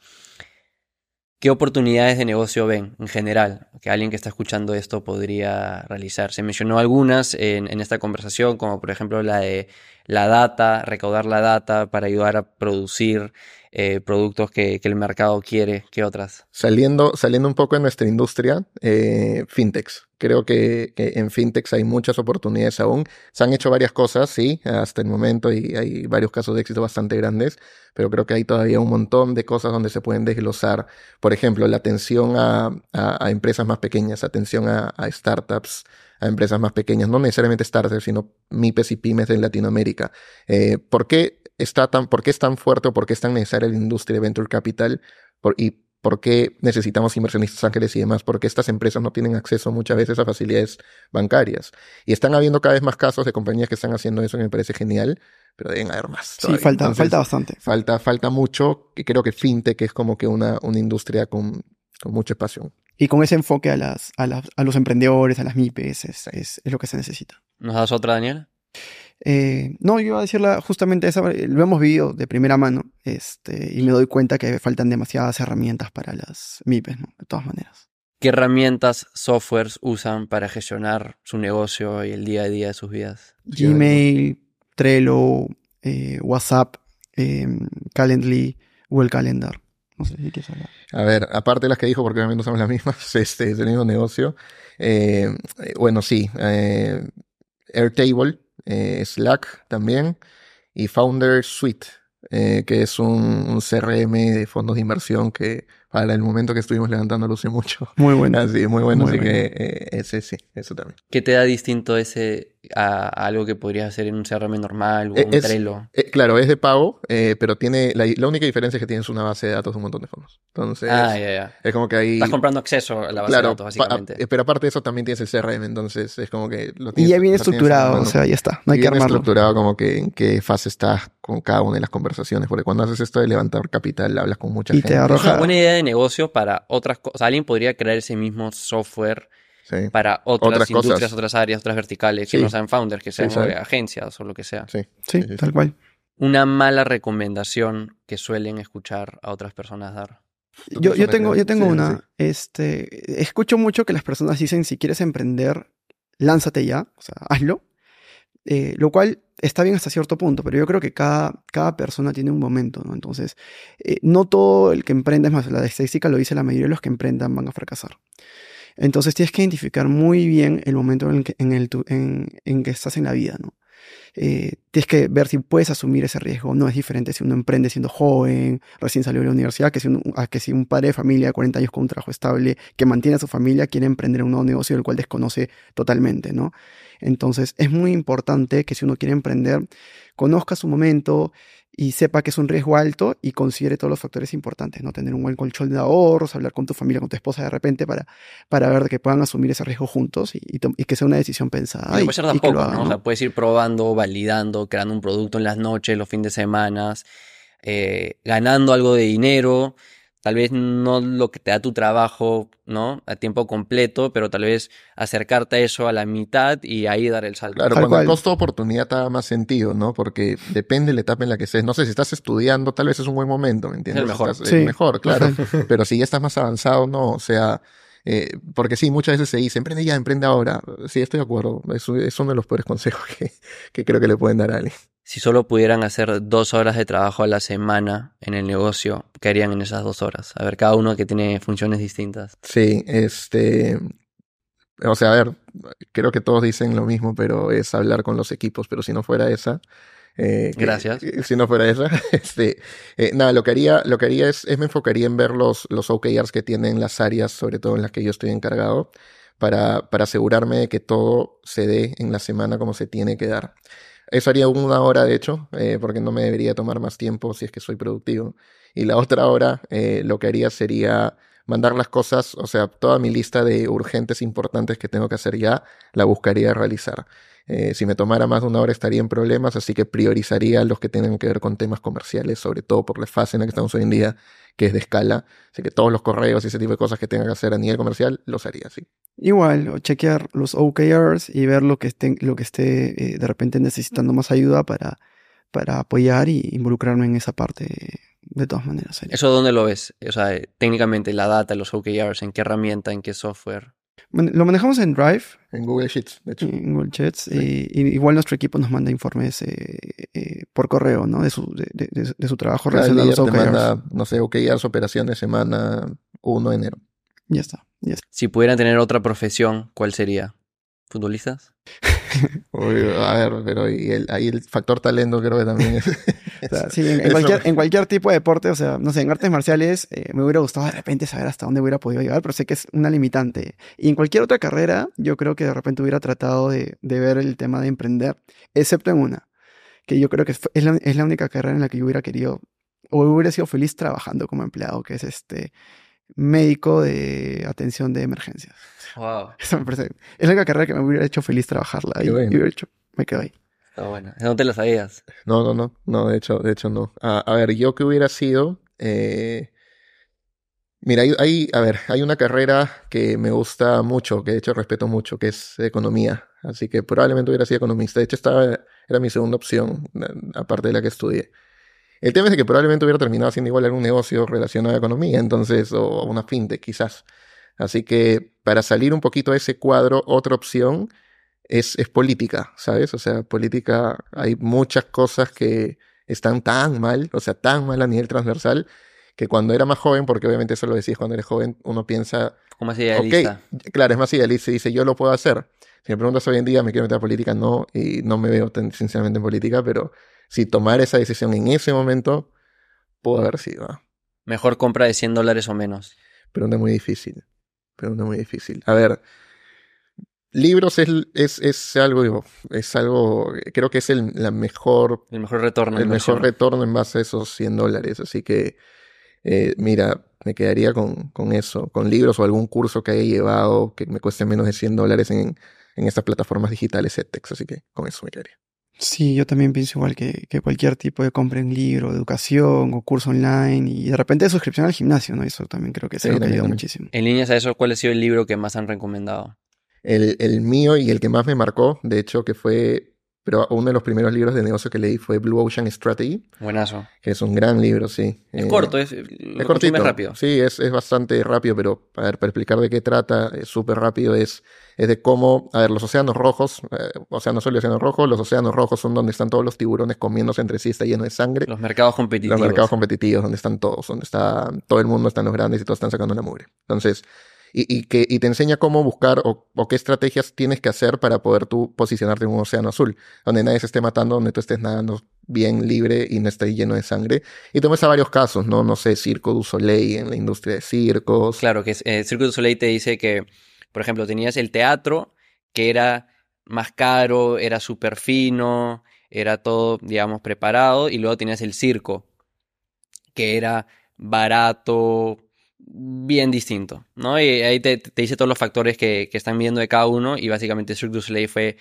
¿Qué oportunidades de negocio ven en general que alguien que está escuchando esto podría realizar? Se mencionó algunas en, esta conversación, como por ejemplo la de la data, recaudar la data para ayudar a producir eh, productos que, el mercado quiere que otras. Saliendo, saliendo un poco de nuestra industria, eh, fintechs. Creo que, en fintechs hay muchas oportunidades aún. Se han hecho varias cosas, sí, hasta el momento y hay varios casos de éxito bastante grandes, pero creo que hay todavía un montón de cosas donde se pueden desglosar. Por ejemplo, la atención a, empresas más pequeñas, atención a, startups, a empresas más pequeñas, no necesariamente startups, sino MIPES y pymes en Latinoamérica. Eh, ¿Por qué está tan, por qué es tan fuerte o por qué es tan necesaria la industria de venture capital? y por qué necesitamos inversionistas ángeles y demás, porque estas empresas no tienen acceso muchas veces a facilidades bancarias. Y están habiendo cada vez más casos de compañías que están haciendo eso, que me parece genial, pero deben haber más. Sí, falta, falta bastante. Falta, falta mucho, y creo que FinTech es como que una, una industria con, con mucho espacio. Y con ese enfoque a, las, a, a los emprendedores, a las MIPES, es, es, es, lo que se necesita. ¿Nos das otra, Daniel? Eh, no, yo iba a decirla justamente esa, lo hemos vivido de primera mano, este, y me doy cuenta que faltan demasiadas herramientas para las MIPES, ¿no? De todas maneras. ¿Qué herramientas, softwares usan para gestionar su negocio y el día a día de sus vidas? Gmail, Trello, eh, WhatsApp, eh, Calendly, Google Calendar. No sé si quieres hablar. A ver, aparte de las que dijo, porque también usamos las mismas, este, el mismo negocio. Eh, bueno, sí. Eh, Airtable, eh, Slack también, y Founder Suite, eh, que es un, un, CRM de fondos de inversión que para el momento que estuvimos levantando luce mucho. Muy bueno. Así, muy bueno, muy así bueno. que eh, ese sí, eso también. ¿Qué te da distinto ese a, a algo que podrías hacer en un CRM normal o un es, Trello? Eh, claro, es de pago, eh, pero tiene la, la, única diferencia es que tienes una base de datos de un montón de fondos. Entonces, ah, ya, ya. es como que ahí... Estás comprando acceso a la base claro, de datos, básicamente. Pa, pero aparte de eso también tienes el CRM, entonces es como que lo tienes. Y ya viene estructurado, o sea, ya está, no hay que armarlo. estructurado como que en qué fase estás con cada una de las conversaciones, porque cuando haces esto de levantar capital, hablas con mucha y gente. Te arroja... Es una buena idea de negocio para otras cosas. Alguien podría crear ese mismo software Sí. para otras, Otras industrias, cosas. otras áreas, otras verticales, que Sí. no sean founders, que sean Sí, agencias o lo que sea. Sí. Sí, tal cual. Una mala recomendación que suelen escuchar a otras personas dar. Yo, yo tengo, yo tengo Sí, una. sí. Este, escucho mucho que las personas dicen, si quieres emprender, lánzate ya, o sea, hazlo. Eh, lo cual está bien hasta cierto punto, pero yo creo que cada, cada persona tiene un momento, ¿no? Entonces, eh, no todo el que emprenda, es más, la estadística lo dice, la mayoría de los que emprendan van a fracasar. Entonces tienes que identificar muy bien el momento en que, en el, en, en que estás en la vida, ¿no? Eh, tienes que ver si puedes asumir ese riesgo. No es diferente si uno emprende siendo joven, recién salió de la universidad, que si, un, a que si un padre de familia de 40 años con un trabajo estable, que mantiene a su familia, quiere emprender un nuevo negocio del cual desconoce totalmente, ¿no? Entonces es muy importante que si uno quiere emprender, conozca su momento y sepa que es un riesgo alto y considere todos los factores importantes, ¿no? Tener un buen colchón de ahorros, hablar con tu familia, con tu esposa de repente para, para ver que puedan asumir ese riesgo juntos y, y, y que sea una decisión pensada. Y y, puede ser de a y que lo poco, hagan, ¿no? O sea, puedes ir probando, validando, creando un producto en las noches, los fines de semana, eh, ganando algo de dinero. Tal vez no lo que te da tu trabajo, ¿no? A tiempo completo, pero tal vez acercarte a eso a la mitad y ahí dar el salto. Claro, cuando el costo de oportunidad te da más sentido, ¿no? Porque depende de la etapa en la que estés. No sé, si estás estudiando, tal vez es un buen momento, ¿me entiendes? el mejor. Estás- Sí. el mejor, claro. Pero si ya estás más avanzado, no. O sea, eh, porque sí, muchas veces se dice, emprende ya, emprende ahora. Sí, estoy de acuerdo. Es, es uno de los peores consejos que, que creo que le pueden dar a alguien. Si solo pudieran hacer dos horas de trabajo a la semana en el negocio, ¿qué harían en esas dos horas? A ver, cada uno que tiene funciones distintas. Sí, este. O sea, a ver, creo que todos dicen lo mismo, pero es hablar con los equipos. Pero si no fuera esa. eh, que- Gracias. Si no fuera esa, este, eh, nada, lo que haría, lo que haría es, es me enfocaría en ver los, los OKRs que tienen las áreas, sobre todo en las que yo estoy encargado, para, para asegurarme de que todo se dé en la semana como se tiene que dar. Eso haría una hora, de hecho, eh, porque no me debería tomar más tiempo si es que soy productivo. Y la otra hora, eh, lo que haría sería mandar las cosas, o sea, toda mi lista de urgentes importantes que tengo que hacer ya, la buscaría realizar. Eh, si me tomara más de una hora estaría en problemas, así que priorizaría los que tengan que ver con temas comerciales, sobre todo por la fase en la que estamos hoy en día, que es de escala. Así que todos los correos y ese tipo de cosas que tenga que hacer a nivel comercial, los haría así. Igual, o chequear los OKRs y ver lo que esté, lo que esté eh, de repente necesitando más ayuda para, para apoyar y involucrarme en esa parte de todas maneras. sería. ¿Eso dónde lo ves? O sea, eh, técnicamente la data, los OKRs, ¿en qué herramienta, en qué software? Lo manejamos en Drive, En Google Sheets, de hecho. en Google Chats, y, y igual nuestro equipo nos manda informes eh, eh, por correo, ¿no? De su, de, de- de- de su trabajo Cada relacionado a los te OKRs. manda, no sé, OKRs, operaciones, semana 1 de enero. Ya está, ya está. Si pudieran tener otra profesión, ¿cuál sería? ¿Futbolistas? A ver, pero el- ahí el factor talento creo que también es... O sea, sí, en, cualquier, en cualquier tipo de deporte, o sea, no sé, en artes marciales eh, me hubiera gustado de repente saber hasta dónde hubiera podido llegar, pero sé que es una limitante. Y en cualquier otra carrera, yo creo que de repente hubiera tratado de, de ver el tema de emprender, excepto en una, que yo creo que fue- es la, es la única carrera en la que yo hubiera querido, o hubiera sido feliz trabajando como empleado, que es este, médico de atención de emergencias. Wow. Eso me parece, es la única carrera que me hubiera hecho feliz trabajarla. Y, hubiera hecho, me quedo ahí. Está bueno. No te lo sabías. No, no, no. No, de hecho, de hecho no. a ver, yo que hubiera sido. Eh, Mira, hay, a ver, hay una carrera que me gusta mucho, que de hecho respeto mucho, que es economía. Así que probablemente hubiera sido economista. De hecho, estaba, era mi segunda opción, aparte de la que estudié. El tema es que probablemente hubiera terminado haciendo igual algún negocio relacionado a economía, entonces, o una fintech quizás. Así que para salir un poquito de ese cuadro, otra opción es, es política, ¿sabes? O sea, política, hay muchas cosas que están tan mal, o sea, tan mal a nivel transversal, que cuando era más joven, porque obviamente eso lo decís cuando eres joven, uno piensa... Como más idealista. claro, es más idealista y dice, yo lo puedo hacer. Si me preguntas hoy en día, ¿me quiero meter a política? No, y no me veo tan sinceramente en política, pero si tomar esa decisión en ese momento, pudo haber sido. Mejor compra de 100 dólares o menos. Pregunta muy difícil. Pregunta muy difícil. A ver, libros es, es, es, algo, es algo, creo que es el la mejor... El mejor retorno. El mejor retorno en base a esos 100 dólares. Así que eh, mira, me quedaría con, con, eso, con libros o algún curso que haya llevado que me cueste menos de 100 dólares en, en estas plataformas digitales edtech, así que con eso me quedaría. Sí, yo también pienso igual que, que, cualquier tipo de compra en libro, educación o curso online y de repente suscripción al gimnasio, ¿no? Eso también creo que se ha ayudado muchísimo. En líneas a eso, ¿cuál ha sido el libro que más han recomendado? El, el mío y el que más me marcó, de hecho, que fue pero uno de los primeros libros de negocio que leí fue Blue Ocean Strategy. Buenazo. Que es un gran libro, sí. Es corto, es, es cortito. rápido. Sí, es, es, bastante rápido, pero a ver, para explicar de qué trata, es súper rápido, es, es de cómo, a ver, los océanos rojos, eh, océano azul y océano rojo, los océanos rojos son donde están todos los tiburones comiéndose entre sí, está lleno de sangre. Los mercados competitivos. Los mercados competitivos, donde están todos, donde está todo el mundo, están los grandes y todos están sacando la mugre. Entonces, y, que, y te enseña cómo buscar o, qué estrategias tienes que hacer para poder tú posicionarte en un océano azul, donde nadie se esté matando, donde tú estés nadando bien libre y no estés lleno de sangre. Y te muestra varios casos, ¿no? No sé, Circo du Soleil en la industria de circos. Claro, que eh, Circo du Soleil te dice que, por ejemplo, tenías el teatro, que era más caro, era súper fino, era todo, digamos, preparado, y luego tenías el circo, que era barato, bien distinto, ¿no? Y ahí te, te dice todos los factores que, que, están viendo de cada uno y básicamente Cirque du Soleil fue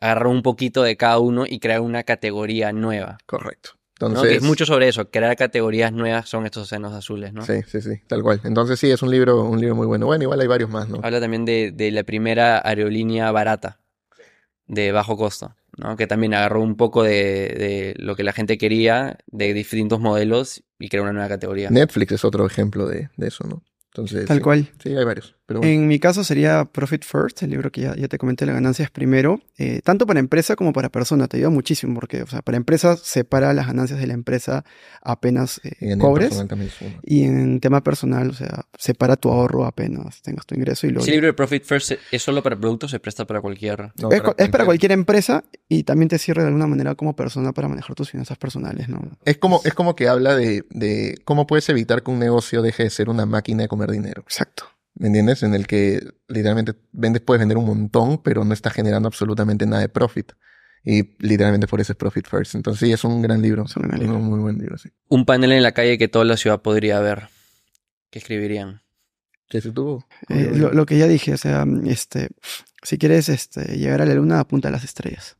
agarrar un poquito de cada uno y crear una categoría nueva. Correcto. Entonces, es mucho sobre eso, crear categorías nuevas son estos océanos azules, ¿no? Sí, sí, sí, tal cual. Entonces sí, es un libro, un libro muy bueno. Bueno, igual hay varios más, ¿no? Habla también de, de la primera aerolínea barata, de bajo costo, ¿no? Que también agarró un poco de, de lo que la gente quería, de distintos modelos, y creó una nueva categoría. Netflix es otro ejemplo de, de eso, ¿no? Entonces, Tal cual. Sí, hay varios. En mi caso sería Profit First, el libro que ya, ya te comenté, la ganancia es primero, eh, tanto para empresa como para persona, te ayuda muchísimo, porque, o sea, para empresa separa las ganancias de la empresa apenas eh, cobres, y en tema personal, o sea, separa tu ahorro apenas tengas tu ingreso y luego... el libro de Profit First es solo para productos, se presta para cualquier... es, para, cualquier empresa y también te sirve de alguna manera como persona para manejar tus finanzas personales, ¿no? Es como, es como que habla de, de cómo puedes evitar que un negocio deje de ser una máquina de comer dinero. Exacto. ¿Me entiendes? En el que literalmente vendes, puedes vender un montón, pero no estás generando absolutamente nada de profit. Y literalmente por eso es Profit First. Entonces sí, es un gran libro. Es un, libro. muy buen libro, sí. Un panel en la calle que toda la ciudad podría ver. ¿Qué escribirían? ¿Qué se tuvo? Eh, lo, que ya dije, o sea, este, si quieres este, llegar a la luna, apunta a las estrellas.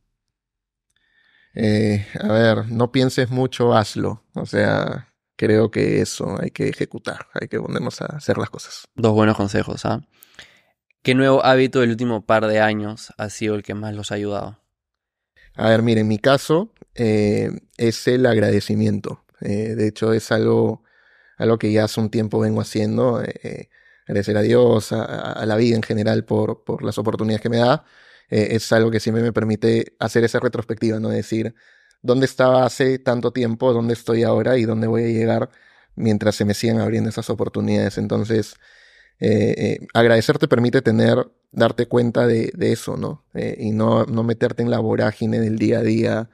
Eh, a ver, no pienses mucho, hazlo. O sea, creo que eso hay que ejecutar, hay que ponernos a hacer las cosas. Dos buenos consejos, ¿ah? ¿Qué nuevo hábito del último par de años ha sido el que más los ha ayudado? A ver, mire, en mi caso eh, es el agradecimiento. Eh, de hecho, es algo, algo que ya hace un tiempo vengo haciendo. Eh, agradecer a Dios, a, la vida en general por, por las oportunidades que me da. es algo que siempre me permite hacer esa retrospectiva, ¿no? Decir, dónde estaba hace tanto tiempo, dónde estoy ahora y dónde voy a llegar mientras se me sigan abriendo esas oportunidades. Entonces, eh, eh, agradecer te permite tener, darte cuenta de, eso, ¿no? Eh, y no, no meterte en la vorágine del día a día.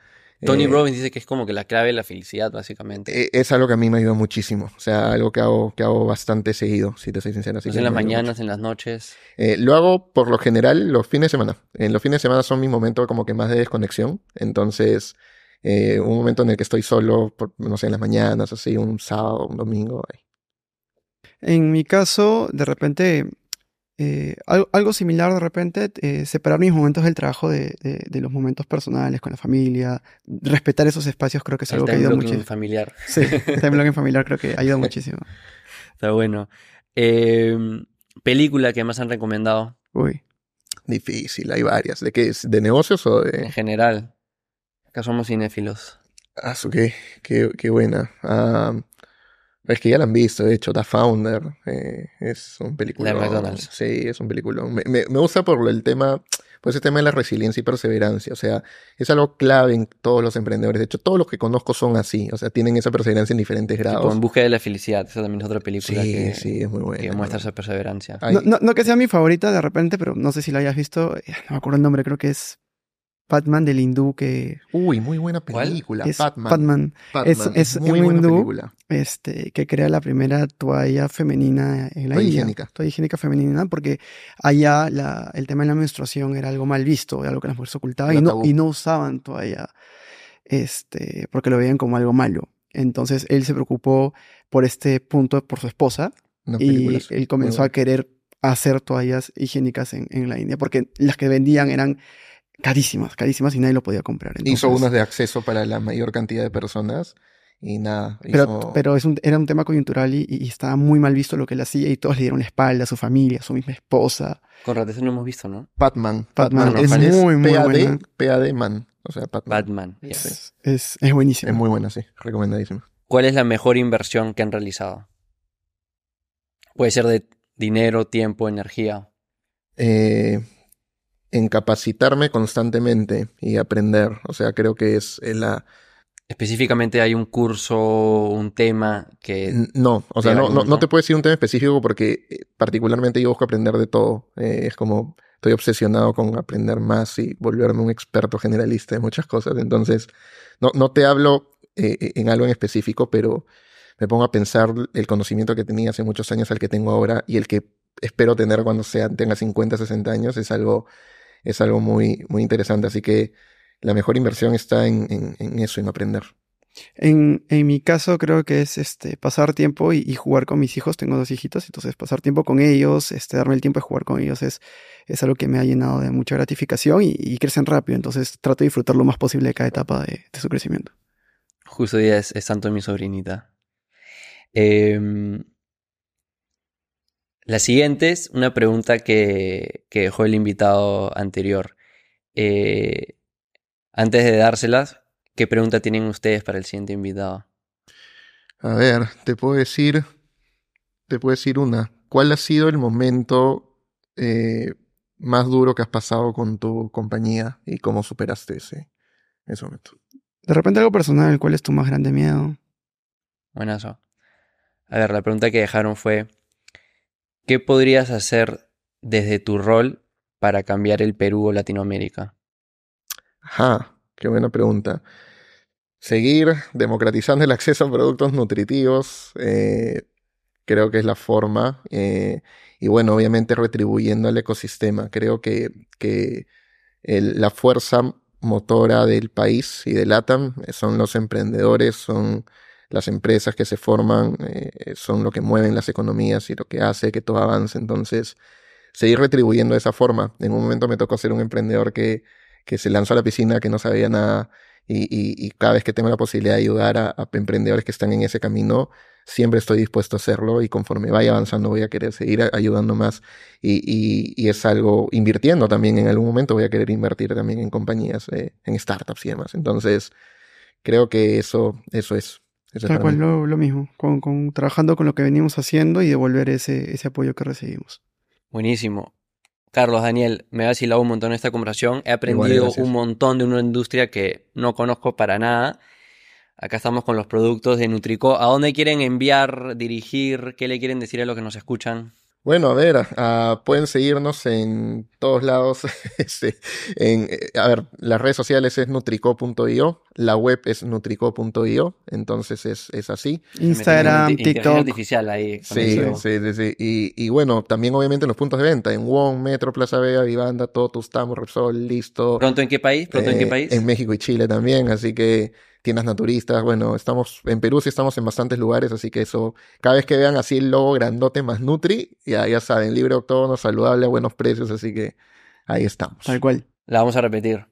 Tony Robbins dice que es como que la clave de la felicidad, básicamente. es algo que a mí me ayuda muchísimo. O sea, algo que hago, que hago bastante seguido, si te soy sincero. en las mañanas, en las noches. lo hago por lo general los fines de semana. En los fines de semana son mi momento como que más de desconexión. Entonces, eh, un momento en el que estoy solo, no sé, en las mañanas, así, un sábado, un domingo. Ahí. En mi caso, de repente, eh, algo, similar de repente, eh, separar mis momentos del trabajo de, los momentos personales con la familia, respetar esos espacios creo que es algo que ha ayudado muchísimo. familiar. Sí, el time familiar creo que ha ayudado muchísimo. Está bueno. Eh, ¿Película que más han recomendado? Uy. Difícil, hay varias. ¿De qué es? ¿De negocios o de...? En general. Acá somos cinéfilos. Ah, qué, qué, qué buena. Ah, es que ya la han visto, de hecho, The Founder eh, es un película. De McDonald's. Sí, es un película. Me, me, gusta por el tema, pues ese tema de la resiliencia y perseverancia. O sea, es algo clave en todos los emprendedores. De hecho, todos los que conozco son así. O sea, tienen esa perseverancia en diferentes grados. Como en busca de la felicidad. Esa también es otra película sí, que, sí, es muy buena, que muestra esa perseverancia. No, no, no, que sea mi favorita de repente, pero no sé si la hayas visto. No me acuerdo el nombre, creo que es Batman del hindú que... Uy, muy buena película. Es Batman. Es, muy un hindú este, que crea la primera toalla femenina en la toalla higiénica. Toalla higiénica femenina porque allá la, el tema de la menstruación era algo mal visto, era algo que las mujeres ocultaban y no, y no, usaban toalla este, porque lo veían como algo malo. Entonces él se preocupó por este punto por su esposa y él comenzó a querer hacer toallas higiénicas en, en la India porque las que vendían eran carísimas, carísimas y nadie lo podía comprar. hizo unas de acceso para la mayor cantidad de personas y nada. Pero, pero es un, era un tema coyuntural y, estaba muy mal visto lo que él hacía y todos le dieron la espalda a su familia, a su misma esposa. Con eso no hemos visto, ¿no? Batman. Batman, es muy, muy PAD, PAD Man. O sea, Batman. Batman, es, es, es buenísimo. Es muy buena, sí. Recomendadísimo. ¿Cuál es la mejor inversión que han realizado? Puede ser de dinero, tiempo, energía. Eh, en capacitarme constantemente y aprender. O sea, creo que es la... Específicamente hay un curso, un tema que... No, o sea, no, no, te puedo decir un tema específico porque eh, particularmente yo busco aprender de todo. Eh, es como estoy obsesionado con aprender más y volverme un experto generalista de muchas cosas. Entonces, no, no te hablo eh, en algo en específico, pero me pongo a pensar el conocimiento que tenía hace muchos años al que tengo ahora y el que espero tener cuando sea, tenga 50, 60 años. Es algo es algo muy, muy interesante. Así que la mejor inversión está en, eso, en aprender. En, mi caso creo que es este, pasar tiempo y, jugar con mis hijos. Tengo dos hijitos, entonces pasar tiempo con ellos, este, darme el tiempo de jugar con ellos es, es algo que me ha llenado de mucha gratificación y, crecen rápido. Entonces trato de disfrutar lo más posible de cada etapa de, su crecimiento. Justo día es, es tanto mi sobrinita. Eh, la siguiente es una pregunta que, dejó el invitado anterior. Eh, antes de dárselas, ¿qué pregunta tienen ustedes para el siguiente invitado? A ver, te puedo decir, te puedo decir una. ¿Cuál ha sido el momento eh, más duro que has pasado con tu compañía y cómo superaste ese, ese momento? De repente algo personal, ¿cuál es tu más grande miedo? Buenazo. A ver, la pregunta que dejaron fue, ¿Qué podrías hacer desde tu rol para cambiar el Perú o Latinoamérica? Ajá, qué buena pregunta. Seguir democratizando el acceso a productos nutritivos, eh, creo que es la forma. Eh, y bueno, obviamente retribuyendo al ecosistema. Creo que, que la fuerza motora del país y del ATAM son los emprendedores, son las empresas que se forman eh, son lo que mueven las economías y lo que hace que todo avance. Entonces, seguir retribuyendo de esa forma. En un momento me tocó ser un emprendedor que, que se lanzó a la piscina, que no sabía nada, y, y, cada vez que tengo la posibilidad de ayudar a, emprendedores que están en ese camino, siempre estoy dispuesto a hacerlo y conforme vaya avanzando voy a querer seguir ayudando más y, y, es algo invirtiendo también en algún momento voy a querer invertir también en compañías, eh, en startups y demás. Entonces, creo que eso, eso es. Tal cual, lo, mismo, con, trabajando con lo que venimos haciendo y devolver ese, ese apoyo que recibimos. Buenísimo. Carlos, Daniel, me ha vacilado un montón esta conversación. He aprendido un montón de una industria que no conozco para nada. Acá estamos con los productos de Nutrico. ¿A dónde quieren enviar, dirigir? ¿Qué le quieren decir a los que nos escuchan? Bueno, a ver, ah, pueden seguirnos en todos lados. Este, en, eh, a ver, las redes sociales es nutrico.io, la web es nutrico.io, entonces es, es así. Instagram, TikTok. artificial ahí. Sí, sí, sí, Y, bueno, también obviamente en los puntos de venta, en Wong, Metro, Plaza Vega, Vivanda, Totus, Tamo, Repsol, listo. ¿Pronto en qué país? ¿Pronto en qué eh, país? En México y Chile también, así que tiendas naturistas, bueno, estamos en Perú sí estamos en bastantes lugares, así que eso, cada vez que vean así el logo grandote más Nutri, ya, ya saben, libre octógono, saludable, a buenos precios, así que ahí estamos. Tal cual. La vamos a repetir.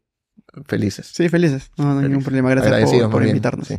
Felices. Sí, felices. No, no hay ningún problema. Gracias por, por invitarnos.